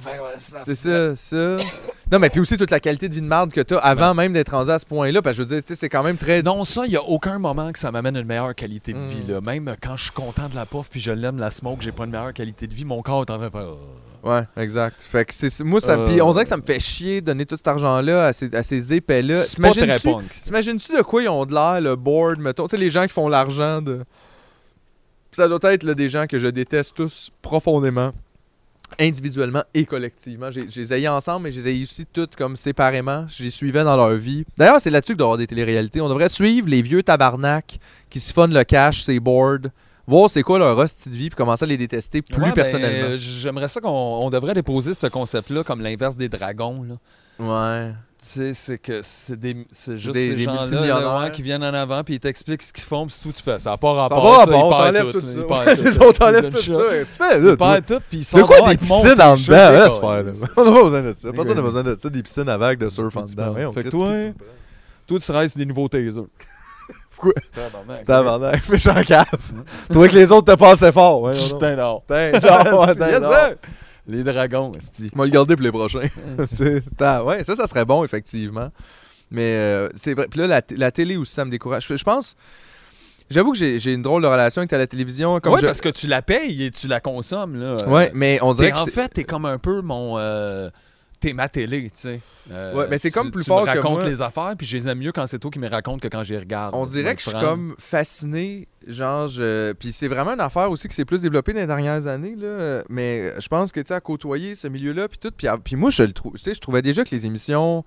c'est fait- ça, ça. Non, mais puis aussi toute la qualité de vie de merde que t'as avant même d'être rendu à ce point-là. Parce que je veux dire, tu sais, c'est quand même très. Non, ça, il n'y a aucun moment que ça m'amène une meilleure qualité de Mm. vie. Là. Même quand je suis content de la puff puis je l'aime, la smoke, j'ai pas une meilleure qualité de vie, mon corps est en train de faire. Ouais, exact. Fait que c'est moi ça puis on dirait que ça me fait chier de donner tout cet argent là à ces, à ces épais là. C'est pas très punk. T'imagines-tu de quoi ils ont de l'air le board mettons, tu sais les gens qui font l'argent de ça doit être là, des gens que je déteste tous profondément individuellement et collectivement. J'ai- Je les ai ensemble, mais je les ai aussi toutes comme séparément. Les suivais dans leur vie. D'ailleurs, c'est là-dessus que doit avoir des téléréalités. On devrait suivre les vieux tabarnak qui siphonnent le cash, ces boards, voir c'est quoi leur hostie de vie, puis commencer à les détester plus Ouais, ben, personnellement. J'aimerais ça qu'on on devrait déposer ce concept-là comme l'inverse des dragons. Là. Ouais. Tu sais, c'est que c'est des c'est juste Des- ces gens-là qui viennent en avant puis ils t'expliquent ce qu'ils font puis tout tu fais. Ça n'a pas Ça rapport. ça, bon, ils on perdent t'enlève tout, ça. Ouais, c'est ça, on t'enlève tout ça. Tu fais, là, tout puis ils sont De quoi des piscines en dedans? faire, là. On n'a pas besoin de ça. Personne n'a besoin de ça. Des piscines à vagues de surf en dedans. On Fait toi, toi, tu restes des nouveaux tasers. Quoi? Tabarnak. Tabarnak, méchant cave. Toi que les autres te passaient fort. Ouais, non. Putain d'or. Putain. Les dragons, esti. On va le garder pour les prochains. Ouais, ça, ça serait bon, effectivement. Mais euh, c'est vrai. Puis là, la, télé aussi, ça me décourage. Je, je pense. J'avoue que j'ai j'ai une drôle de relation avec la télévision. Ouais, je- parce que tu la payes et tu la consommes. Là. Ouais, mais on dirait que En c'est- fait, t'es comme un peu mon. euh, t'es ma télé, tu sais. Euh, Ouais, mais c'est comme plus tu fort me que racontes moi. les affaires, puis je les aime mieux quand c'est toi qui me racontes que quand les regarde. On dirait que je suis comme fasciné, genre, je... puis c'est vraiment une affaire aussi qui s'est plus développée dans les dernières années, là. mais je pense que, tu sais, à côtoyer ce milieu-là, puis tout, puis, à- puis moi, je le trouve, tu sais, je trouvais déjà que les émissions,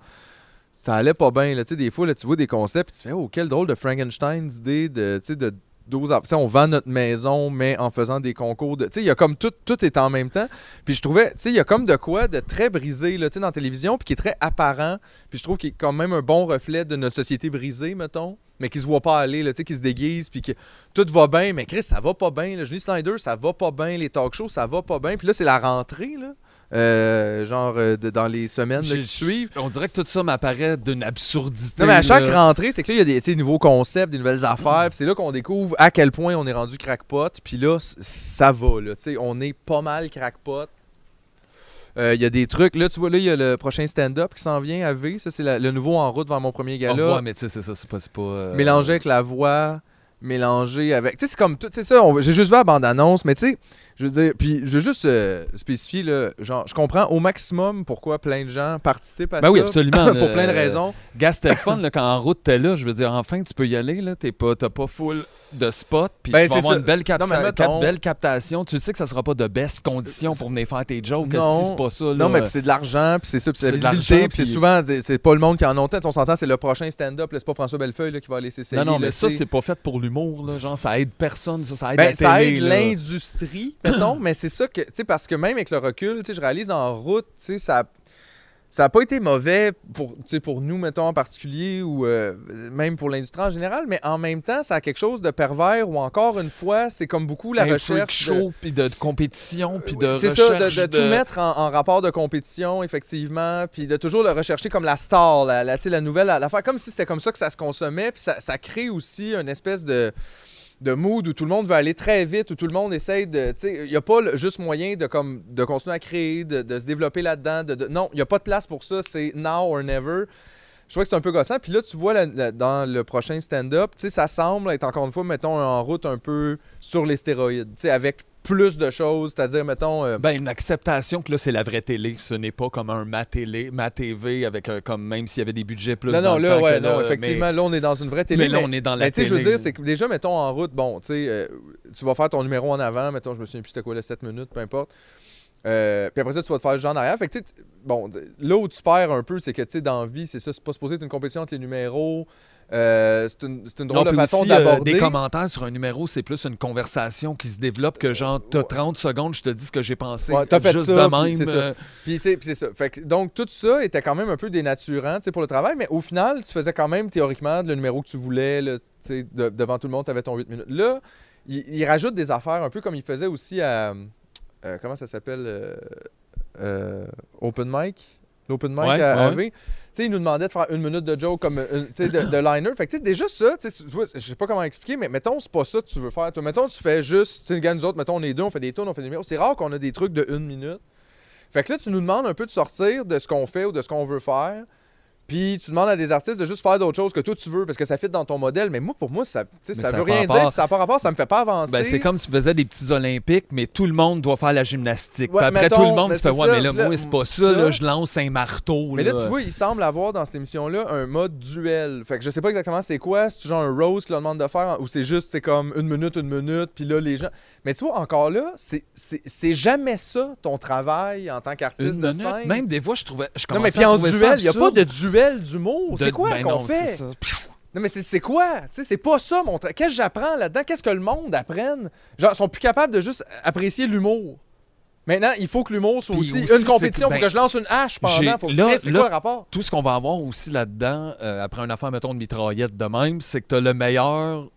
ça allait pas bien, là, tu sais, des fois, là, tu vois des concepts, puis tu fais, oh, quel drôle de Frankenstein d'idée de, tu sais, de 12 ans. Tu sais, on vend notre maison, mais en faisant des concours de. Il y a comme tout, tout est en même temps. Puis je trouvais, tu sais, il y a comme de quoi de très brisé, là, dans la télévision, puis qui est très apparent. Puis je trouve qu'il est quand même un bon reflet de notre société brisée, mettons, mais qui se voit pas aller, là, qui se déguise, puis que tout va bien, mais Chris, ça va pas bien. Julie Snyder, ça va pas bien. Les talk shows, ça va pas bien. Puis là, c'est la rentrée, là. Euh, genre euh, de- dans les semaines là, J'ai- qui suivent. On dirait que tout ça m'apparaît d'une absurdité. Non, mais à chaque là. rentrée, c'est que là, il y a des tu sais, nouveaux concepts, des nouvelles affaires. Puis c'est là qu'on découvre à quel point on est rendu crackpot. Puis là, c- ça va. Là, tu sais, on est pas mal crackpot. Euh, Il y a des trucs. Là, tu vois, là, il y a le prochain stand-up qui s'en vient à V. Ça, c'est la- le nouveau en route vers mon premier gala. revoir, mais tu sais, c'est ça, c'est pas. c'est pas, euh, Mélangé avec la voix, mélangé avec. Tu sais, c'est comme tout. Tu sais, ça, on- j'ai juste vu la bande-annonce, mais tu sais, je veux dire. Puis, je veux juste euh, spécifier, là, genre, je comprends au maximum pourquoi plein de gens participent à Ben ça. oui, absolument. pour plein de Euh, raisons. Gars, c'était fun là, quand en route t'es là. Je veux dire, enfin, tu peux y aller. là. T'es pas, t'as pas full de spots. Puis Ben, tu vas avoir ça. une belle, capta- Non, mais mettons- cap- belle captation. Tu sais que ça sera pas de best conditions pour venir faire tes jokes. Non. c'est pas ça. là? Non, mais c'est de l'argent, puis c'est ça, puis c'est la C'est visibilité, puis c'est souvent, c'est c'est pas le monde qui en ont tête. On s'entend, c'est le prochain stand-up, là, c'est pas François Bellefeuille là, qui va aller s'essayer. Non, non, mais ça, c'est pas fait pour l'humour. là. Genre, ça aide personne. Ça, ça aide Ben, la ça aide là. l'industrie, mettons, mais c'est ça que, tu sais, parce que même avec le recul, tu sais, je réalise en route, tu sais, ça ça n'a pas été mauvais pour, pour nous, mettons, en particulier, ou euh, même pour l'industrie en général, mais en même temps, ça a quelque chose de pervers, ou encore une fois, c'est comme beaucoup la Un recherche. show, puis de, de compétition, puis de C'est ça, de, tout mettre en, en rapport de compétition, effectivement, puis de toujours le rechercher comme la star, la, la, la nouvelle, la- l'affaire, comme si c'était comme ça que ça se consommait, puis ça, ça crée aussi une espèce de, de mood où tout le monde veut aller très vite, où tout le monde essaye de, il n'y a pas le- juste moyen de, comme, de continuer à créer, de, se développer là-dedans, de, de- non, il n'y a pas de place pour ça, c'est now or never. je trouvais que c'est un peu gossant. Puis là, tu vois dans le prochain stand-up, ça semble être encore une fois, mettons, en route un peu sur les stéroïdes, avec plus de choses, c'est-à-dire, mettons. euh, Ben, une acceptation que là, c'est la vraie télé. Ce n'est pas comme un ma télé, ma TV, avec euh, comme même s'il y avait des budgets plus non, dans non, le là, temps ouais, que non, là, effectivement, là, on est dans une vraie télé. mais là, on est dans la mais tu sais, je veux télé, dire, c'est que déjà, mettons, en route, bon, tu sais, euh, tu vas faire ton numéro en avant, mettons, je me souviens plus c'était quoi, là, 7 minutes, peu importe. Euh, puis après ça, tu vas te faire le genre en arrière. Fait que, tu sais, tu- bon, là où tu perds un peu, c'est que, tu sais, dans la vie, c'est ça, c'est pas supposé être une compétition entre les numéros. Euh, c'est une, une Non, drôle de façon euh, d'aborder. des commentaires sur un numéro, c'est plus une conversation qui se développe que genre, t'as 30 secondes, je te dis ce que j'ai pensé. Ouais, t'as fait juste ça, de puis même. c'est ça. euh, Puis, c'est ça. Fait que, donc, tout ça était quand même un peu dénaturant pour le travail, mais au final, tu faisais quand même théoriquement le numéro que tu voulais. là, de- devant tout le monde, tu avais ton 8 minutes. Là, il, il rajoute des affaires un peu comme il faisait aussi à. euh, comment ça s'appelle Open Mic? L'open mic Ouais, à, ouais. V. Tu sais, il nous demandait de faire une minute de joke comme une- tu sais, de, de liner. Fait que, tu sais, déjà ça, je sais pas comment expliquer, mais mettons, c'est pas ça que tu veux faire. Toi, mettons, tu fais juste, tu gars, nous autres, mettons, on est deux, on fait des tours, on fait des numéros. C'est rare qu'on a des trucs de une minute. Fait que là, tu nous demandes un peu de sortir de ce qu'on fait ou de ce qu'on veut faire. Puis tu demandes à des artistes de juste faire d'autres choses que toi tu veux parce que ça fit dans ton modèle. Mais moi, pour moi, ça, tu ça ça veut rien rapport. dire. puis Ça n'a pas rapport, ça me fait pas avancer. Ben, c'est comme si tu faisais des petits Olympiques, mais tout le monde doit faire la gymnastique. Ouais, Puis après, mettons, tout le monde fait c'est Ouais, mais là, là, moi, c'est pas ça, ça- là, je lance un marteau. Mais là, tu vois, il semble avoir dans cette émission-là un mode duel. Fait que je sais pas exactement c'est quoi. C'est genre un rose qui leur demande de faire ou c'est juste, c'est comme une minute, une minute, puis là, les gens. Mais tu vois, encore là, c'est- jamais ça ton travail en tant qu'artiste de scène. Même des fois, je trouvais. Je non, mais puis en duel, il n'y a pas de duel d'humour. C'est quoi ben qu'on fait? Non, mais c'est- quoi? Tu c'est pas ça, mon tra- Qu'est-ce que j'apprends là-dedans? Qu'est-ce que le monde apprenne? Genre, ils sont plus capables de juste apprécier l'humour. Maintenant, il faut que l'humour soit aussi, aussi, une compétition. Il que, faut que je lance une hache pendant. Faut... là- Hey, c'est quoi le rapport? Tout ce qu'on va avoir aussi là-dedans, euh, après une affaire, mettons, de mitraillette de même, c'est que t'as le meilleur,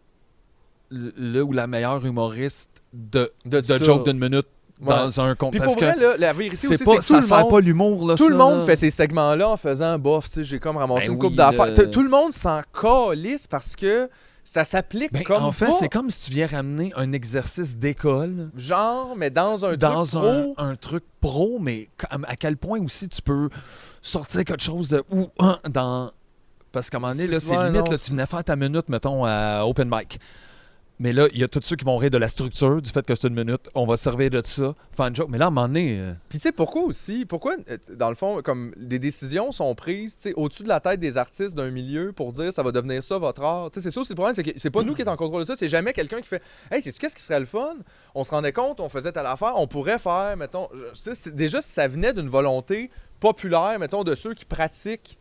le ou la meilleure humoriste de, De joke d'une minute Ouais. dans un compte. Puis Parce pour que vrai, là, la vérité c'est aussi, pas, c'est que ça tout le sert monde... pas l'humour. là, Tout ça, le monde là. fait ces segments-là en faisant bof, tu sais, j'ai comme ramassé Ben une coupe oui, d'affaires. là. T- Tout le monde s'en calisse parce que ça s'applique Ben, comme en fait, c'est comme si tu viens ramener un exercice d'école Genre, mais dans un dans truc un, pro. un truc pro, mais à quel point aussi tu peux sortir quelque chose de ou un dans parce qu'à un moment donné, là, C'est- limite, non, là, tu venais faire ta minute, mettons, à open mic. Mais là, il y a tous ceux qui vont rire de la structure, du fait que c'est une minute. On va se servir de ça, faire une joke. Mais là, à un moment donné, euh, Puis tu sais, pourquoi aussi? Pourquoi, euh, dans le fond, comme des décisions sont prises tu sais, au-dessus de la tête des artistes d'un milieu pour dire ça va devenir ça votre art? Tu sais, c'est ça aussi le problème, c'est que c'est pas nous qui est en contrôle de ça, c'est jamais quelqu'un qui fait Hey, sais-tu qu'est-ce qui serait le fun? On se rendait compte, on faisait telle affaire, on pourrait faire, mettons, sais, déjà ça venait d'une volonté populaire, mettons, de ceux qui pratiquent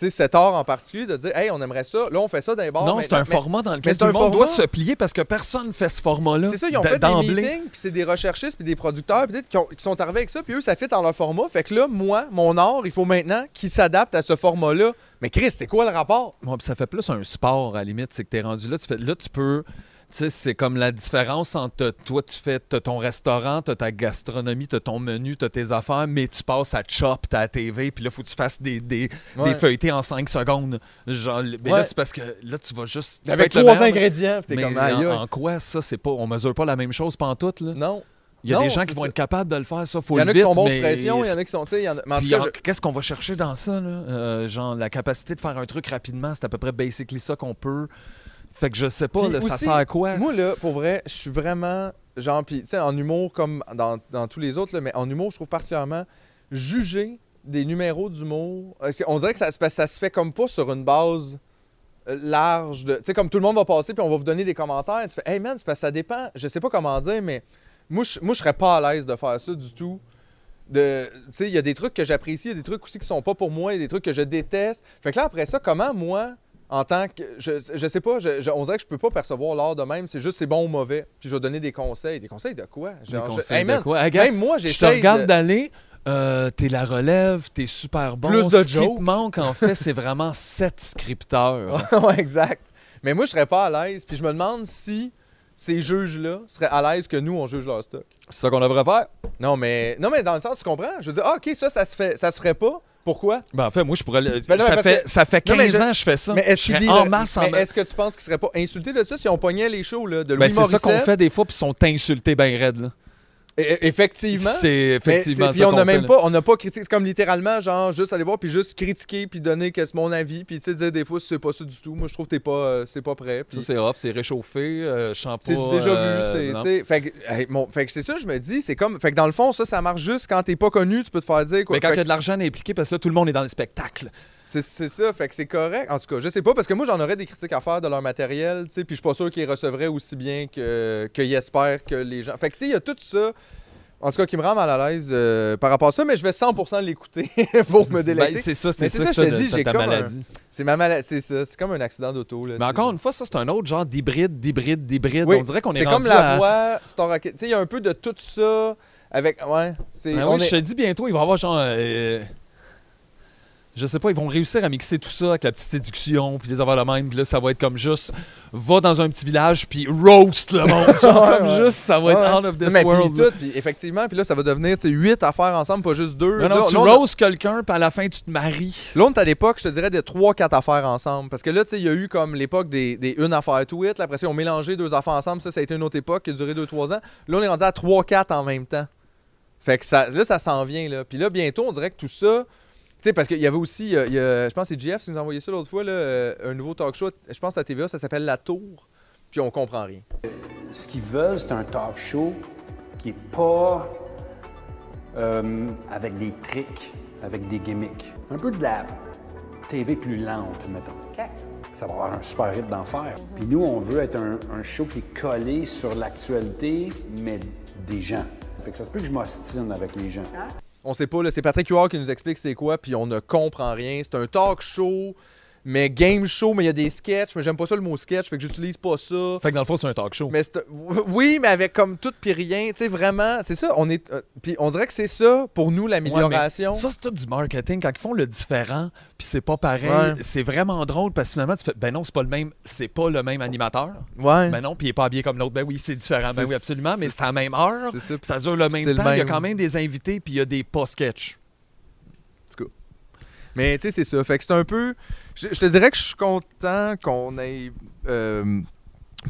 sais, cet art en particulier, de dire Hey, on aimerait ça, là on fait ça d'un bord. non, c'est un. Mais- format dans lequel tout le monde doit se plier parce que personne ne fait ce format-là. c'est ça, ils ont fait des meetings, puis c'est des recherchistes, puis des producteurs, peut-être qui, ont- qui sont arrivés avec ça, puis eux, ça fit dans leur format. Fait que là, moi, mon art, il faut maintenant qu'il s'adapte à ce format-là. Mais Chris, c'est quoi le rapport? Puis ça fait plus un sport à la limite, c'est que tu es rendu là, tu fais là tu peux c'est comme la différence entre toi, tu fais t'as ton restaurant, tu ta gastronomie, tu ton menu, tu tes affaires, mais tu passes à Chop, t'as la TV, puis là, faut que tu fasses des, des, Ouais. des feuilletés en 5 secondes. Genre, mais Ouais. là, c'est parce que là, tu vas juste. tu Avec trois ingrédients, t'es comme en, en quoi ça, c'est pas. On mesure pas la même chose pantoute, là? Non. Il y a Non, des gens qui vont ça. être capables de le faire, ça, faut Il y en a qui sont bons sous pression, il y en a qui sont, tu qu'est-ce qu'on va chercher dans ça, là? Euh, genre, la capacité de faire un truc rapidement, c'est à peu près basically ça qu'on peut. Fait que je sais pas, là, ça aussi, sert à quoi? Moi, là, pour vrai, je suis vraiment. Genre, puis, tu sais, en humour, comme dans, dans tous les autres, là, mais en humour, je trouve particulièrement juger des numéros d'humour. euh, On dirait que ça, se passe- ça se fait comme pas sur une base euh, large. de- Tu sais, comme tout le monde va passer, puis on va vous donner des commentaires. Tu fais, hey man, c'est parce que ça dépend. Je sais pas comment dire, mais moi, je, moi, je serais pas à l'aise de faire ça du tout. Tu sais, il y a des trucs que j'apprécie, il y a des trucs aussi qui sont pas pour moi, il y a des trucs que je déteste. Fait que là, après ça, comment moi, en tant que. Je, je sais pas, je- je- on dirait que je peux pas percevoir l'art de même, c'est juste c'est bon ou mauvais. Puis je vais donner des conseils. Des conseils de quoi? Des Genre, je- conseils Hey, de man, quoi? Même moi, Je te regarde de- d'aller, euh, t'es la relève, t'es super bon. Plus de Ce qui te manque, en fait, c'est vraiment sept scripteurs. ouais, exact. Mais moi, je serais pas à l'aise. Puis je me demande si ces juges-là seraient à l'aise que nous, on juge leur stock. C'est ça qu'on devrait faire? Non, mais, non, mais dans le sens, tu comprends? Je veux dire, ah, OK, ça, ça se, fait, ça se ferait pas. Pourquoi? Ben, en fait, moi, je pourrais. le- Ben non, ça, fait, que- ça fait 15 Non, mais je- ans que je fais ça. Mais est-ce qu'il dit en masse, mais est-ce que tu penses qu'ils seraient pas insultés de ça si on pognait les shows là, de Louis Ben, c'est ça qu'on fait des fois, puis ils sont insultés ben raides. Là. E- e- effectivement. C'est effectivement c'est- Puis on n'a même pas, on n'a pas critiqué. C'est comme littéralement, genre, juste aller voir, puis juste critiquer, puis donner que c'est mon avis, puis tu sais, dire des fois, c'est pas ça du tout. Moi, je trouve que t'es pas, euh, c'est pas prêt. puis- Ça, c'est off, c'est réchauffé, euh. C'est du déjà euh, vu, c'est, tu sais, fait que, hey, mon- fait que c'est ça, je me dis, c'est comme, fait que dans le fond, ça, ça marche juste quand t'es pas connu, tu peux te faire dire quoi. Mais quand il y a que de l'argent impliqué, parce que là, tout le monde est dans le spectacle. C'est, ça, fait que c'est correct. En tout cas, je sais pas, parce que moi, j'en aurais des critiques à faire de leur matériel, tu sais, puis je suis pas sûr qu'ils recevraient aussi bien que, qu'ils espèrent que les gens. Fait que, tu sais, il y a tout ça. En tout cas, qui me rend mal à l'aise euh, par rapport à ça, mais je vais 100% l'écouter pour me délecter. Ben, c'est ça, c'est ça, c'est ça, que je te dis, j'ai comme un- maladie. C'est ma maladie, c'est ça, c'est comme un accident d'auto. Mais encore une fois, ça, c'est un autre genre d'hybride, d'hybride, d'hybride. Oui, On dirait qu'on est, c'est comme la à- voix Star Rocket. Tu sais, il y a un peu de tout ça avec. Ouais, c'est. Ben on oui, est- je te dis bientôt, il va y avoir genre. euh, je sais pas, ils vont réussir à mixer tout ça avec la petite séduction, puis les avoir le même, puis là, ça va être comme juste, va dans un petit village, puis roast le monde. genre, Ouais, comme ouais. juste, ça va être Ouais. out of this mais puis world. tout, puis effectivement, puis là, ça va devenir tu sais, huit affaires ensemble, pas juste deux. Non, non, là, tu roast quelqu'un, puis à la fin, tu te maries. là, on est à l'époque, je te dirais, des trois, quatre affaires ensemble. Parce que là, tu sais, il y a eu comme l'époque des, des une affaire tweet. Là, après ça, ils ont mélangé deux affaires ensemble. Ça, ça a été une autre époque qui a duré deux, trois ans. Là, on est rendu à trois, quatre en même temps. Fait que ça, là, ça s'en vient. Là. Puis là, bientôt, on dirait que tout ça. Sais, parce qu'il y avait aussi, euh, il y a- je pense que c'est GF qui nous a envoyé ça l'autre fois, là, euh, un nouveau talk show. Je pense que la TVA, ça s'appelle La Tour. Puis on comprend rien. Ce qu'ils veulent, c'est un talk show qui est pas euh, avec des tricks, avec des gimmicks. Un peu de la TV plus lente, mettons. Ça va avoir un super rythme d'enfer. Puis nous, on veut être un, un show qui est collé sur l'actualité, mais des gens. Fait que ça se peut que je m'ostine avec les gens. On sait pas, c'est Patrick Huard qui nous explique c'est quoi, puis on ne comprend rien. C'est un talk show, mais game show, mais il y a des sketchs, mais j'aime pas ça le mot sketch, fait que j'utilise pas ça. Fait que dans le fond, c'est un talk show. Mais oui, mais avec comme tout puis rien, tu sais vraiment, c'est ça, on est euh, puis on dirait que c'est ça pour nous l'amélioration. Ouais, ça, c'est tout du marketing. Quand ils font le différent, puis c'est pas pareil, Ouais. c'est vraiment drôle parce que finalement, tu fais, ben non, c'est pas le même, c'est pas le même animateur. Ouais. Ben non, puis il est pas habillé comme l'autre. Ben oui, c'est différent. Ben oui, absolument, mais c'est- à la même heure. c'est ça, Ça dure le même temps. Il y a quand même des invités, puis il y a des pas-sketch. Mais tu sais, c'est ça. Fait que c'est un peu. Je, je te dirais que je suis content qu'on ait euh,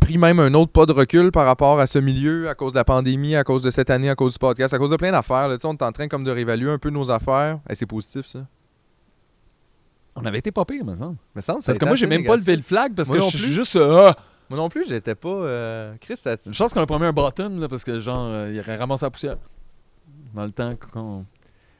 pris même un autre pas de recul par rapport à ce milieu, à cause de la pandémie, à cause de cette année, à cause du podcast, à cause de plein d'affaires. On est en train comme de réévaluer un peu nos affaires. Et c'est positif, ça. On avait été pas pire, me semble. Me semble, Parce que moi, j'ai même pas levé le flag parce Moi que non je suis plus. juste. euh, ah! Moi non plus, j'étais pas. euh, Chris, ça. Une chance qu'on a promis un bottom, là, parce que genre, euh, il aurait ramassé la poussière. Dans le temps qu'on.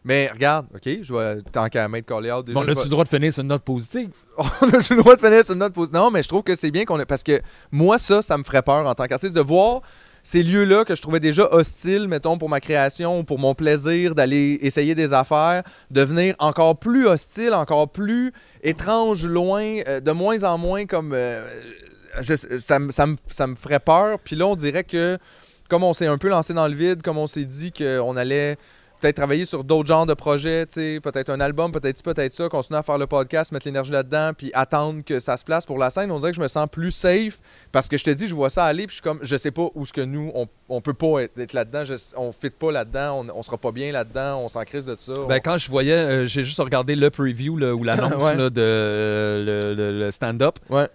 Mais regarde, OK, je vais. Tant qu'à mettre call out, déjà. Bon, là, tu le droit de finir sur une note positive. on a le droit de finir sur une note positive. Non, mais je trouve que c'est bien qu'on ait. Parce que moi, ça, ça me ferait peur en tant qu'artiste de voir ces lieux-là que je trouvais déjà hostiles, mettons, pour ma création, pour mon plaisir d'aller essayer des affaires, devenir encore plus hostile, encore plus étrange, loin, euh, de moins en moins comme. euh, je- ça, me- ça me- ça me ferait peur. Puis là, on dirait que, comme on s'est un peu lancé dans le vide, comme on s'est dit qu'on allait peut-être travailler sur d'autres genres de projets, peut-être un album, peut-être peut-être ça, continuer à faire le podcast, mettre l'énergie là-dedans, puis attendre que ça se place pour la scène. On dirait que je me sens plus safe parce que je te dis, je vois ça aller, puis je suis comme, je sais pas où ce que nous, on, on peut pas être, être là-dedans, on fit pas là-dedans, on, on sera pas bien là-dedans, on s'en crise de ça. Ben, quand je voyais, euh, j'ai juste regardé le preview là, ou l'annonce Ouais. de euh, le, le- le stand-up. Ouais.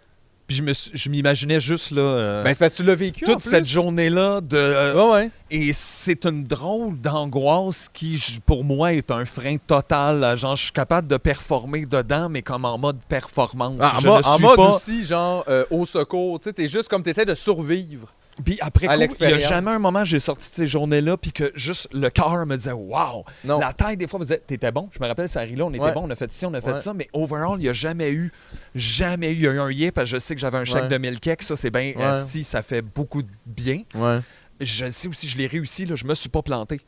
Puis je me suis- je m'imaginais juste là. euh, Ben, c'est parce que tu l'as vécu. en toute plus. cette journée-là de. euh, ouais. Et c'est une drôle d'angoisse qui, pour moi, est un frein total. Genre, je suis capable de performer dedans, mais comme en mode performance. Ah, en, Je mo- ne en suis mode pas- aussi, genre, euh, au secours, tu sais, t'es juste comme t'essaies de survivre. Puis après, coup, il n'y a jamais un moment j'ai sorti de ces journées-là, puis que juste le cœur me disait Waouh! Non. La taille, des fois, vous disait T'étais bon. Je me rappelle, ça là on était Ouais. bon, on a fait ci, on a fait Ouais. ça, mais overall, il n'y a jamais eu, jamais eu, il y a eu un yé, parce que je sais que j'avais un chèque Ouais. de 1000 keks, ça, c'est bien, asti, ça fait beaucoup de bien. Ouais. Je sais aussi, je l'ai réussi, là, je me suis pas planté.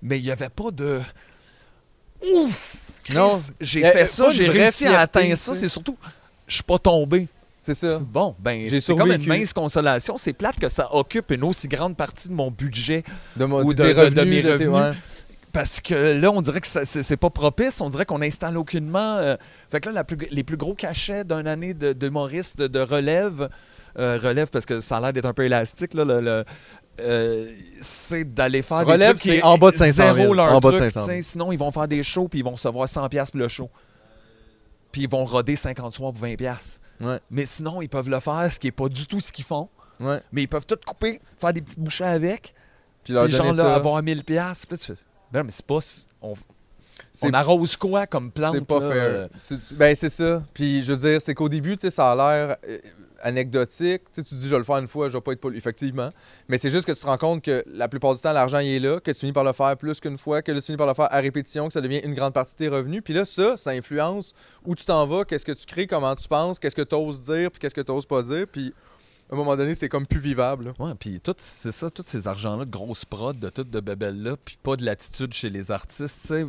Mais il n'y avait pas de. Ouf! Chris, Non. J'ai fait ça, j'ai réussi à atteindre ça. C'est surtout, je suis pas tombé. C'est ça. Bon, ben, J'ai c'est comme une mince consolation. C'est plate que ça occupe une aussi grande partie de mon budget De, mon, ou de, revenus, mes de revenus. ouais. Parce que là, on dirait que c'est pas propice. On dirait qu'on installe aucunement. euh, fait que là, la plus- les plus gros cachets d'une année de- d'humoriste de, de relève, euh, relève parce que ça a l'air d'être un peu élastique, là, le- le- euh, c'est d'aller faire Relève, des trucs qui en bas de 500 000. zéro leur En bas de truc, 500 000. tu sais, Sinon, ils vont faire des shows puis ils vont recevoir 100$ piastres pour le show. Puis ils vont roder 50 soirs pour 20$. piastres. Ouais. Mais sinon, ils peuvent le faire, ce qui n'est pas du tout ce qu'ils font. Ouais. Mais ils peuvent tout couper, faire des petites bouchées avec, Puis leur Puis genre, donner là, ça. avoir 1000$, piastres, puis là, tu fais, ben, mais c'est pas. On, arrose quoi comme plante? C'est pas là, fair. Ben, c'est ça. Puis, je veux dire, c'est qu'au début, tu sais, ça a l'air euh, anecdotique. Tu sais, tu te dis, je vais le faire une fois, je vais pas être pollué. Effectivement. Mais c'est juste que tu te rends compte que la plupart du temps, l'argent, est là, que tu finis par le faire plus qu'une fois, que tu finis par le faire à répétition, que ça devient une grande partie de tes revenus. Puis là, ça, ça influence où tu t'en vas, qu'est-ce que tu crées, comment tu penses, qu'est-ce que tu oses dire, puis qu'est-ce que tu oses pas dire. Puis, à un moment donné, c'est comme plus vivable. Ouais, puis tout, c'est ça, tous ces argents-là, grosses prods, de toutes de bébelles-là, puis pas de l'attitude chez les artistes, tu sais.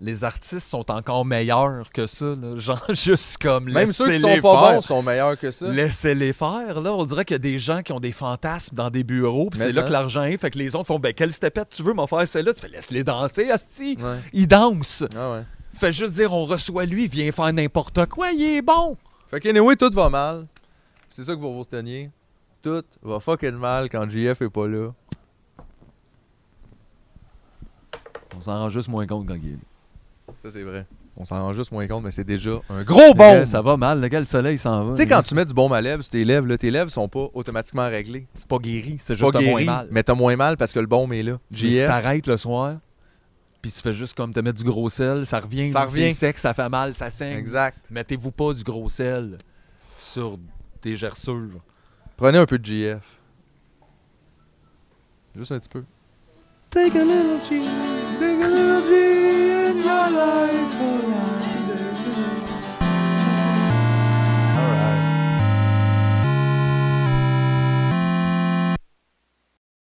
Les artistes sont encore meilleurs que ça, là. Genre, juste comme Même ceux qui sont pas faire. bons sont meilleurs que ça. Laissez-les faire, là. On dirait qu'il y a des gens qui ont des fantasmes dans des bureaux, puis c'est là que l'argent est. Fait que les autres font, ben, quelle stepette tu veux m'en faire celle-là? Tu fais, laisse-les danser, Asti. Ouais. Ils dansent. Ah ouais. Fait juste dire, on reçoit lui, il vient faire n'importe quoi, il est bon. Fait que, anyway, tout va mal. C'est ça que vous vous reteniez. Tout va fucking mal quand JF est pas là. On s'en rend juste moins compte quand il est là. Ça, c'est vrai. On s'en rend juste moins compte, mais c'est déjà un gros bon. Ça va mal, le gars, le soleil s'en va. Tu sais, quand tu mets du baume à lèvres sur tes lèvres, là, tes lèvres sont pas automatiquement réglées. C'est pas guéri, c'est juste pas t'as moins guéri, mal. mais t'as moins mal parce que le baume est là. Mais si JF, t'arrêtes le soir, puis tu fais juste comme te mettre du gros sel, ça revient. Ça c'est revient. sec, ça fait mal, ça saigne. exact. Mettez-vous pas du gros sel sur tes gerçures. Prenez un peu de JF. Juste un petit peu. Take a little life around.